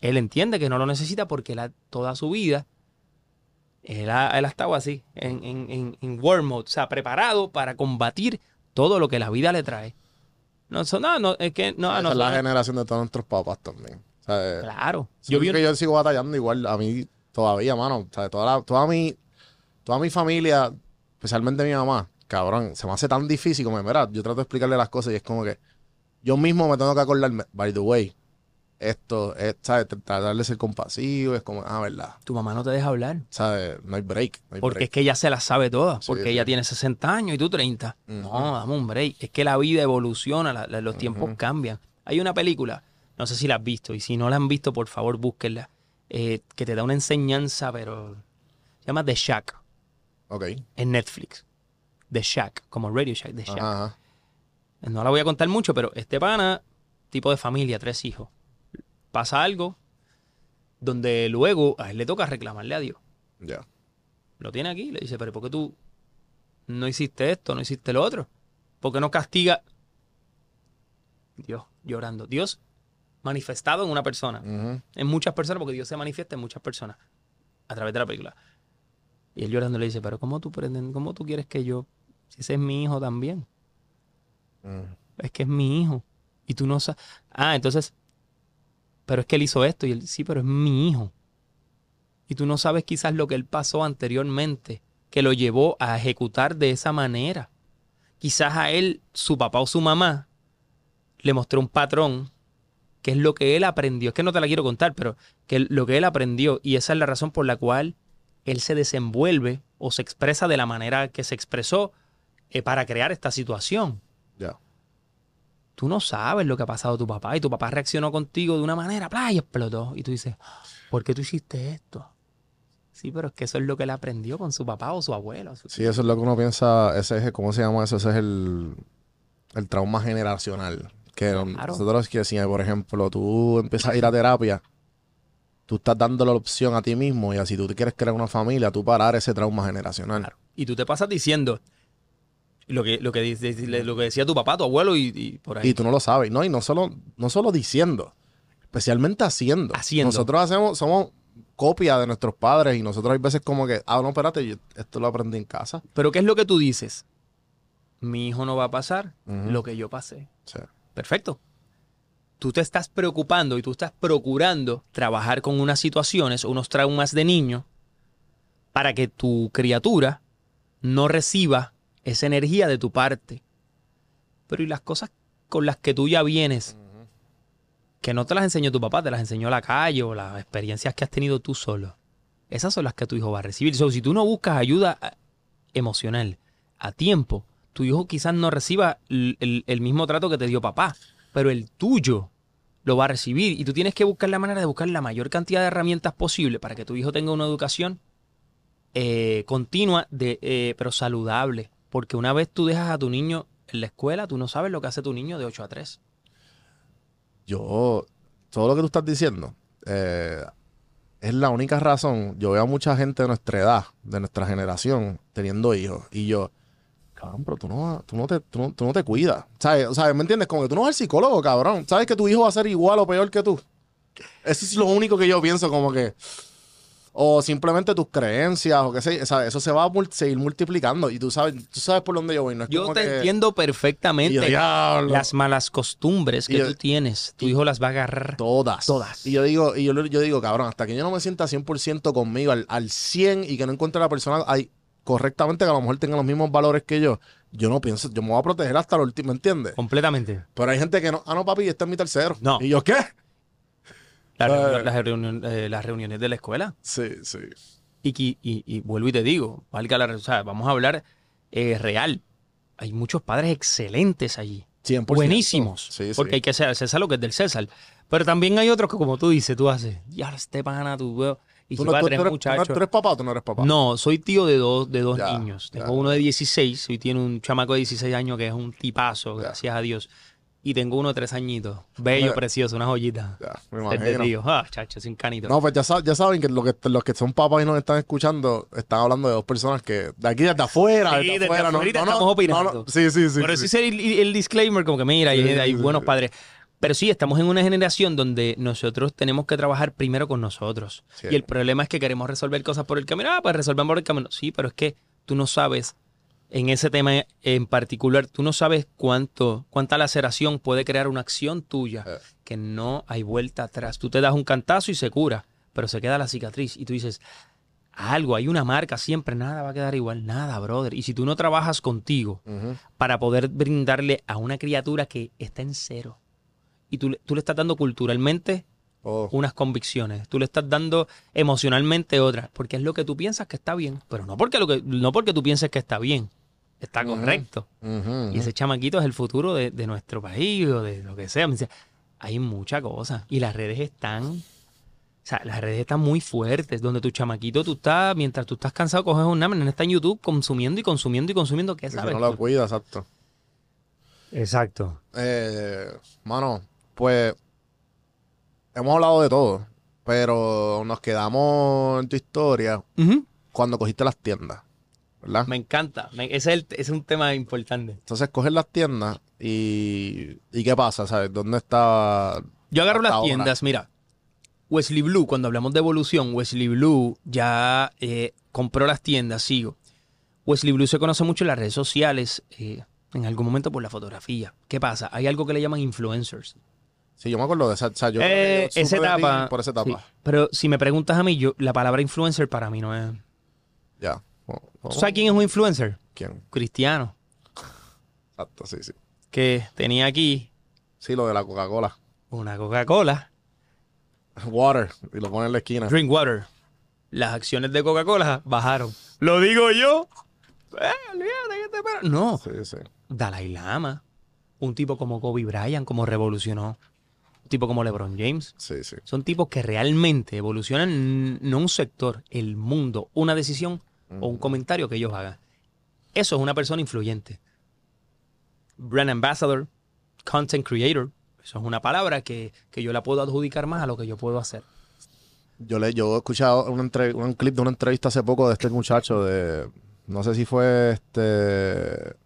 Él entiende que no lo necesita porque él ha- toda su vida él ha, él ha estado así, en, en, en, en war mode, o sea, preparado para combatir todo lo que la vida le trae. No, eso- no, no, es que no,
Esa
no,
es la
no-
generación de todos nuestros papás también. O sea, eh,
claro.
yo
Yo vi,
que yo sigo batallando igual a mí todavía, mano. O sea, toda, la- toda, mi, toda mi familia, especialmente mi mamá, cabrón, se me hace tan difícil como, mira, yo trato de explicarle las cosas y es como que yo mismo me tengo que acordarme, by the way, esto, es, ¿sabes? Tratar de ser compasivo, es como, ah, verdad,
tu mamá no te deja hablar.
¿sabes? No hay break. No hay
Porque
break.
es que ella se las sabe todas. Porque
sí.
ella tiene 60 años y tú 30.
Ujú.
No, dame un break. Es que la vida evoluciona, la- la- los tiempos cambian. Hay una película, no sé si la has visto, y si no la han visto, por favor, búsquenla, eh, que te da una enseñanza, pero se llama The Shack
Ok.
en Netflix. The Shack, como Radio Shack, The Shack.
Ajá.
No la voy a contar mucho, pero este pana, tipo de familia, tres hijos, pasa algo donde luego a él le toca reclamarle a Dios.
Ya.
Lo tiene aquí, le dice, pero ¿por qué tú no hiciste esto, no hiciste lo otro? ¿Por qué no castiga? Dios, llorando. Dios manifestado en una persona, en muchas personas, porque Dios se manifiesta en muchas personas a través de la película. Y él llorando le dice, pero ¿cómo tú, cómo tú quieres que yo, si ese es mi hijo también? Es que es mi hijo. Y tú no sabes. Ah, entonces, pero es que él hizo esto y él, sí, pero es mi hijo. Y tú no sabes quizás lo que él pasó anteriormente, que lo llevó a ejecutar de esa manera. Quizás a él, su papá o su mamá, le mostró un patrón, que es lo que él aprendió. Es que no te la quiero contar, pero que lo que él aprendió, y esa es la razón por la cual él se desenvuelve o se expresa de la manera que se expresó eh, para crear esta situación. Tú no sabes lo que ha pasado a tu papá y tu papá reaccionó contigo de una manera, ¡plá! y explotó. Y tú dices, ¿por qué tú hiciste esto? Sí, pero es que eso es lo que él aprendió con su papá o su abuelo. su-
Sí, eso es lo que uno piensa, ese es, ¿cómo se llama eso? Ese es el, el trauma generacional. Que
Claro.
nosotros que si, por ejemplo, tú empiezas a ir a terapia, tú estás dando la opción a ti mismo y así tú te quieres crear una familia, tú parar ese trauma generacional.
Claro. Y tú te pasas diciendo lo que, lo que, dice- lo que decía tu papá, tu abuelo y, y por ahí.
Y tú no lo sabes, ¿no? Y no solo, no solo diciendo, especialmente haciendo.
Haciendo.
Nosotros hacemos, somos copia de nuestros padres y nosotros hay veces como que, ah, no, espérate, yo esto lo aprendí en casa.
Pero ¿qué es lo que tú dices? Mi hijo no va a pasar lo que yo pasé.
Sí.
Perfecto. Tú te estás preocupando y tú estás procurando trabajar con unas situaciones unos traumas de niño para que tu criatura no reciba esa energía de tu parte. Pero ¿y las cosas con las que tú ya vienes? Que no te las enseñó tu papá, te las enseñó la calle o las experiencias que has tenido tú solo. Esas son las que tu hijo va a recibir. So, si tú no buscas ayuda eh, emocional a tiempo, tu hijo quizás no reciba el, el- el mismo trato que te dio papá, pero el tuyo lo va a recibir. Y tú tienes que buscar la manera de buscar la mayor cantidad de herramientas posible para que tu hijo tenga una educación eh, continua, de, eh, pero saludable. Porque una vez tú dejas a tu niño en la escuela, tú no sabes lo que hace tu niño de 8 a 3.
Yo, todo lo que tú estás diciendo, eh, es la única razón. Yo veo a mucha gente de nuestra edad, de nuestra generación, teniendo hijos. Y yo, cabrón, pero tú no, tú no, te, tú no, tú no te cuidas. ¿Sabes? O sea, ¿me entiendes? Como que tú no al psicólogo, cabrón. ¿Sabes que tu hijo va a ser igual o peor que tú? Eso es lo único que yo pienso, como que. O simplemente tus creencias, o qué sé, ¿sabes? eso se va a mul- seguir multiplicando. Y tú sabes, tú sabes por dónde yo voy. No es
Yo
como
te
que-
entiendo
yo,
perfectamente. Las malas costumbres que
yo-
tú tienes, tu hijo las va a agarrar.
Todas.
Todas.
Y yo digo, y yo, yo digo, cabrón, hasta que yo no me sienta 100% conmigo al, al 100 y que no encuentre a la persona ahí correctamente, que a lo mejor tenga los mismos valores que yo, yo no pienso, yo me voy a proteger hasta lo último, ¿me entiendes?
Completamente.
Pero hay gente que no, ah, no, papi, este es mi tercero.
No.
¿Y yo qué?
La reunión- las, reunión- eh, las reuniones de la escuela.
Sí, sí.
Y, qui- y, y vuelvo y te digo, valga la, o sea, vamos a hablar eh, real. Hay muchos padres excelentes allí.
100%.
Buenísimos.
Sí, sí.
Porque hay que hacer César lo que es del César. Pero también hay otros que, como tú dices, tú haces, ya, este pana, tú, veo. Y
¿Tú
si
no, tú- tú eres,
muchachos.
tú eres papá o tú no eres papá?
No, soy tío de dos, de dos
Ya,
niños.
ya.
Tengo uno de 16 y tiene un chamaco de 16 años que es un tipazo,
Ya.
gracias a Dios. Y tengo uno de tres añitos. Bello, precioso, una joyita.
Ya, me imagino.
Ah, chacho, sin canito.
No, pues ya, sa- ya saben que, lo que los que son papás y nos están escuchando están hablando de dos personas que de aquí desde afuera,
Sí,
desde afuera, no, no, no,
estamos opinando.
no, no. Sí, sí, sí.
Pero
sí.
sí es el, el disclaimer, como que mira, hay,
Sí,
hay buenos padres. Pero sí, estamos en una generación donde nosotros tenemos que trabajar primero con nosotros. Y el problema es que queremos resolver cosas por el camino. Ah, pues resolvemos por el camino. Sí, pero es que tú no sabes, en ese tema en particular, tú no sabes cuánto, cuánta laceración puede crear una acción tuya,
Eh.
que no hay vuelta atrás. Tú te das un cantazo y se cura, pero se queda la cicatriz. Y tú dices, algo, hay una marca, siempre nada va a quedar igual, nada, brother. Y si tú no trabajas contigo, para poder brindarle a una criatura que está en cero. Y tú, le- tú le estás dando culturalmente
Oh,
unas convicciones, tú le estás dando emocionalmente otras, porque es lo que tú piensas que está bien, pero no porque, lo que, no porque tú pienses que está bien, está correcto. Y ese chamaquito es el futuro de, de nuestro país o de lo que sea. Me dice, hay mucha cosa. Y las redes están, o sea, las redes están muy fuertes, donde tu chamaquito, tú estás, mientras tú estás cansado, coges un nana, está en YouTube consumiendo y consumiendo y consumiendo, ¿qué sabes?
no lo cuida, exacto.
Exacto.
Eh, mano, pues hemos hablado de todo, pero nos quedamos en tu historia cuando cogiste las tiendas, ¿verdad?
Me encanta. Me- ese, es el- ese es un tema importante.
Entonces coges las tiendas y, y ¿qué pasa? ¿Sabes? ¿Dónde está?
Yo agarro las
ahora.
tiendas, mira. Wesley Blue, cuando hablamos de evolución, Wesley Blue ya eh, compró las tiendas, sigo. Wesley Blue se conoce mucho en las redes sociales, eh, en algún momento por la fotografía. ¿Qué pasa? Hay algo que le llaman influencers.
Sí, yo me acuerdo de esa. O sea, yo
Eh,
yo
esa etapa.
Por esa etapa.
sí. Pero si me preguntas a mí, yo, la palabra influencer para mí no es.
Ya.
¿Tú sabes quién es un influencer?
¿Quién?
Cristiano.
Exacto, sí, sí.
Que tenía aquí
Sí, lo de la Coca-Cola.
una Coca-Cola,
Water. Y lo pone en la esquina.
Drink Water. Las acciones de Coca-Cola bajaron. ¿Lo digo yo? Eh, olvídate que te para- No.
Sí, sí.
Dalai Lama. Un tipo como Kobe Bryant, como revolucionó. Un tipo como LeBron James.
Sí, sí.
Son tipos que realmente evolucionan no un sector, el mundo, una decisión o un comentario que ellos hagan. Eso es una persona influyente. Brand Ambassador, Content Creator. Eso es una palabra que, que yo la puedo adjudicar más a lo que yo puedo hacer.
Yo le, yo he escuchado un clip de una entrevista hace poco de este muchacho de. No sé si fue este.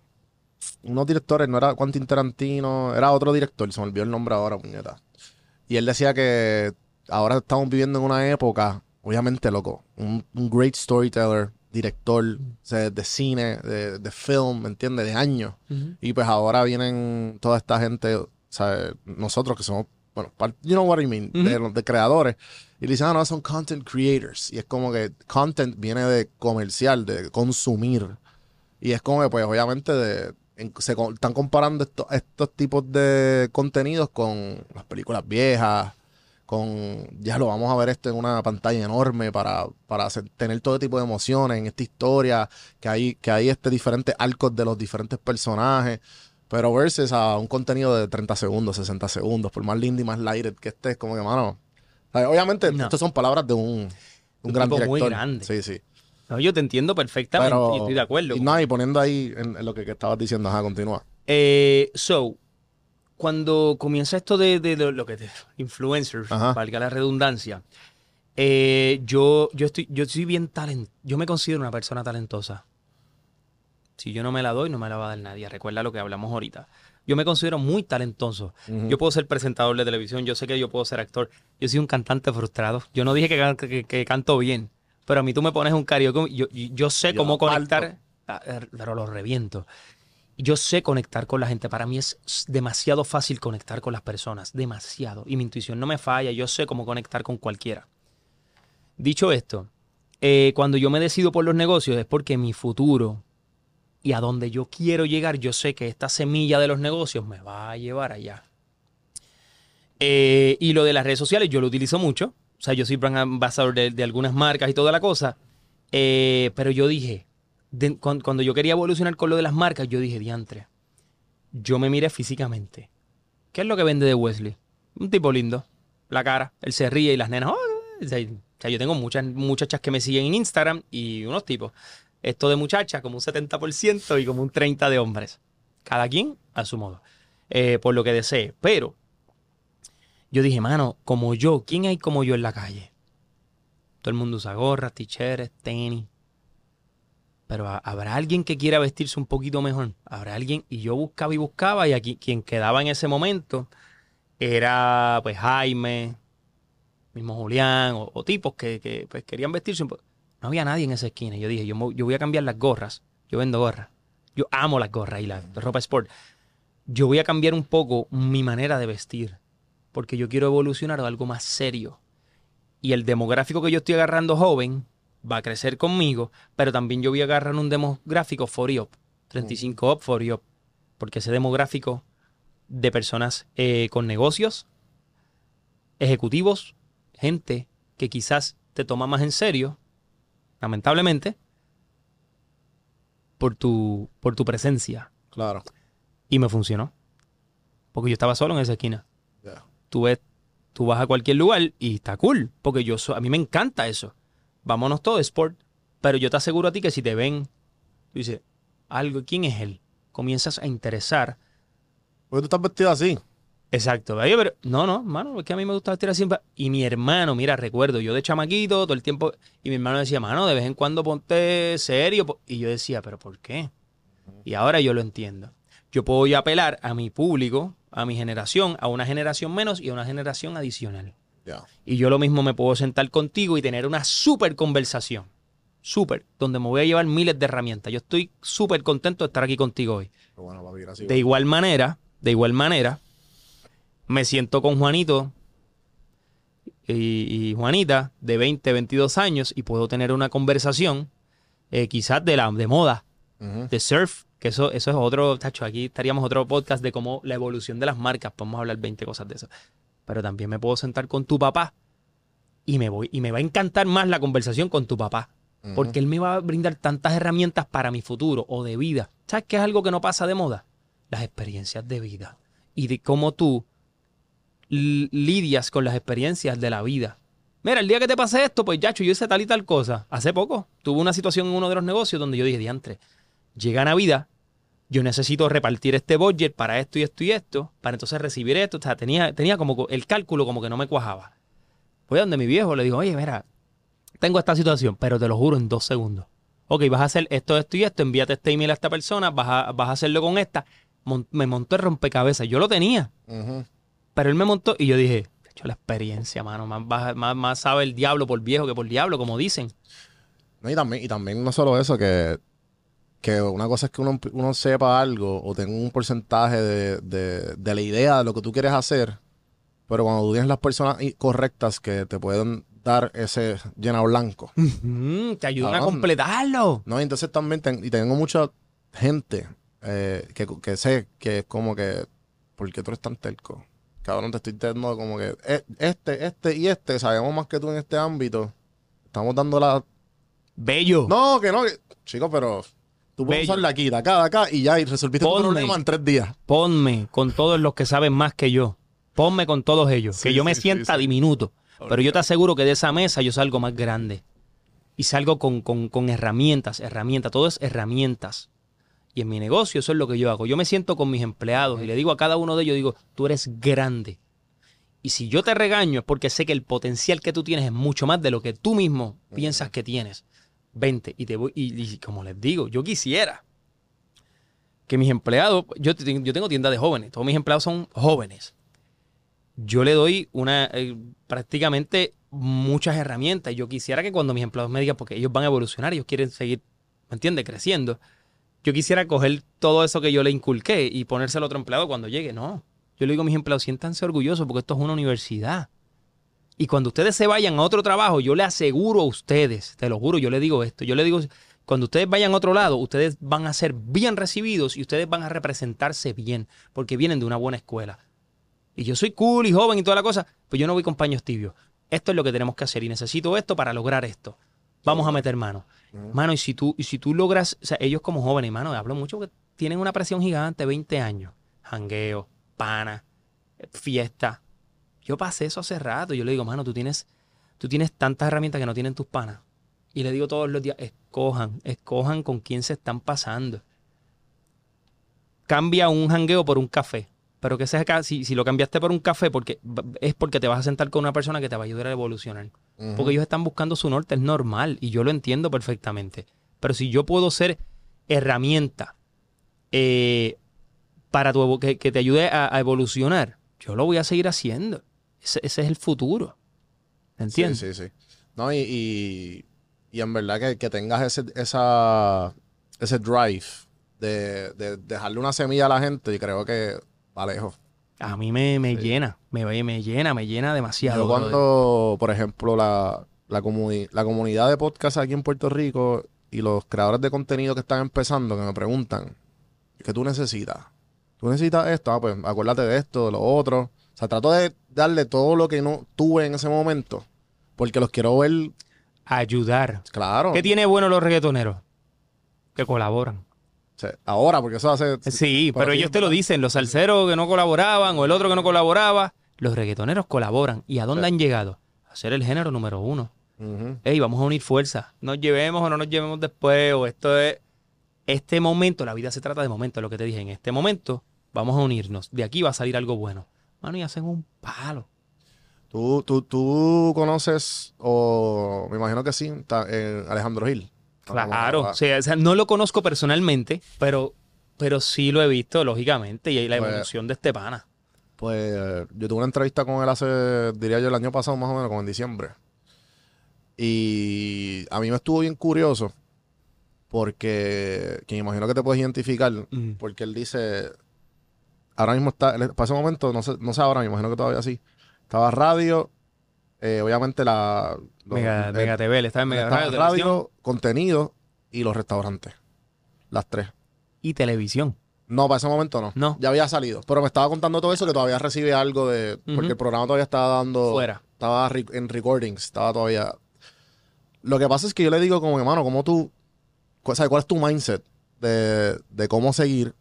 Unos directores, no era Quentin Tarantino, era otro director, se me olvidó el nombre ahora, puñeta. Y él decía que ahora estamos viviendo en una época, obviamente, loco, un, un great storyteller, director o sea, de cine, de, de film, ¿me entiendes? De años. Y pues ahora vienen toda esta gente, sea, nosotros que somos, bueno, par- you know what I mean, de, creadores. Y le dicen, ah, no, son content creators. Y es como que content viene de comercial, de consumir. Y es como que, pues, obviamente, de, en- se están comparando esto- estos tipos de contenidos con las películas viejas, con, ya lo vamos a ver esto en una pantalla enorme para, para hacer- tener todo tipo de emociones en esta historia, que hay, que hay este diferentes arcos de los diferentes personajes. Pero versus a un contenido de 30 segundos, 60 segundos, por más lindo y más lighted que esté, es como que, mano. obviamente,
No.
estas son palabras de un, un
Un
gran
tipo muy
director.
grande.
Sí, sí.
No, yo te entiendo perfectamente
Pero,
y estoy de acuerdo.
Y, no, y poniendo ahí en, en lo que, que estabas diciendo, ajá, continúa.
Eh, so, cuando comienza esto de, de lo, lo que te, influencers,
Ajá.
valga la redundancia, eh, yo, yo estoy, yo soy bien talent, yo me considero una persona talentosa. Si yo no me la doy, no me la va a dar nadie. Recuerda lo que hablamos ahorita. Yo me considero muy talentoso.
Ujú.
Yo puedo ser presentador de televisión, yo sé que yo puedo ser actor. Yo soy un cantante frustrado. Yo no dije que, can- que- que canto bien. Pero a mí tú me pones un karaoke, yo, yo, sé
Yo
cómo conectar, ah, eh, pero lo reviento. Yo sé conectar con la gente. Para mí es demasiado fácil conectar con las personas. Demasiado. Y mi intuición no me falla. Yo sé cómo conectar con cualquiera. Dicho esto, eh, cuando yo me decido por los negocios es porque mi futuro y a donde yo quiero llegar, yo sé que esta semilla de los negocios me va a llevar allá. Eh, y lo de las redes sociales, yo lo utilizo mucho. O sea, yo soy brand de algunas marcas y toda la cosa. Eh, pero yo dije, cuando, yo quería evolucionar con lo de las marcas, yo dije, diantre, yo me miré físicamente. ¿Qué es lo que vende de Wesley? Un tipo lindo. La cara, él se ríe y las nenas. "Oh", sea, o sea, yo tengo muchas muchachas que me siguen en Instagram y unos tipos. Esto de muchachas, como un 70% y como un 30% de hombres. Cada quien a su modo. Eh, por lo que desee. Pero yo dije, mano, como yo, ¿quién hay como yo en la calle? Todo el mundo usa gorras, ticheres, tenis. Pero ¿ha- ¿habrá alguien que quiera vestirse un poquito mejor? ¿Habrá alguien? Y yo buscaba y buscaba y aquí quien quedaba en ese momento era pues Jaime, mismo Julián o, tipos que, que, pues, querían vestirse un. No había nadie en esa esquina. Yo dije, yo, yo voy a cambiar las gorras. Yo vendo gorras. Yo amo las gorras y la ropa sport. Yo voy a cambiar un poco mi manera de vestir. Porque yo quiero evolucionar a algo más serio. Y el demográfico que yo estoy agarrando joven va a crecer conmigo, pero también yo voy a agarrar un demográfico 40 up, 35 up, 40 up. Porque ese demográfico de personas eh, con negocios, ejecutivos, gente que quizás te toma más en serio, lamentablemente, por tu, por tu presencia.
Claro.
Y me funcionó. Porque yo estaba solo en esa esquina. Tú ves, tú vas a cualquier lugar y está cool. Porque yo so- a mí me encanta eso. Vámonos todos, sport. Pero yo te aseguro a ti que si te ven, tú dices, algo, ¿quién es él? Comienzas a interesar.
Porque tú estás vestido así.
Exacto. Pero no, no, mano, es que a mí me gusta vestir así. Y mi hermano, mira, recuerdo, yo de chamaquito, todo el tiempo, y mi hermano decía, mano, de vez en cuando ponte serio. po-". Y yo decía, ¿pero por qué? Y ahora yo lo entiendo. Yo puedo ya apelar a mi público, a mi generación, a una generación menos y a una generación adicional. Y yo lo mismo me puedo sentar contigo y tener una súper conversación. Súper, donde me voy a llevar miles de herramientas. Yo estoy súper contento de estar aquí contigo hoy.
Pero bueno, papi, gracias.
De igual manera, de igual manera, me siento con Juanito y, y Juanita de 20, 22 años y puedo tener una conversación eh, quizás de la de moda, de surf, que eso, eso es otro, tacho, aquí estaríamos otro podcast de cómo la evolución de las marcas, podemos hablar 20 cosas de eso. Pero también me puedo sentar con tu papá y me voy y me va a encantar más la conversación con tu papá, porque él me va a brindar tantas herramientas para mi futuro o de vida. ¿Sabes qué es algo que no pasa de moda? Las experiencias de vida y de cómo tú lidias con las experiencias de la vida. Mira, el día que te pasé esto, pues ya, yo hice tal y tal cosa. Hace poco tuve una situación en uno de los negocios donde yo dije, diantre, llega Navidad, yo necesito repartir este budget para esto y esto y esto, para entonces recibir esto. O sea, tenía, tenía como co- el cálculo como que no me cuajaba. Voy a donde mi viejo, le digo, oye, mira, tengo esta situación, pero te lo juro en dos segundos. Ok, vas a hacer esto, esto y esto, envíate este email a esta persona, vas a, vas a hacerlo con esta. Mon- me montó el rompecabezas, yo lo tenía, pero él me montó y yo dije, "De hecho la experiencia, mano, más, más, más sabe el diablo por viejo que por diablo, como dicen.
No, y, también, y también no solo eso, que, que una cosa es que uno, uno sepa algo o tenga un porcentaje de, de- de la idea de lo que tú quieres hacer, pero cuando tú tienes las personas correctas que te pueden dar ese llena blanco.
Mm, te ayudan a completarlo.
¿no? Y entonces también ten- y tengo mucha gente eh, que, que sé que es como que, ¿por qué tú eres tan terco? Cabrón, te estoy dando como que "Eh, este, este y este, sabemos más que tú en este ámbito. Estamos dando la...
Bello.
No, que no, que... Chico, pero tú puedes
Bello.
usar de aquí, de acá, de acá y ya, y resolviste tu
Ponme.
problema en tres días.
Ponme con todos los que saben más que yo. Ponme con todos ellos.
Sí,
que yo me
sí,
sienta
sí.
diminuto. Pero yo te aseguro que de esa mesa yo salgo más grande. Y salgo con, con- con herramientas, herramientas. Todo es herramientas. Y en mi negocio eso es lo que yo hago. Yo me siento con mis empleados y le digo a cada uno de ellos, digo, tú eres grande. Y si yo te regaño es porque sé que el potencial que tú tienes es mucho más de lo que tú mismo piensas que tienes. Vente y te voy. Y, como les digo, yo quisiera que mis empleados, yo, yo tengo tienda de jóvenes, todos mis empleados son jóvenes. Yo le doy una, eh, prácticamente muchas herramientas. Yo quisiera que cuando mis empleados me digan, porque ellos van a evolucionar, ellos quieren seguir, ¿me entiendes? Creciendo. Yo quisiera coger todo eso que yo le inculqué y ponérselo a otro empleado cuando llegue. No. Yo le digo a mis empleados, siéntanse orgullosos porque esto es una universidad. Y cuando ustedes se vayan a otro trabajo, yo le aseguro a ustedes, te lo juro, yo le digo esto, yo le digo, cuando ustedes vayan a otro lado, ustedes van a ser bien recibidos y ustedes van a representarse bien, porque vienen de una buena escuela. Y yo soy cool y joven y toda la cosa, pues yo no voy con paños tibios. Esto es lo que tenemos que hacer y necesito esto para lograr esto. Vamos a meter mano. Mano, y si tú, y si tú logras, o sea, ellos como jóvenes, mano, hablo mucho que tienen una presión gigante, 20 años, jangueo, pana, fiesta. Yo pasé eso hace rato. Yo le digo, mano, tú tienes, tú tienes tantas herramientas que no tienen tus panas. Y le digo todos los días, escojan, escojan con quién se están pasando. Cambia un jangueo por un café. Pero que sea acá, si, si lo cambiaste por un café, porque es porque te vas a sentar con una persona que te va a ayudar a evolucionar. Porque ellos están buscando su norte, es normal, y yo lo entiendo perfectamente. Pero si yo puedo ser herramienta eh, para tu, que, que te ayude a, a, evolucionar, yo lo voy a seguir haciendo. Ese, ese es el futuro. ¿Entiendes?
Sí, sí, sí. No, y, y, y en verdad que, que, tengas ese, esa, ese drive de, de, dejarle una semilla a la gente, y creo que va lejos.
A mí me, me sí. llena, me, me llena, me llena demasiado.
Yo cuando, por ejemplo, la, la, comuni la comunidad de podcast aquí en Puerto Rico y los creadores de contenido que están empezando, que me preguntan, ¿qué tú necesitas? ¿Tú necesitas esto? Ah, pues acuérdate de esto, de lo otro. O sea, trato de darle todo lo que no tuve en ese momento, porque los quiero ver...
Ayudar.
Claro.
¿Qué tiene bueno los reggaetoneros? Que colaboran.
Ahora, porque eso hace.
Sí, pero ellos te lo dicen, los salseros que no colaboraban o el otro que no colaboraba, los reggaetoneros colaboran. ¿Y a dónde sí. han llegado? A ser el género número uno. Uh -huh. Ey, vamos a unir fuerzas. Nos llevemos o no nos llevemos después, o esto es. Este momento, la vida se trata de momento, lo que te dije. En este momento, vamos a unirnos. De aquí va a salir algo bueno. Mano, y hacen un palo.
¿Tú, tú, tú conoces, o me imagino que sí, eh, Alejandro Gil?
Claro, o sea, o sea, no lo conozco personalmente, pero, pero sí lo he visto, lógicamente, y ahí la evolución pues, de este pana.
Pues yo tuve una entrevista con él hace, diría yo, el año pasado más o menos, como en diciembre. Y a mí me estuvo bien curioso, porque, que me imagino que te puedes identificar, mm. porque él dice, ahora mismo está, para ese momento, no sé, no sé ahora, me imagino que todavía sí, estaba radio, eh, obviamente la...
Los, Mega, eh, Mega TV, está en Mega
radio, radio contenido y los restaurantes. Las tres.
¿Y televisión?
No, para ese momento no.
No.
Ya había salido. Pero me estaba contando todo eso que todavía recibe algo de... Uh -huh. Porque el programa todavía estaba dando...
Fuera.
Estaba en recordings. Estaba todavía... Lo que pasa es que yo le digo como, hermano, ¿cómo tú... ¿Sabes cuál es tu mindset de, de cómo seguir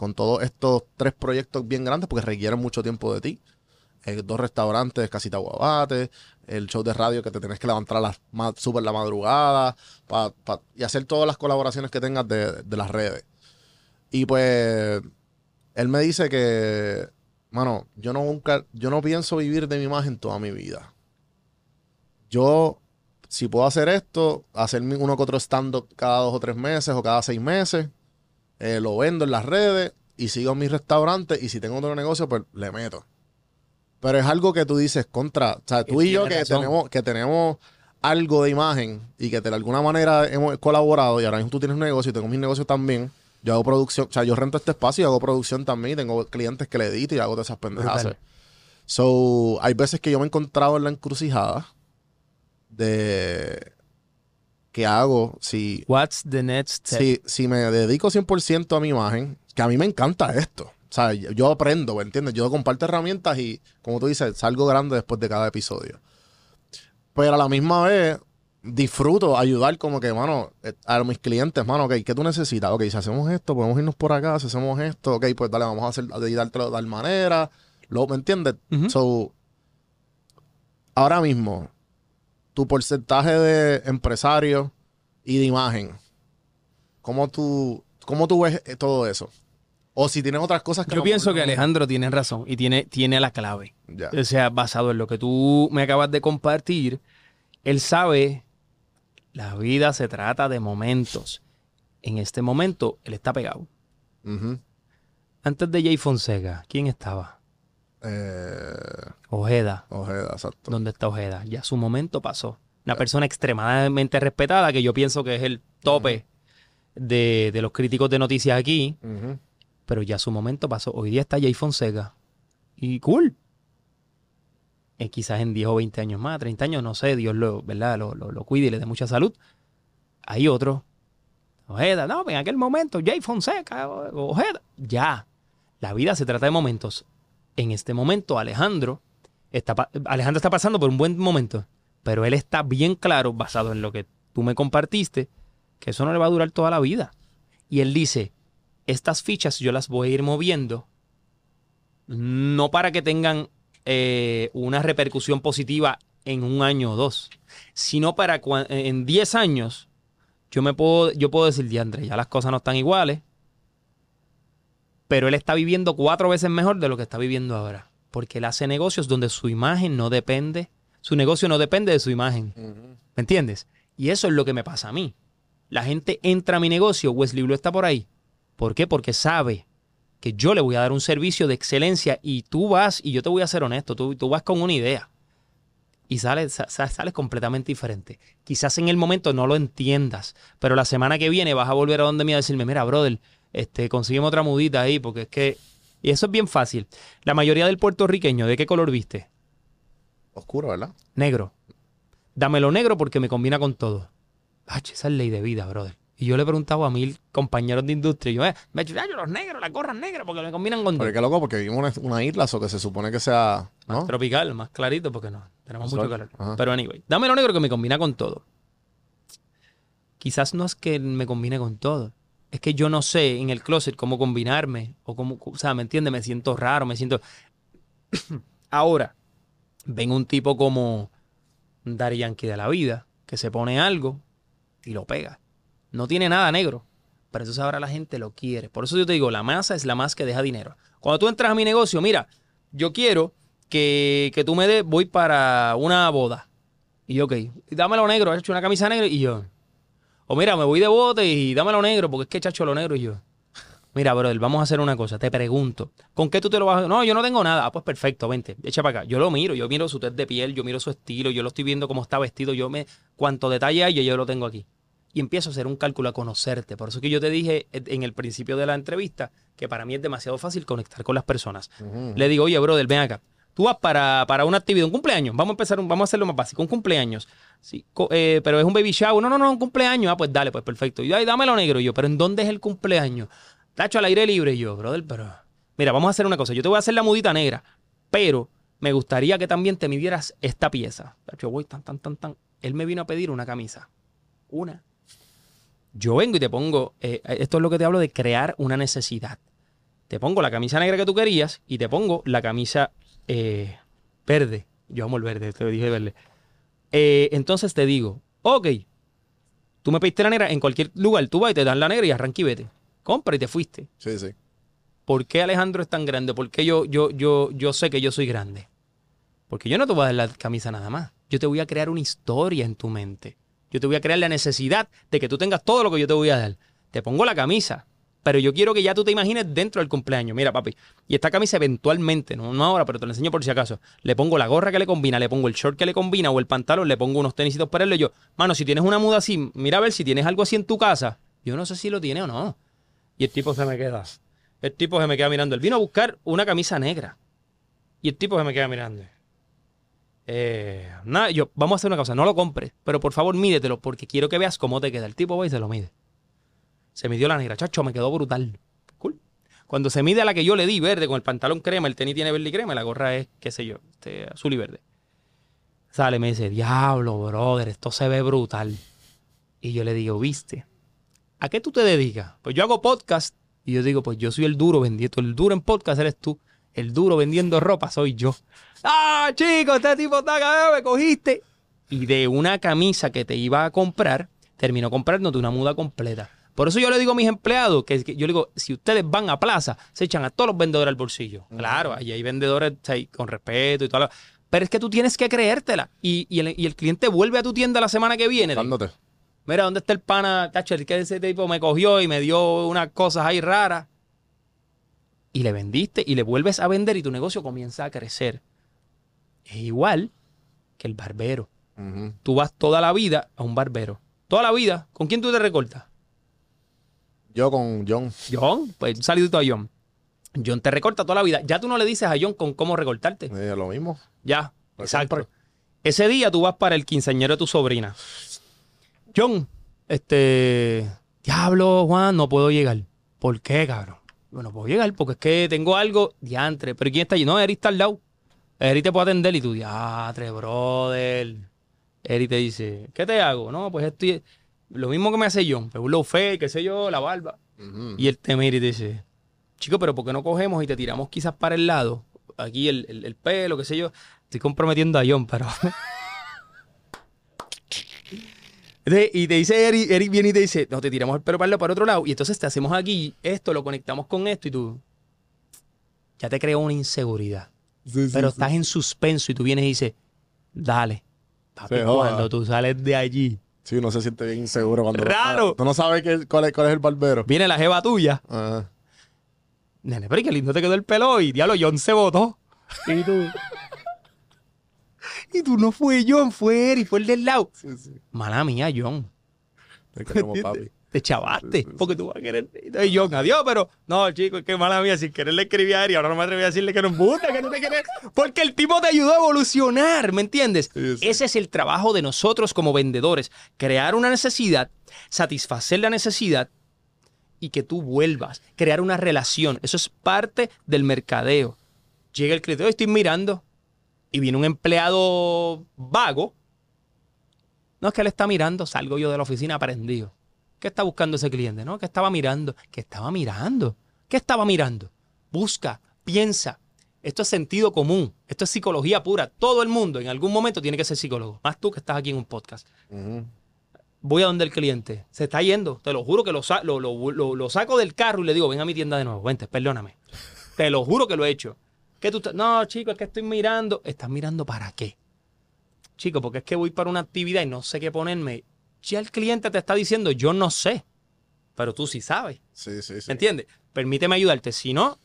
con todos estos tres proyectos bien grandes? Porque requieren mucho tiempo de ti eh, dos restaurantes, Casita Guabate, el show de radio que te tienes que levantar a las súper la madrugada y hacer todas las colaboraciones que tengas de, de, las redes. Y pues él me dice que, mano, yo no nunca, yo no pienso vivir de mi imagen toda mi vida. Yo, si puedo hacer esto, hacer uno que otro stand-up cada dos o tres meses o cada seis meses, eh, lo vendo en las redes y sigo en mis restaurantes y si tengo otro negocio, pues le meto. Pero es algo que tú dices contra. O sea, tú y yo que tenemos, que tenemos algo de imagen y que de alguna manera hemos colaborado y ahora mismo tú tienes un negocio y tengo mis negocios también. Yo hago producción, o sea, yo rento este espacio y hago producción también. Tengo clientes que le edito y hago todas esas pendejadas. So, hay veces que yo me he encontrado en la encrucijada de qué hago si...
What's the next step?
Si, si me dedico 100% a mi imagen, que a mí me encanta esto. O sea, yo aprendo, ¿me entiendes? Yo comparto herramientas y, como tú dices, salgo grande después de cada episodio. Pero a la misma vez, disfruto ayudar como que, mano, eh, a mis clientes, mano, ok, ¿qué tú necesitas? Ok, si hacemos esto, podemos irnos por acá, si hacemos esto, ok, pues dale, vamos a hacer, a dártelo de tal manera. Lo, ¿Me entiendes? Uh -huh. So, ahora mismo, tu porcentaje de empresario y de imagen, ¿cómo tú, cómo tú ves todo eso? O si tienen otras cosas que
Yo
no
pienso que Alejandro tiene razón y tiene, tiene la clave. Yeah. O sea, basado en lo que tú me acabas de compartir, él sabe, la vida se trata de momentos. En este momento, él está pegado. Uh -huh. Antes de Jay Fonseca, ¿quién estaba?
Eh,
Ojeda.
Ojeda, exacto.
¿Dónde está Ojeda? Ya su momento pasó. Una persona extremadamente respetada, que yo pienso que es el tope de, de los críticos de noticias aquí, pero ya su momento pasó. Hoy día está Jay Fonseca. Y cool. Eh, quizás en 10 o 20 años más, 30 años, no sé, Dios lo, ¿verdad? Lo, lo, lo cuide y le dé mucha salud. Hay otro. Ojeda, no, en aquel momento, Jay Fonseca, Ojeda. Ya. La vida se trata de momentos. En este momento, Alejandro está, Alejandro está pasando por un buen momento, pero él está bien claro, basado en lo que tú me compartiste, que eso no le va a durar toda la vida. Y él dice, estas fichas yo las voy a ir moviendo, no para que tengan eh, una repercusión positiva en un año o dos, sino para en 10 años yo me puedo, yo puedo decir, diantre, ya las cosas no están iguales, pero él está viviendo cuatro veces mejor de lo que está viviendo ahora, porque él hace negocios donde su imagen no depende, su negocio no depende de su imagen. ¿Me entiendes? Y eso es lo que me pasa a mí. La gente entra a mi negocio, Wesley Blue está por ahí. ¿Por qué? Porque sabe que yo le voy a dar un servicio de excelencia y tú vas, y yo te voy a ser honesto, tú, tú vas con una idea y sales, sa- sa- sales completamente diferente. Quizás en el momento no lo entiendas, pero la semana que viene vas a volver a donde mí a decirme, mira, brother, este, consígueme otra mudita ahí, porque es que... Y eso es bien fácil. La mayoría del puertorriqueño, ¿de qué color viste?
Oscuro, ¿verdad?
Negro. Dámelo negro porque me combina con todo. Ah, esa es ley de vida, brother. Y yo le he preguntado a mil compañeros de industria, y yo, eh, me he dicho, "Ah, yo los negros, las gorras negras, porque me combinan con todo.
Porque qué loco, porque vivimos en una, isla, o que se supone que sea, ¿no?
Tropical, más clarito, porque no, tenemos mucho calor.
Ajá.
Pero anyway, dámelo negro que me combina con todo. Quizás no es que me combine con todo. Es que yo no sé en el closet cómo combinarme. O cómo, o sea, ¿me entiendes? Me siento raro, me siento. Ahora, ven un tipo como Daddy Yankee de la vida, que se pone algo y lo pega. No tiene nada negro. Pero entonces ahora la gente lo quiere. Por eso yo te digo, la masa es la más que deja dinero. Cuando tú entras a mi negocio, mira, yo quiero que, que tú me des, voy para una boda. Y yo, ok, dámelo negro, he hecho una camisa negra y yo. O mira, me voy de bote y dámelo negro, porque es que chacho lo negro y yo. Mira, brother, vamos a hacer una cosa, te pregunto, ¿con qué tú te lo vas a.? No, yo no tengo nada. Ah, pues perfecto, vente, echa para acá. Yo lo miro, yo miro su test de piel, yo miro su estilo, yo lo estoy viendo cómo está vestido, yo me. Cuánto detalle hay, yo, yo lo tengo aquí. Y empiezo a hacer un cálculo a conocerte. Por eso que yo te dije en el principio de la entrevista que para mí es demasiado fácil conectar con las personas. Le digo, oye, brother, ven acá. Tú vas para, para una actividad, un cumpleaños. Vamos a empezar, un- vamos a hacerlo más básico, un cumpleaños. Sí, eh, pero es un baby shower. No, no, no, un cumpleaños. Ah, pues dale, pues perfecto. Y ay, dámelo negro. Yo, pero ¿en dónde es el cumpleaños? Tacho al aire libre. Y yo, brother, pero. Mira, vamos a hacer una cosa. Yo te voy a hacer la mudita negra, pero me gustaría que también te midieras esta pieza. Tacho, voy tan, tan, tan, tan. Él me vino a pedir una camisa. Una. Yo vengo y te pongo. eh, esto es lo que te hablo de crear una necesidad te pongo la camisa negra que tú querías y te pongo la camisa eh, verde. Yo amo el verde, te dije verde. Eh, entonces te digo, ok, tú me pediste la negra en cualquier lugar, tú vas y te dan la negra y arranca y vete. Compra y te fuiste.
Sí, sí.
¿Por qué Alejandro es tan grande? ¿Por qué yo, yo, yo, yo sé que yo soy grande? Porque yo no te voy a dar la camisa nada más. Yo te voy a crear una historia en tu mente. Yo te voy a crear la necesidad de que tú tengas todo lo que yo te voy a dar. Te pongo la camisa, pero yo quiero que ya tú te imagines dentro del cumpleaños. Mira, papi, y esta camisa eventualmente, no, ahora, pero te la enseño por si acaso. Le pongo la gorra que le combina, le pongo el short que le combina o el pantalón, le pongo unos tenisitos para él. Y yo, mano, si tienes una muda así, mira a ver si tienes algo así en tu casa. Yo no sé si lo tiene o no. Y el tipo se me queda. El tipo se me queda mirando. Él vino a buscar una camisa negra. Y el tipo se me queda mirando. Eh, nada, yo, vamos a hacer una cosa, no lo compres, pero por favor mídetelo porque quiero que veas cómo te queda. El tipo va y se lo mide. Se midió la negra, chacho, me quedó brutal. Cool. Cuando se mide a la que yo le di verde, con el pantalón crema, el tenis tiene verde y crema, la gorra es, qué sé yo, este, azul y verde. Sale, me dice, diablo, brother, esto se ve brutal. Y yo le digo, ¿viste? ¿A qué tú te dedicas? Pues yo hago podcast y yo digo, pues yo soy el duro vendiendo, el duro en podcast eres tú, el duro vendiendo ropa soy yo. Ah, chico, este tipo está cagado, me cogiste. Y de una camisa que te iba a comprar, terminó comprándote una muda completa. Por eso yo le digo a mis empleados, que, que yo le digo, si ustedes van a plaza, se echan a todos los vendedores al bolsillo. Claro, ahí hay vendedores y con respeto y todo. Pero es que tú tienes que creértela. Y, y el, y el cliente vuelve a tu tienda la semana que viene.
Dándote.
Mira, ¿dónde está el pana? Tacho, el que ese tipo me cogió y me dio unas cosas ahí raras. y le vendiste y le vuelves a vender y tu negocio comienza a crecer. Es igual que el barbero. Tú vas toda la vida a un barbero. Toda la vida. ¿Con quién tú te recortas?
Yo con John.
John. Pues un saludito a John. John te recorta toda la vida. Ya tú no le dices a John con cómo recortarte.
eh, lo mismo.
Ya. Exacto. Ese día tú vas para el quinceañero de tu sobrina. John, este. Diablo, Juan, no puedo llegar. ¿Por qué, cabrón? Bueno, puedo llegar porque es que tengo algo diantre. Pero ¿quién está allí? No, Eri está al lado. Eri te puede atender y tú, diantre, brother. Eri te dice, ¿qué te hago? No, pues estoy. Lo mismo que me hace John. Un low fade, qué sé yo, la barba. Y él te mira y te dice, chico, pero ¿por qué no cogemos y te tiramos quizás para el lado? Aquí el, el- el pelo, qué sé yo. Estoy comprometiendo a John, pero... Entonces, y te dice Eric, Eric viene y te dice, no, te tiramos el pelo para, el lado, para otro lado. Y entonces te hacemos aquí esto, lo conectamos con esto y tú... Ya te creó una inseguridad. pero estás en suspenso y tú vienes y dices, dale. Papi, cuando tú sales de allí,
Sí, uno se siente bien inseguro cuando.
Raro.
Tú no sabes qué- cuál, es, cuál es el barbero.
viene la jeva tuya
Ajá.
Nene, pero qué lindo te quedó el pelo hoy. Diablo, John se votó. Y tú. y tú no fue John, fue Eric, fue el del lado.
Sí, sí.
Mala mía, John.
Te queremos, papi.
Te chavaste. Porque tú vas a querer. Y John, adiós, pero. No, chico, que mala mía. Sin querer le escribí a Eric. Ahora no me atreví a decirle que no gusta, que no te quieres. Porque el tipo te ayudó a evolucionar, ¿me entiendes?
Sí, sí.
Ese es el trabajo de nosotros como vendedores. Crear una necesidad, satisfacer la necesidad y que tú vuelvas, crear una relación. Eso es parte del mercadeo. Llega el cliente, "Oye, estoy mirando, y viene un empleado vago. No es que él está mirando, salgo yo de la oficina aprendido. ¿Qué está buscando ese cliente? No, que estaba mirando. ¿Qué estaba mirando? ¿Qué estaba mirando? Busca, piensa. Esto es sentido común. Esto es psicología pura. Todo el mundo en algún momento tiene que ser psicólogo. Más tú que estás aquí en un podcast voy a donde el cliente. Se está yendo. Te lo juro que lo, lo, lo- lo- saco del carro y le digo, ven a mi tienda de nuevo. Vente, perdóname. Te lo juro que lo he hecho. ¿Qué tú estás- No, chico, es que estoy mirando. ¿Estás mirando para qué? Chico, porque es que voy para una actividad y no sé qué ponerme. Ya el cliente te está diciendo, yo no sé. Pero tú sí sabes.
Sí, sí, sí.
¿Me entiendes? Permíteme ayudarte. Si no,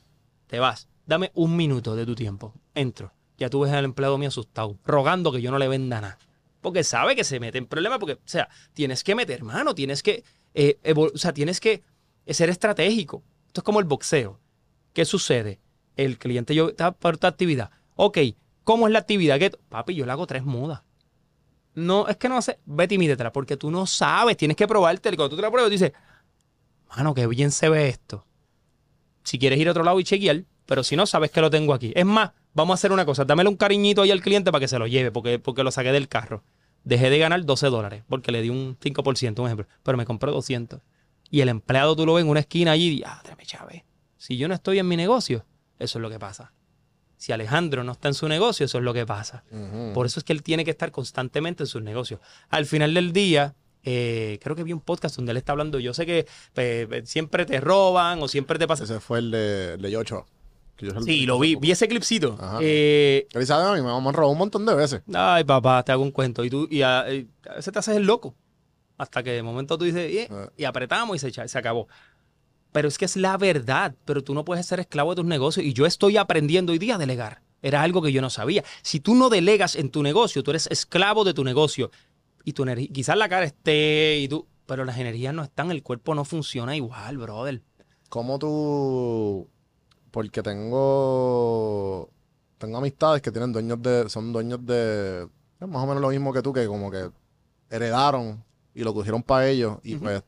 te vas. Dame un minuto de tu tiempo. Entro. Ya tú ves al empleado mío asustado, rogando que yo no le venda nada. Porque sabe que se mete en problemas. Porque, o sea, tienes que meter mano, tienes que, eh, o sea, tienes que ser estratégico. Esto es como el boxeo. ¿Qué sucede? El cliente yo está para esta actividad. Ok, ¿cómo es la actividad? ¿Qué- Papi, yo le hago tres mudas. No, es que no sé. Vete y mídetela, porque tú no sabes. Tienes que probarte. Y cuando tú te la pruebas, dices, mano, qué bien se ve esto. Si quieres ir a otro lado y chequear, pero si no, sabes que lo tengo aquí. Es más, vamos a hacer una cosa. Dámele un cariñito ahí al cliente para que se lo lleve, porque, porque lo saqué del carro. Dejé de ganar 12 dólares, porque le di un 5%, un ejemplo. Pero me compré 200. Y el empleado tú lo ves en una esquina allí y, ah, me chave. Si yo no estoy en mi negocio, eso es lo que pasa. Si Alejandro no está en su negocio, eso es lo que pasa. Por eso es que él tiene que estar constantemente en sus negocios. Al final del día, eh, creo que vi un podcast donde él está hablando. Yo sé que eh, eh, siempre te roban o siempre te pasa.
Ese fue el de, el de Yocho. Que yo-
Sí, lo vi, vi ese clipcito.
Ajá.
Eh,
Él sabe a mí, me han robado un montón de veces.
ay, papá, te hago un cuento. Y tú, y a, y a veces te haces el loco. Hasta que de momento tú dices, "Eh",
Ah.
y apretamos y se, se acabó. Pero es que es la verdad. Pero tú no puedes ser esclavo de tus negocios. Y yo estoy aprendiendo hoy día a delegar. Era algo que yo no sabía. Si tú no delegas en tu negocio, tú eres esclavo de tu negocio. Y tu energía, quizás la cara esté y tú, pero las energías no están, el cuerpo no funciona igual, brother.
¿Cómo tú...? Porque tengo... Tengo amistades que tienen dueños de... Son dueños de... más o menos lo mismo que tú, que como que heredaron y lo cogieron para ellos. Y pues...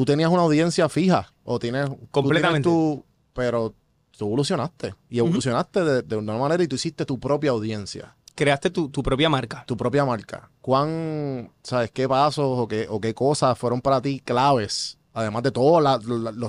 Tú tenías una audiencia fija. O tienes... tú tienes
Completamente.
tu- pero tú evolucionaste. Y evolucionaste de, de una manera y tú hiciste tu propia audiencia.
Creaste tu, tu propia marca.
tu propia marca, ¿cuán, sabes, qué pasos o qué, o qué cosas fueron para ti claves? Además de todas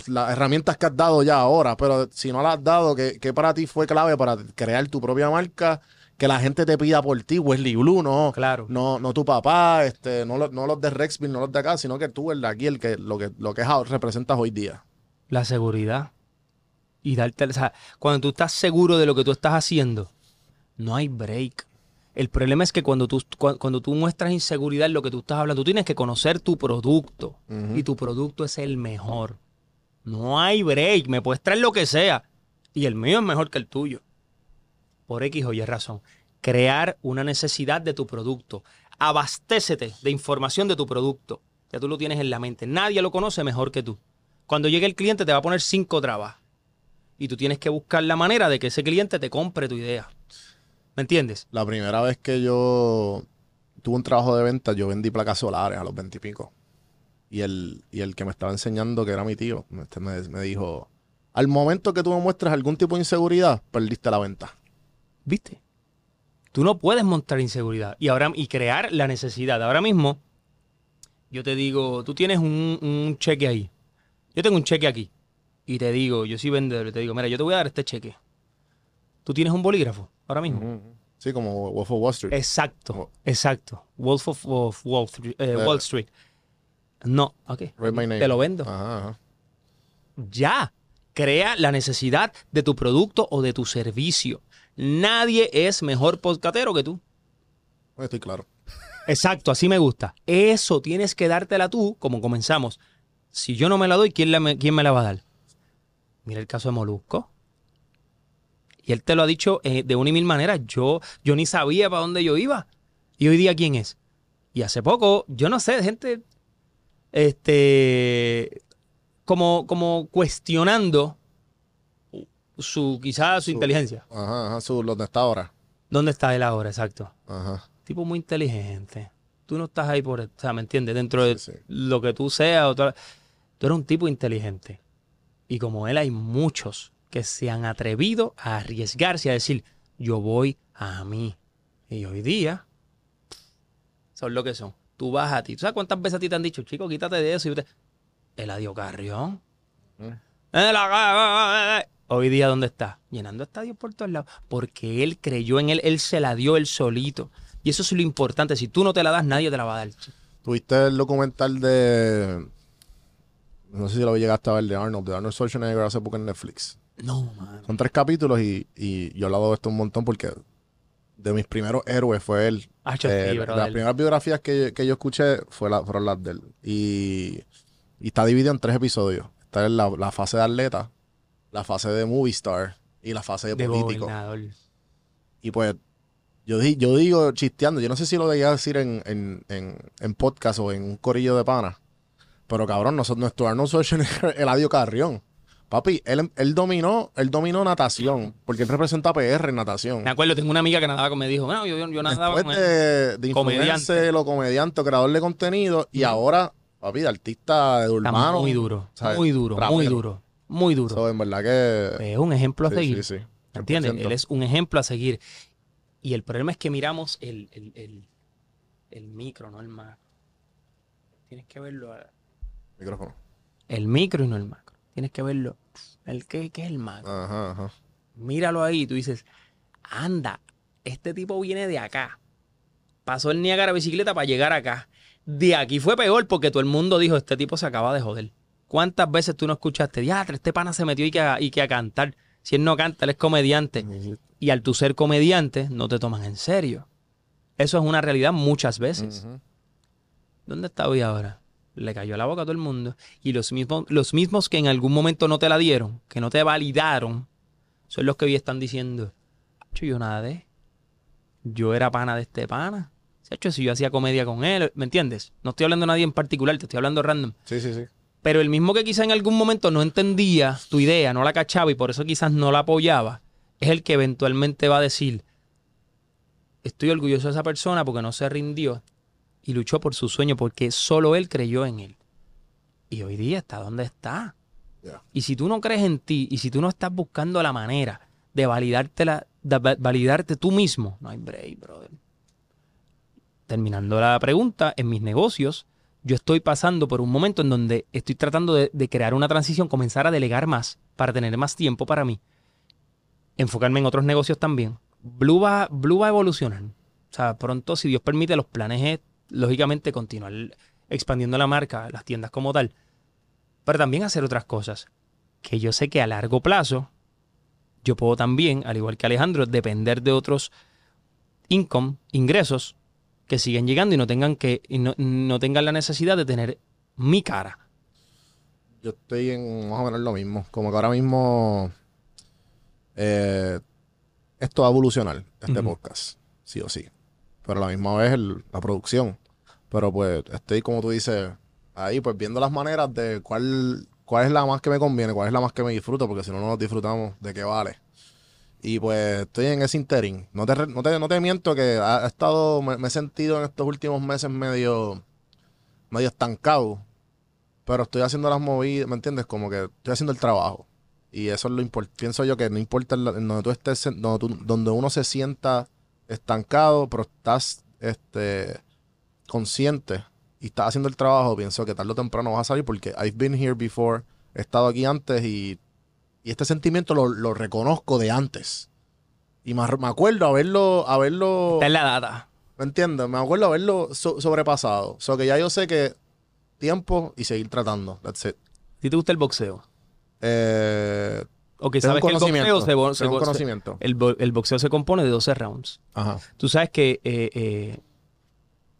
las herramientas que has dado ya ahora, pero si no las has dado, ¿qué, qué para ti fue clave para crear tu propia marca? Que la gente te pida por ti, Wesley Blue, no,
Claro.
no, no tu papá, este, no, los- no los de Rexville, no los de acá, sino que tú, el de aquí, el que, lo que, lo que es representas hoy día.
La seguridad. Y darte, o sea, cuando tú estás seguro de lo que tú estás haciendo, no hay break. El problema es que cuando tú, cu- cuando tú muestras inseguridad en lo que tú estás hablando, tú tienes que conocer tu producto. Y tu producto es el mejor. No hay break. Me puedes traer lo que sea. Y el mío es mejor que el tuyo. Por X o Y razón. Crear una necesidad de tu producto. Abastécete de información de tu producto. Ya tú lo tienes en la mente. Nadie lo conoce mejor que tú. Cuando llegue el cliente te va a poner cinco trabas. Y tú tienes que buscar la manera de que ese cliente te compre tu idea. ¿Me entiendes?
La primera vez que yo tuve un trabajo de venta, yo vendí placas solares a los veintipico. Y, el, y el que me estaba enseñando, que era mi tío, este me, me dijo, al momento que tú me muestres algún tipo de inseguridad, perdiste la venta.
¿Viste? Tú no puedes montar inseguridad y, ahora, y crear la necesidad. Ahora mismo, yo te digo, tú tienes un, un cheque ahí. Yo tengo un cheque aquí. Y te digo, yo soy vendedor, y te digo, mira, yo te voy a dar este cheque. ¿Tú tienes un bolígrafo ahora mismo?
Sí, como Wolf of Wall Street.
Exacto,
Oh.
exacto. Wolf of, of Wall, Street, eh,
Eh.
Wall Street. No, ok. Te lo vendo.
Ajá, ajá.
Ya. Crea la necesidad de tu producto o de tu servicio. Nadie es mejor podcatero que tú.
Estoy claro.
Exacto, así me gusta. Eso tienes que dártela tú, como comenzamos. Si yo no me la doy, ¿quién, la me, quién me la va a dar? Mira el caso de Molusco. Y él te lo ha dicho eh, de una y mil maneras. Yo, yo ni sabía para dónde yo iba. Y hoy día, ¿quién es? Y hace poco, yo no sé, gente, este, como, como cuestionando su, quizás su
Su-
inteligencia.
Ajá, ajá. Su, ¿Dónde está ahora?
¿Dónde está él ahora? Exacto
Ajá.
tipo muy inteligente. Tú no estás ahí por, o sea, ¿me entiendes? Dentro de
Sí,
lo que tú seas, o tú, tú eres un tipo inteligente. Y como él hay muchos que se han atrevido a arriesgarse a decir, yo voy a mí. Y hoy día son lo que son. Tú vas a ti. ¿Tú sabes cuántas veces a ti te han dicho, chico, quítate de eso? Y usted, Eladio Carrión.
Mm.
Eh, la- Hoy día, ¿dónde está? Llenando estadios por todos lados. Porque él creyó en él, él se la dio él solito. Y eso es lo importante. Si tú no te la das, nadie te la va a dar.
¿Tuviste el documental de... No sé si lo llegaste a ver de Arnold, de Arnold Schwarzenegger hace poco en Netflix.
No, mano.
Son tres capítulos y, y yo he hablado de esto un montón porque de mis primeros héroes fue él.
Ah,
Eh, las primeras biografías que, que yo escuché fue la- fueron las de él. Y, y está dividido en tres episodios. Está en la, la fase de atleta, la fase de movie star y la fase de,
de
político.
gobernador.
Y pues, yo, di- yo digo chisteando, yo no sé si lo llegué a decir en, en, en, en podcast o en un corillo de pana. Pero cabrón, nosotros, nuestro Arnold Schwarzenegger, Eladio Carrión. Papi, él, él dominó, él dominó natación, porque él representa PR en natación.
Me acuerdo, tengo una amiga que nadaba con me dijo, no, yo, yo, yo nadaba
Después
con
de, de
Comediante.
influencer o comediante creador de contenido, y ahora, papi, de artista de
Está muy duro,
¿sabes?
muy duro, muy duro, muy duro.
So, en verdad que.
es un ejemplo a
sí,
seguir.
sí, sí,
¿Me entiendes?
100%.
Él es un ejemplo a seguir. Y el problema es que miramos el, el, el, el micro, no el macro. Tienes que verlo. a-
Micrófono.
El micro y no el macro. Tienes que verlo. El qué, qué es el macro.
Ajá, ajá.
Míralo ahí y tú dices, anda, este tipo viene de acá. Pasó el Niágara bicicleta para llegar acá. De aquí fue peor porque todo el mundo dijo, este tipo se acaba de joder. ¿Cuántas veces tú no escuchaste? Diatre, este pana se metió y que, a, y que a cantar. Si él no canta, él es comediante. Y al tú ser comediante, no te toman en serio. Eso es una realidad muchas veces. ¿Dónde está hoy ahora? Le cayó la boca a todo el mundo. Y los mismos, los mismos que en algún momento no te la dieron, que no te validaron, son los que hoy están diciendo, "Acho, yo nada de. Yo era pana de este pana. Hecho, si yo hacía comedia con él, ¿me entiendes? No estoy hablando de nadie en particular, te estoy hablando random.
Sí, sí, sí.
Pero el mismo que quizá en algún momento no entendía tu idea, no la cachaba y por eso quizás no la apoyaba, es el que eventualmente va a decir, estoy orgulloso de esa persona porque no se rindió y luchó por su sueño porque solo él creyó en él. Y hoy día está donde está. Y si tú no crees en ti y si tú no estás buscando la manera de validarte, la, de va- validarte tú mismo, no hay break, brother. Terminando la pregunta, en mis negocios, yo estoy pasando por un momento en donde estoy tratando de, crear una transición, comenzar a delegar más para tener más tiempo para mí, enfocarme en otros negocios también. Blue va, Blue va a evolucionar. O sea, pronto, si Dios permite, los planes es, lógicamente, continuar expandiendo la marca, las tiendas como tal, pero también hacer otras cosas. Que yo sé que a largo plazo, yo puedo también, al igual que Alejandro, depender de otros income, ingresos, que siguen llegando y no tengan que y no, no tengan la necesidad de tener mi cara.
yo estoy en más o menos lo mismo. Como que ahora mismo eh, esto va a evolucionar, este podcast, sí o sí. Pero a la misma vez el- la producción. Pero pues estoy, como tú dices, ahí pues viendo las maneras de cuál, cuál es la más que me conviene, cuál es la más que me disfruto, porque si no, no nos disfrutamos de qué vale. Y pues estoy en ese interín. No te, no te, no te miento que ha, estado, me, he sentido en estos últimos meses medio, medio estancado. Pero estoy haciendo las movidas, ¿me entiendes? Como que estoy haciendo el trabajo. Y eso es lo importante. Pienso yo que no importa donde uno se sienta estancado, pero estás este, consciente y estás haciendo el trabajo, pienso que tarde o temprano vas a salir porque I've been here before, he estado aquí antes y, y este sentimiento lo, lo reconozco de antes. Y me, me acuerdo haberlo, haberlo,
Está en la data.
¿me entiendes? Me acuerdo haberlo so- sobrepasado. O sea que ya yo sé que tiempo y seguir tratando. That's it.
¿Si te gusta el boxeo?
Eh,
O que
tengo
sabes que el boxeo se, se
conocimiento.
el, el boxeo se compone de 12 rounds.
Ajá.
Tú sabes que eh, eh,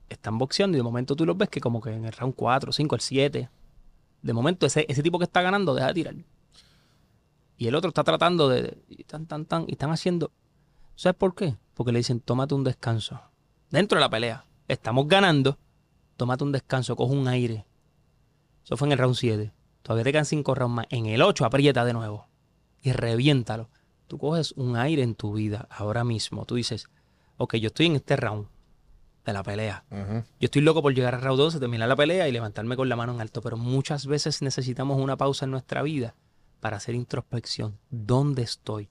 están boxeando y de momento tú los ves que como que en el round 4, 5, el 7, de momento ese, ese tipo que está ganando deja de tirar. Y el otro está tratando de... y tan, tan, tan, y están haciendo... ¿Sabes por qué? Porque le dicen, tómate un descanso. Dentro de la pelea. Estamos ganando. Tómate un descanso, coge un aire. Eso fue en el round 7. Todavía te quedan 5 rounds más. En el 8 aprieta de nuevo. Y reviéntalo. Tú coges un aire en tu vida ahora mismo. Tú dices, ok, yo estoy en este round de la pelea. Yo estoy loco por llegar a round 12, terminar la pelea y levantarme con la mano en alto, pero muchas veces necesitamos una pausa en nuestra vida para hacer introspección. ¿Dónde estoy?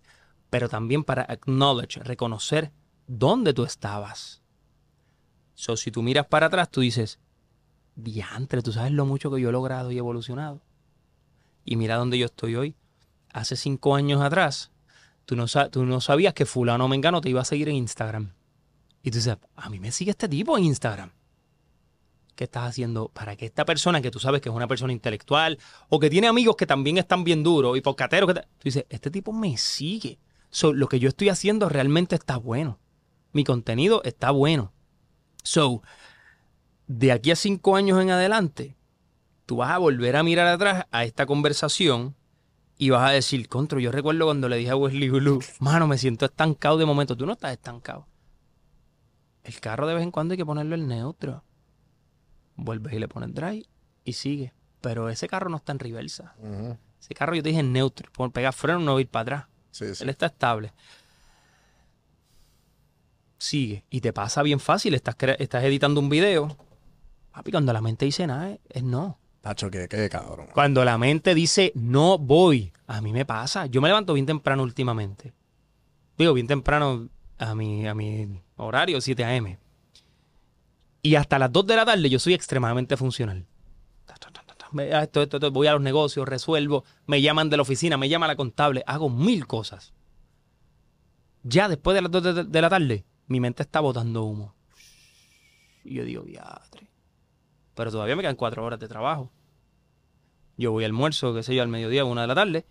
Pero también para acknowledge, reconocer dónde tú estabas. So, si tú miras para atrás, tú dices, diantre, tú sabes lo mucho que yo he logrado y evolucionado. Y mira dónde yo estoy hoy. Hace cinco años atrás, tú no, tú no sabías que fulano mengano te iba a seguir en Instagram. Y tú dices, a mí me sigue este tipo en Instagram. ¿Qué estás haciendo para que esta persona que tú sabes que es una persona intelectual o que tiene amigos que también están bien duros y porcateros que te- tú dices, este tipo me sigue. So, lo que yo estoy haciendo realmente está bueno. Mi contenido está bueno. So, de aquí a cinco años en adelante, tú vas a volver a mirar atrás a esta conversación y vas a decir, Contro, yo recuerdo cuando le dije a Wesley Gulu, mano, me siento estancado de momento. Tú no estás estancado. El carro de vez en cuando hay que ponerlo en neutro. Vuelves y le pones drive y sigue. Pero ese carro no está en reversa. Ese carro yo te dije en neutro. Pon- Pegar freno no va a ir para atrás.
Sí, sí.
Él está estable. Sigue. Y te pasa bien fácil. Estás, estás editando un video. Papi, cuando la mente dice nada, es- es no.
Tacho, que, que cabrón.
Cuando la mente dice no voy, a mí me pasa. Yo me levanto bien temprano últimamente. Digo, bien temprano a mi, a mi horario, 7 a.m. Y hasta las 2 de la tarde yo soy extremadamente funcional. Ah, esto, esto, esto, voy a los negocios, resuelvo, me llaman de la oficina, me llama la contable, hago mil cosas. Ya después de las 2 de, la tarde, mi mente está botando humo. Y yo digo, diatre. Pero todavía me quedan 4 horas de trabajo. Yo voy al almuerzo, qué sé yo, al mediodía, una de la tarde,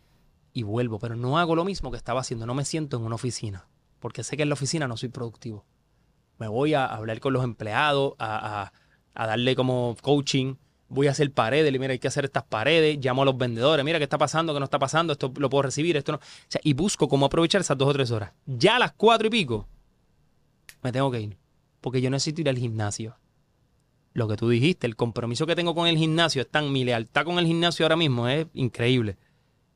y vuelvo. Pero no hago lo mismo que estaba haciendo. No me siento en una oficina. Porque sé que en la oficina no soy productivo. Me voy a hablar con los empleados, a, a- a darle como coaching. Voy a hacer paredes, mira, hay que hacer estas paredes. Llamo a los vendedores, mira qué está pasando, qué no está pasando, esto lo puedo recibir, esto no. O sea, y busco cómo aprovechar esas dos o tres horas. Ya a las cuatro y pico, me tengo que ir. Porque yo necesito ir al gimnasio lo que tú dijiste, el compromiso que tengo con el gimnasio es tan, mi lealtad con el gimnasio ahora mismo es increíble.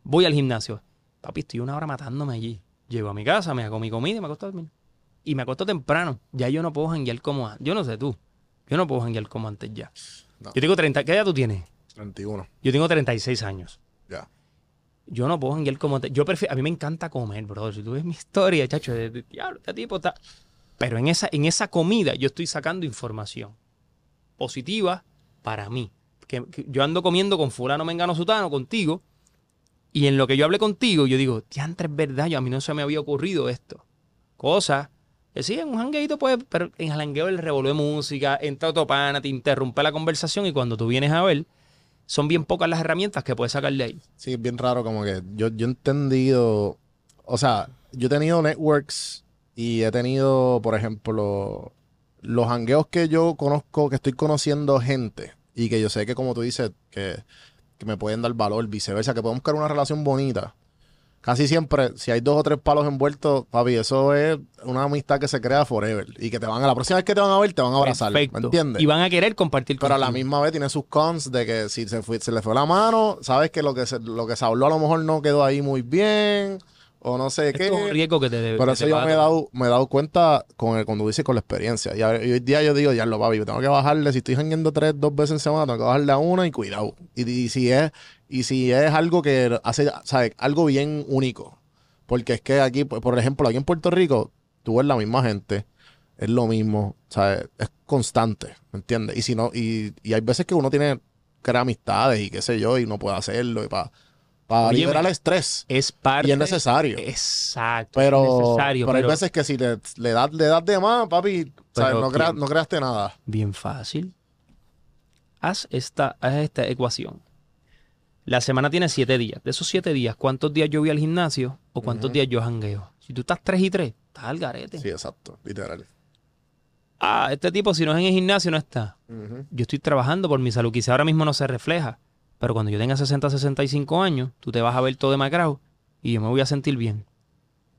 Voy al gimnasio. Papi, estoy una hora matándome allí. Llego a mi casa, me hago mi comida y me acuesto a dormir. Y me acuesto temprano. Ya yo no puedo janguear como antes. Yo no sé tú. Yo no puedo janguear como antes ya.
No.
Yo tengo 30. ¿Qué edad tú tienes?
31.
Yo tengo 36 años.
Ya.
Yo no puedo janguear como antes. Yo prefiero, a mí me encanta comer, bro. Si tú ves mi historia, chacho, de, de- diablo, este tipo está. Pero en esa, en esa comida yo estoy sacando información positiva para mí. Que, que yo ando comiendo con fulano, mengano, sutano, contigo. Y en lo que yo hablé contigo, yo digo, diantre, es verdad, yo, a mí no se me había ocurrido esto. Cosa sí, en un jangueito, pues, pero en el jangueo el revolver música, entra otro pana, te interrumpe la conversación y cuando tú vienes a ver, son bien pocas las herramientas que puedes sacar de ahí.
Sí, es bien raro, como que yo, yo he entendido, o sea, yo he tenido networks y he tenido, por ejemplo, los hangueos que yo conozco, que estoy conociendo gente y que yo sé que como tú dices, que que me pueden dar valor, viceversa, que podemos buscar una relación bonita. Casi siempre, si hay dos o tres palos envueltos, papi, eso es una amistad que se crea forever. Y que te van a la próxima vez que te van a ver, te van a abrazar.
Perfecto.
¿Me entiendes?
Y van a querer compartir
Pero a la misma vez tiene sus cons de que si se, fue, se le fue la mano, sabes que lo que se, lo que se habló a lo mejor no quedó ahí muy bien, o no sé qué.
Es un riesgo que te debe.
Por
que
eso yo me he dado, me he dado cuenta con el, cuando dice con la experiencia. Y, hoy día yo digo, ya lo papi, yo tengo que bajarle. Si estoy jangueando tres, dos veces en semana, tengo que bajarle a una y cuidado. Y, y si es, y si es algo que hace, ¿sabes? Algo bien único. Porque es que aquí, por por ejemplo, aquí en Puerto Rico, tú ves la misma gente, es lo mismo, ¿sabes? Es constante, ¿me entiendes? Y si no, y, y hay veces que uno tiene, crea amistades y qué sé yo, y no puede hacerlo, y para
Óyeme.
liberar el estrés.
Es parte.
Y es necesario.
Exacto. es
Pero,
necesario,
pero hay veces que si le, le das, le das de más, papi, no, crea-
¿quién?
no creaste nada.
Bien fácil. Haz esta, haz esta ecuación. La semana tiene siete días. De esos siete días, ¿cuántos días yo voy al gimnasio o cuántos días yo jangueo? Si tú estás tres y tres, estás al garete.
Sí, exacto, literal.
Ah, este tipo, si no es en el gimnasio, no está. Yo estoy trabajando por mi salud. Quizá ahora mismo no se refleja. Pero cuando yo tenga 60, 65 años, tú te vas a ver todo demacrado y yo me voy a sentir bien.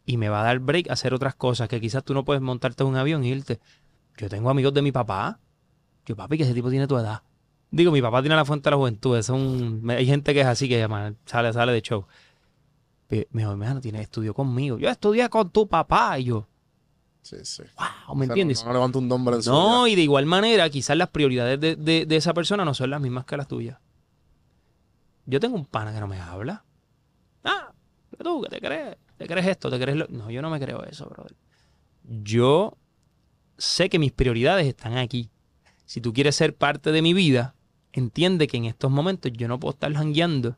Y me va a dar break a hacer otras cosas que quizás tú no puedes montarte en un avión y irte. Yo tengo amigos de mi papá. Yo, papi, que ese tipo tiene tu edad. Digo, mi papá tiene la fuente de la juventud. Es un... Hay gente que es así, que sale, sale de show. Pe- Me dijo, mano, tiene estudió conmigo. Yo estudié con tu papá. Y yo,
Sí, sí.
wow, ¿me
O sea,
entiendes?
No, un nombre en su
No,
vida.
y de igual manera, quizás las prioridades de, de- de esa persona no son las mismas que las tuyas. Yo tengo un pana que no me habla. Ah, tú, que te crees, te crees esto, te crees lo... No, yo no me creo eso, brother. Yo sé que mis prioridades están aquí. Si tú quieres ser parte de mi vida, entiende que en estos momentos yo no puedo estar jangueando,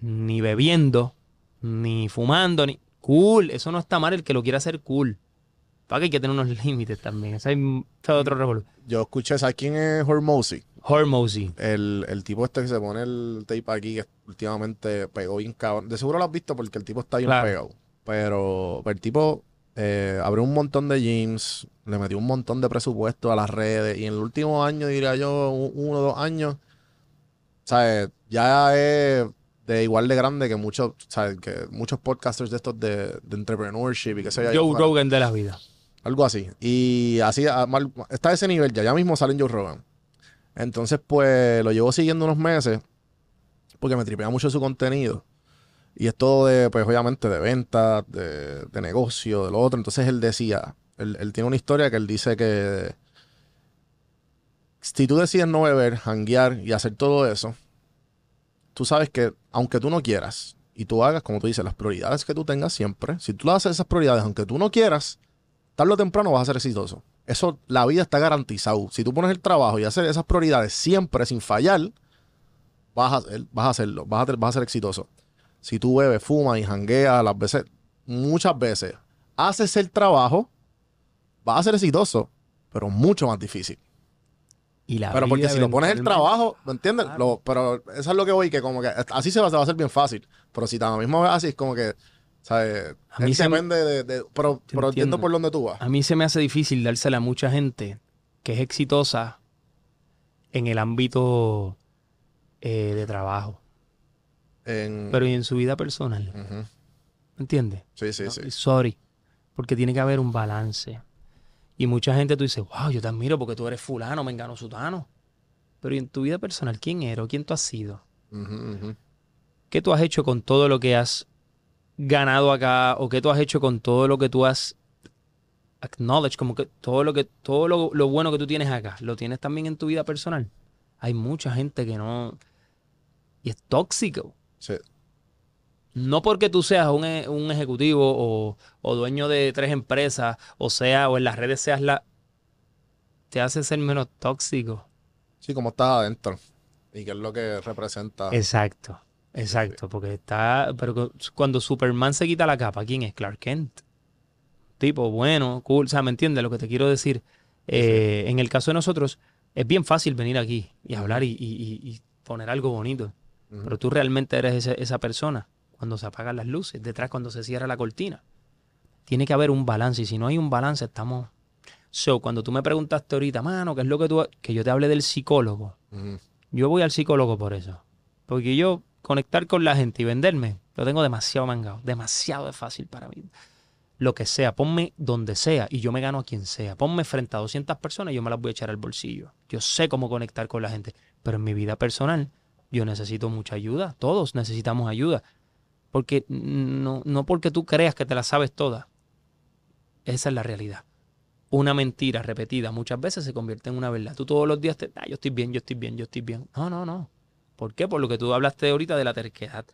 ni bebiendo, ni fumando, ni... Cool, eso no está mal el que lo quiera hacer cool. Para que hay que tener unos límites también. Ese es otro revolú.
Yo escuché, ¿sabes quién es Hormozy?
Hormozy.
El, el tipo este que se pone el tape aquí, que últimamente pegó bien cabrón. De seguro lo has visto porque el tipo está bien
Claro.
pegado. Pero el tipo eh, abrió un montón de gyms, le metió un montón de presupuesto a las redes. Y en el último año, diría yo, un- uno o dos años, ¿sabes? Ya es de igual de grande que muchos, ¿sabes? Que muchos podcasters de estos de, de entrepreneurship y que allá
Joe. Rogan de la vida.
Algo así. Y así, a- mal- está a ese nivel ya. Ya mismo sale en Joe Rogan. Entonces, pues, lo llevo siguiendo unos meses porque me tripea mucho su contenido. Y es todo de, pues, obviamente, de ventas, de, de negocio, de lo otro. Entonces, él decía, él, él tiene una historia que él dice que si tú decides no beber, hanguear y hacer todo eso, tú sabes que, aunque tú no quieras, y tú hagas, como tú dices, las prioridades que tú tengas siempre, si tú haces esas prioridades, aunque tú no quieras, tarde o temprano vas a ser exitoso. Eso, la vida está garantizado. Si tú pones el trabajo y haces esas prioridades siempre sin fallar, vas a, hacer- vas a hacerlo, vas a, ter- vas a ser exitoso. Si tú bebes, fumas y jangueas las veces, muchas veces, haces el trabajo, vas a ser exitoso, pero mucho más difícil.
Y la
Pero porque si lo pones el trabajo, ¿me entiendes?
Claro.
Lo- pero eso es lo que voy, que como que así se va, se va a hacer bien fácil. Pero si la misma vez así es como que, ¿sabes?
A mí se me-
depende de, de- pero, entiendo por dónde tú vas.
A mí se me hace difícil dársela a mucha gente que es exitosa en el ámbito eh, de trabajo,
En-
pero y en su vida personal. ¿Me entiendes?
Sí, sí,
No,
sí.
Sorry. Porque tiene que haber un balance. Y mucha gente tú dices, wow, yo te admiro porque tú eres fulano, me engano sutano. Pero ¿y en tu vida personal quién eres o quién tú has sido? ¿Qué tú has hecho con todo lo que has ganado acá? ¿O qué tú has hecho con todo lo que tú has acknowledged? Como que todo lo que, todo lo, lo bueno que tú tienes acá, ¿lo tienes también en tu vida personal? Hay mucha gente que no. Y es tóxico.
Sí.
No porque tú seas un, e- un ejecutivo o, o dueño de tres empresas, o sea, o en las redes seas la. te hace ser menos tóxico.
Sí, como estás adentro. Y qué es lo que representa.
Exacto, exacto, porque está, pero cu- cuando Superman se quita la capa, ¿quién es? Clark Kent. Tipo, bueno, cool, o sea, ¿me entiendes lo que te quiero decir? Eh, En el caso de nosotros, es bien fácil venir aquí y hablar y, y- y- poner algo bonito, pero tú realmente eres ese- esa persona cuando se apagan las luces, detrás cuando se cierra la cortina. Tiene que haber un balance y si no hay un balance estamos... So, cuando tú me preguntaste ahorita, mano, ¿qué es lo que tú... ha-?" Que yo te hable del psicólogo. Yo voy al psicólogo por eso. Porque yo conectar con la gente y venderme, lo tengo demasiado mangado, demasiado de fácil para mí. Lo que sea, ponme donde sea y yo me gano a quien sea. Ponme frente a 200 personas y yo me las voy a echar al bolsillo. Yo sé cómo conectar con la gente, pero en mi vida personal yo necesito mucha ayuda. Todos necesitamos ayuda. Porque no, no porque tú creas que te la sabes toda. Esa es la realidad. Una mentira repetida muchas veces se convierte en una verdad. Tú todos los días te, ah, yo estoy bien, yo estoy bien, yo estoy bien. No, no, no. ¿Por qué? Por lo que tú hablaste ahorita de la terquedad.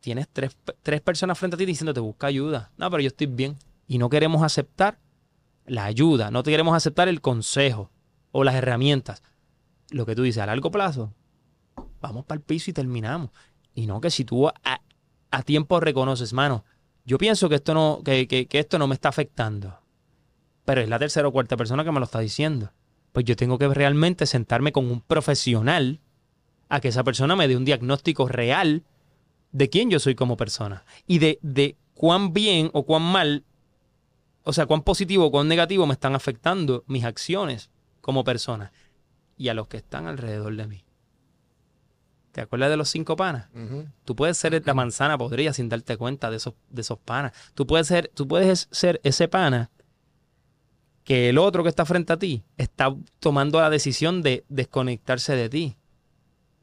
Tienes tres, tres personas frente a ti diciendo te busca ayuda. No, pero yo estoy bien. Y no queremos aceptar la ayuda, no queremos aceptar el consejo o las herramientas. Lo que tú dices a largo plazo, vamos para el piso y terminamos. Y no que si tú a, a tiempo reconoces, mano, yo pienso que esto, no, que, que, que esto no me está afectando. Pero es la tercera o cuarta persona que me lo está diciendo. Pues yo tengo que realmente sentarme con un profesional a que esa persona me dé un diagnóstico real de quién yo soy como persona y de, de cuán bien o cuán mal, o sea, cuán positivo o cuán negativo me están afectando mis acciones como persona y a los que están alrededor de mí. ¿Te acuerdas de los cinco panas? Tú puedes ser la manzana podrida sin darte cuenta de esos, de esos panas. Tú puedes, ser, tú puedes ser ese pana que el otro que está frente a ti está tomando la decisión de desconectarse de ti.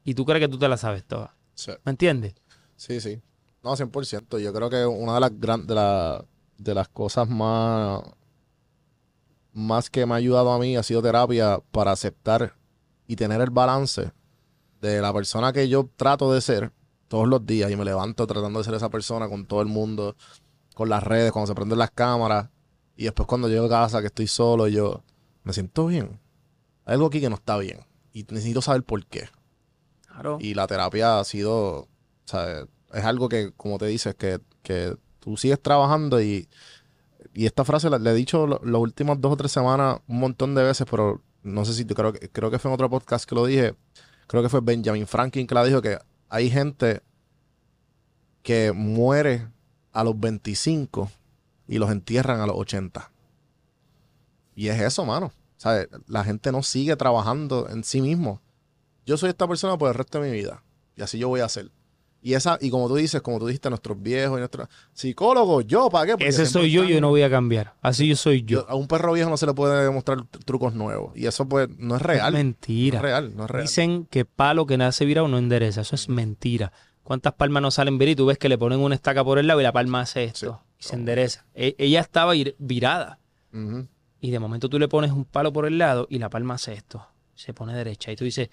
Y tú crees que tú te la sabes toda.
Sí.
¿Me entiendes?
Sí, sí. No, 100%. Yo creo que una de las gran, de, la- de las cosas más, más que me ha ayudado a mí ha sido terapia para aceptar y tener el balance de la persona que yo trato de ser todos los días y me levanto tratando de ser esa persona con todo el mundo, con las redes, cuando se prenden las cámaras y después cuando llego a casa que estoy solo yo me siento bien. Hay algo aquí que no está bien y necesito saber por qué. Y la terapia ha sido, es algo que, como te dices, que, que tú sigues trabajando y, y esta frase la, he dicho las últimas dos o tres semanas un montón de veces, pero no sé si creo, creo que fue en otro podcast que lo dije, creo que fue Benjamin Franklin que la dijo, que hay gente que muere a los 25 y los entierran a los 80. Y es eso, mano. ¿Sabes? La gente no sigue trabajando en sí mismo yo soy esta persona por el resto de mi vida. Y así yo voy a ser. Y esa, y como tú dices, como tú dijiste, nuestros viejos y nuestros psicólogos, yo, ¿para qué? Porque
Ese soy yo y
están-
yo no voy a cambiar. Así yo soy yo.
yo- A un perro viejo no se le puede demostrar tr- trucos nuevos. Y eso pues no es real.
Es
No
mentira.
es real, no es real.
Dicen que palo que nace virado no endereza. Eso es mentira. ¿Cuántas palmas no salen viradas? Y tú ves que le ponen una estaca por el lado y la palma hace esto. Y se endereza. E- ella estaba ir- virada.
Ujú.
Y de momento tú le pones un palo por el lado y la palma hace esto. Se pone derecha. Y tú dices,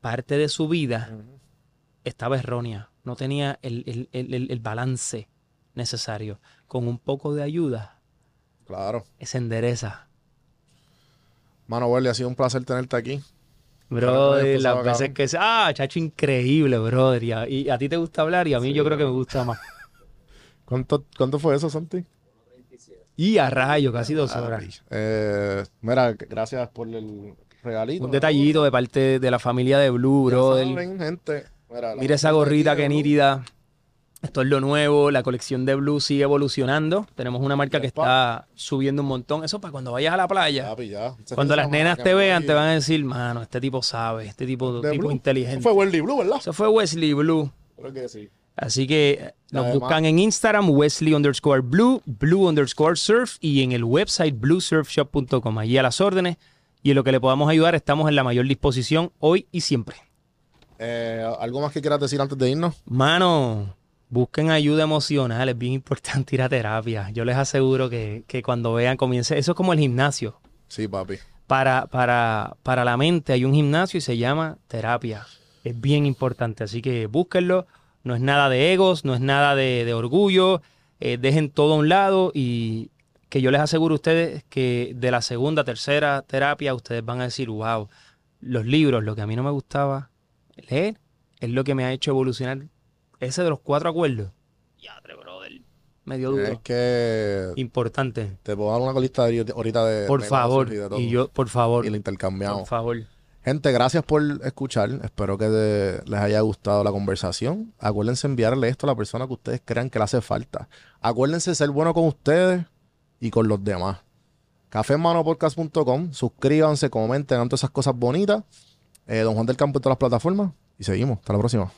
parte de su vida estaba errónea. No tenía el, el- el- el- balance necesario. Con un poco de ayuda,
Claro.
se endereza.
Mano, Welly, ha sido un placer tenerte aquí.
Brother, las veces que... se- Ah, chacho, increíble, brother. Y a, y a ti te gusta hablar y a mí
Sí,
yo creo que me gusta más.
¿Cuánto, cuánto fue eso, Santi?
Y a rayo, casi dos
Ah,
horas.
Eh, mira, gracias por el regalito.
Un detallito de parte de la familia de Blue,
gente. Mira,
esa gorrita que nítida. Esto es lo nuevo. La colección de Blue sigue evolucionando. Tenemos una marca que está subiendo un montón. Eso para cuando vayas a la playa.
Papi, ya. Ese
Cuando las nenas te vean, te van a decir, mano, este tipo sabe, este tipo, tipo
Blue.
inteligente.
Eso fue Welly Blue, ¿verdad?
Eso fue Wesley Blue.
Creo que sí.
Así que eh, nos
Además-
buscan en Instagram, Wesley underscore Blue, Blue underscore Surf y en el website bluesurfshop.com. Allí a las órdenes y en lo que le podamos ayudar estamos en la mayor disposición hoy y siempre.
Eh, ¿Algo más que quieras decir antes de irnos?
Mano, busquen ayuda emocional, es bien importante ir a terapia. Yo les aseguro que, que cuando vean, comience. Eso es como el gimnasio.
Sí, papi.
Para, para, para la mente hay un gimnasio y se llama terapia. Es bien importante, así que búsquenlo. No es nada de egos, no es nada de, de orgullo. eh, dejen todo a un lado y que yo les aseguro a ustedes que de la segunda, tercera terapia ustedes van a decir, wow, los libros, lo que a mí no me gustaba leer, es lo que me ha hecho evolucionar. Ese de los cuatro acuerdos. Ya, brother. Medio duro.
Es que
Importante.
te puedo dar una lista de, ahorita de.
Por
de
favor.
negocios de todo.
Y yo, por favor.
Y la intercambiamos.
Por favor.
Gente, gracias por escuchar. Espero que de- les haya gustado la conversación. Acuérdense enviarle esto a la persona que ustedes crean que le hace falta. Acuérdense ser bueno con ustedes y con los demás. cafemanopodcast.com. Suscríbanse, comenten, todas esas cosas bonitas. Eh, Don Juan del Campo en todas las plataformas. Y seguimos. Hasta la próxima.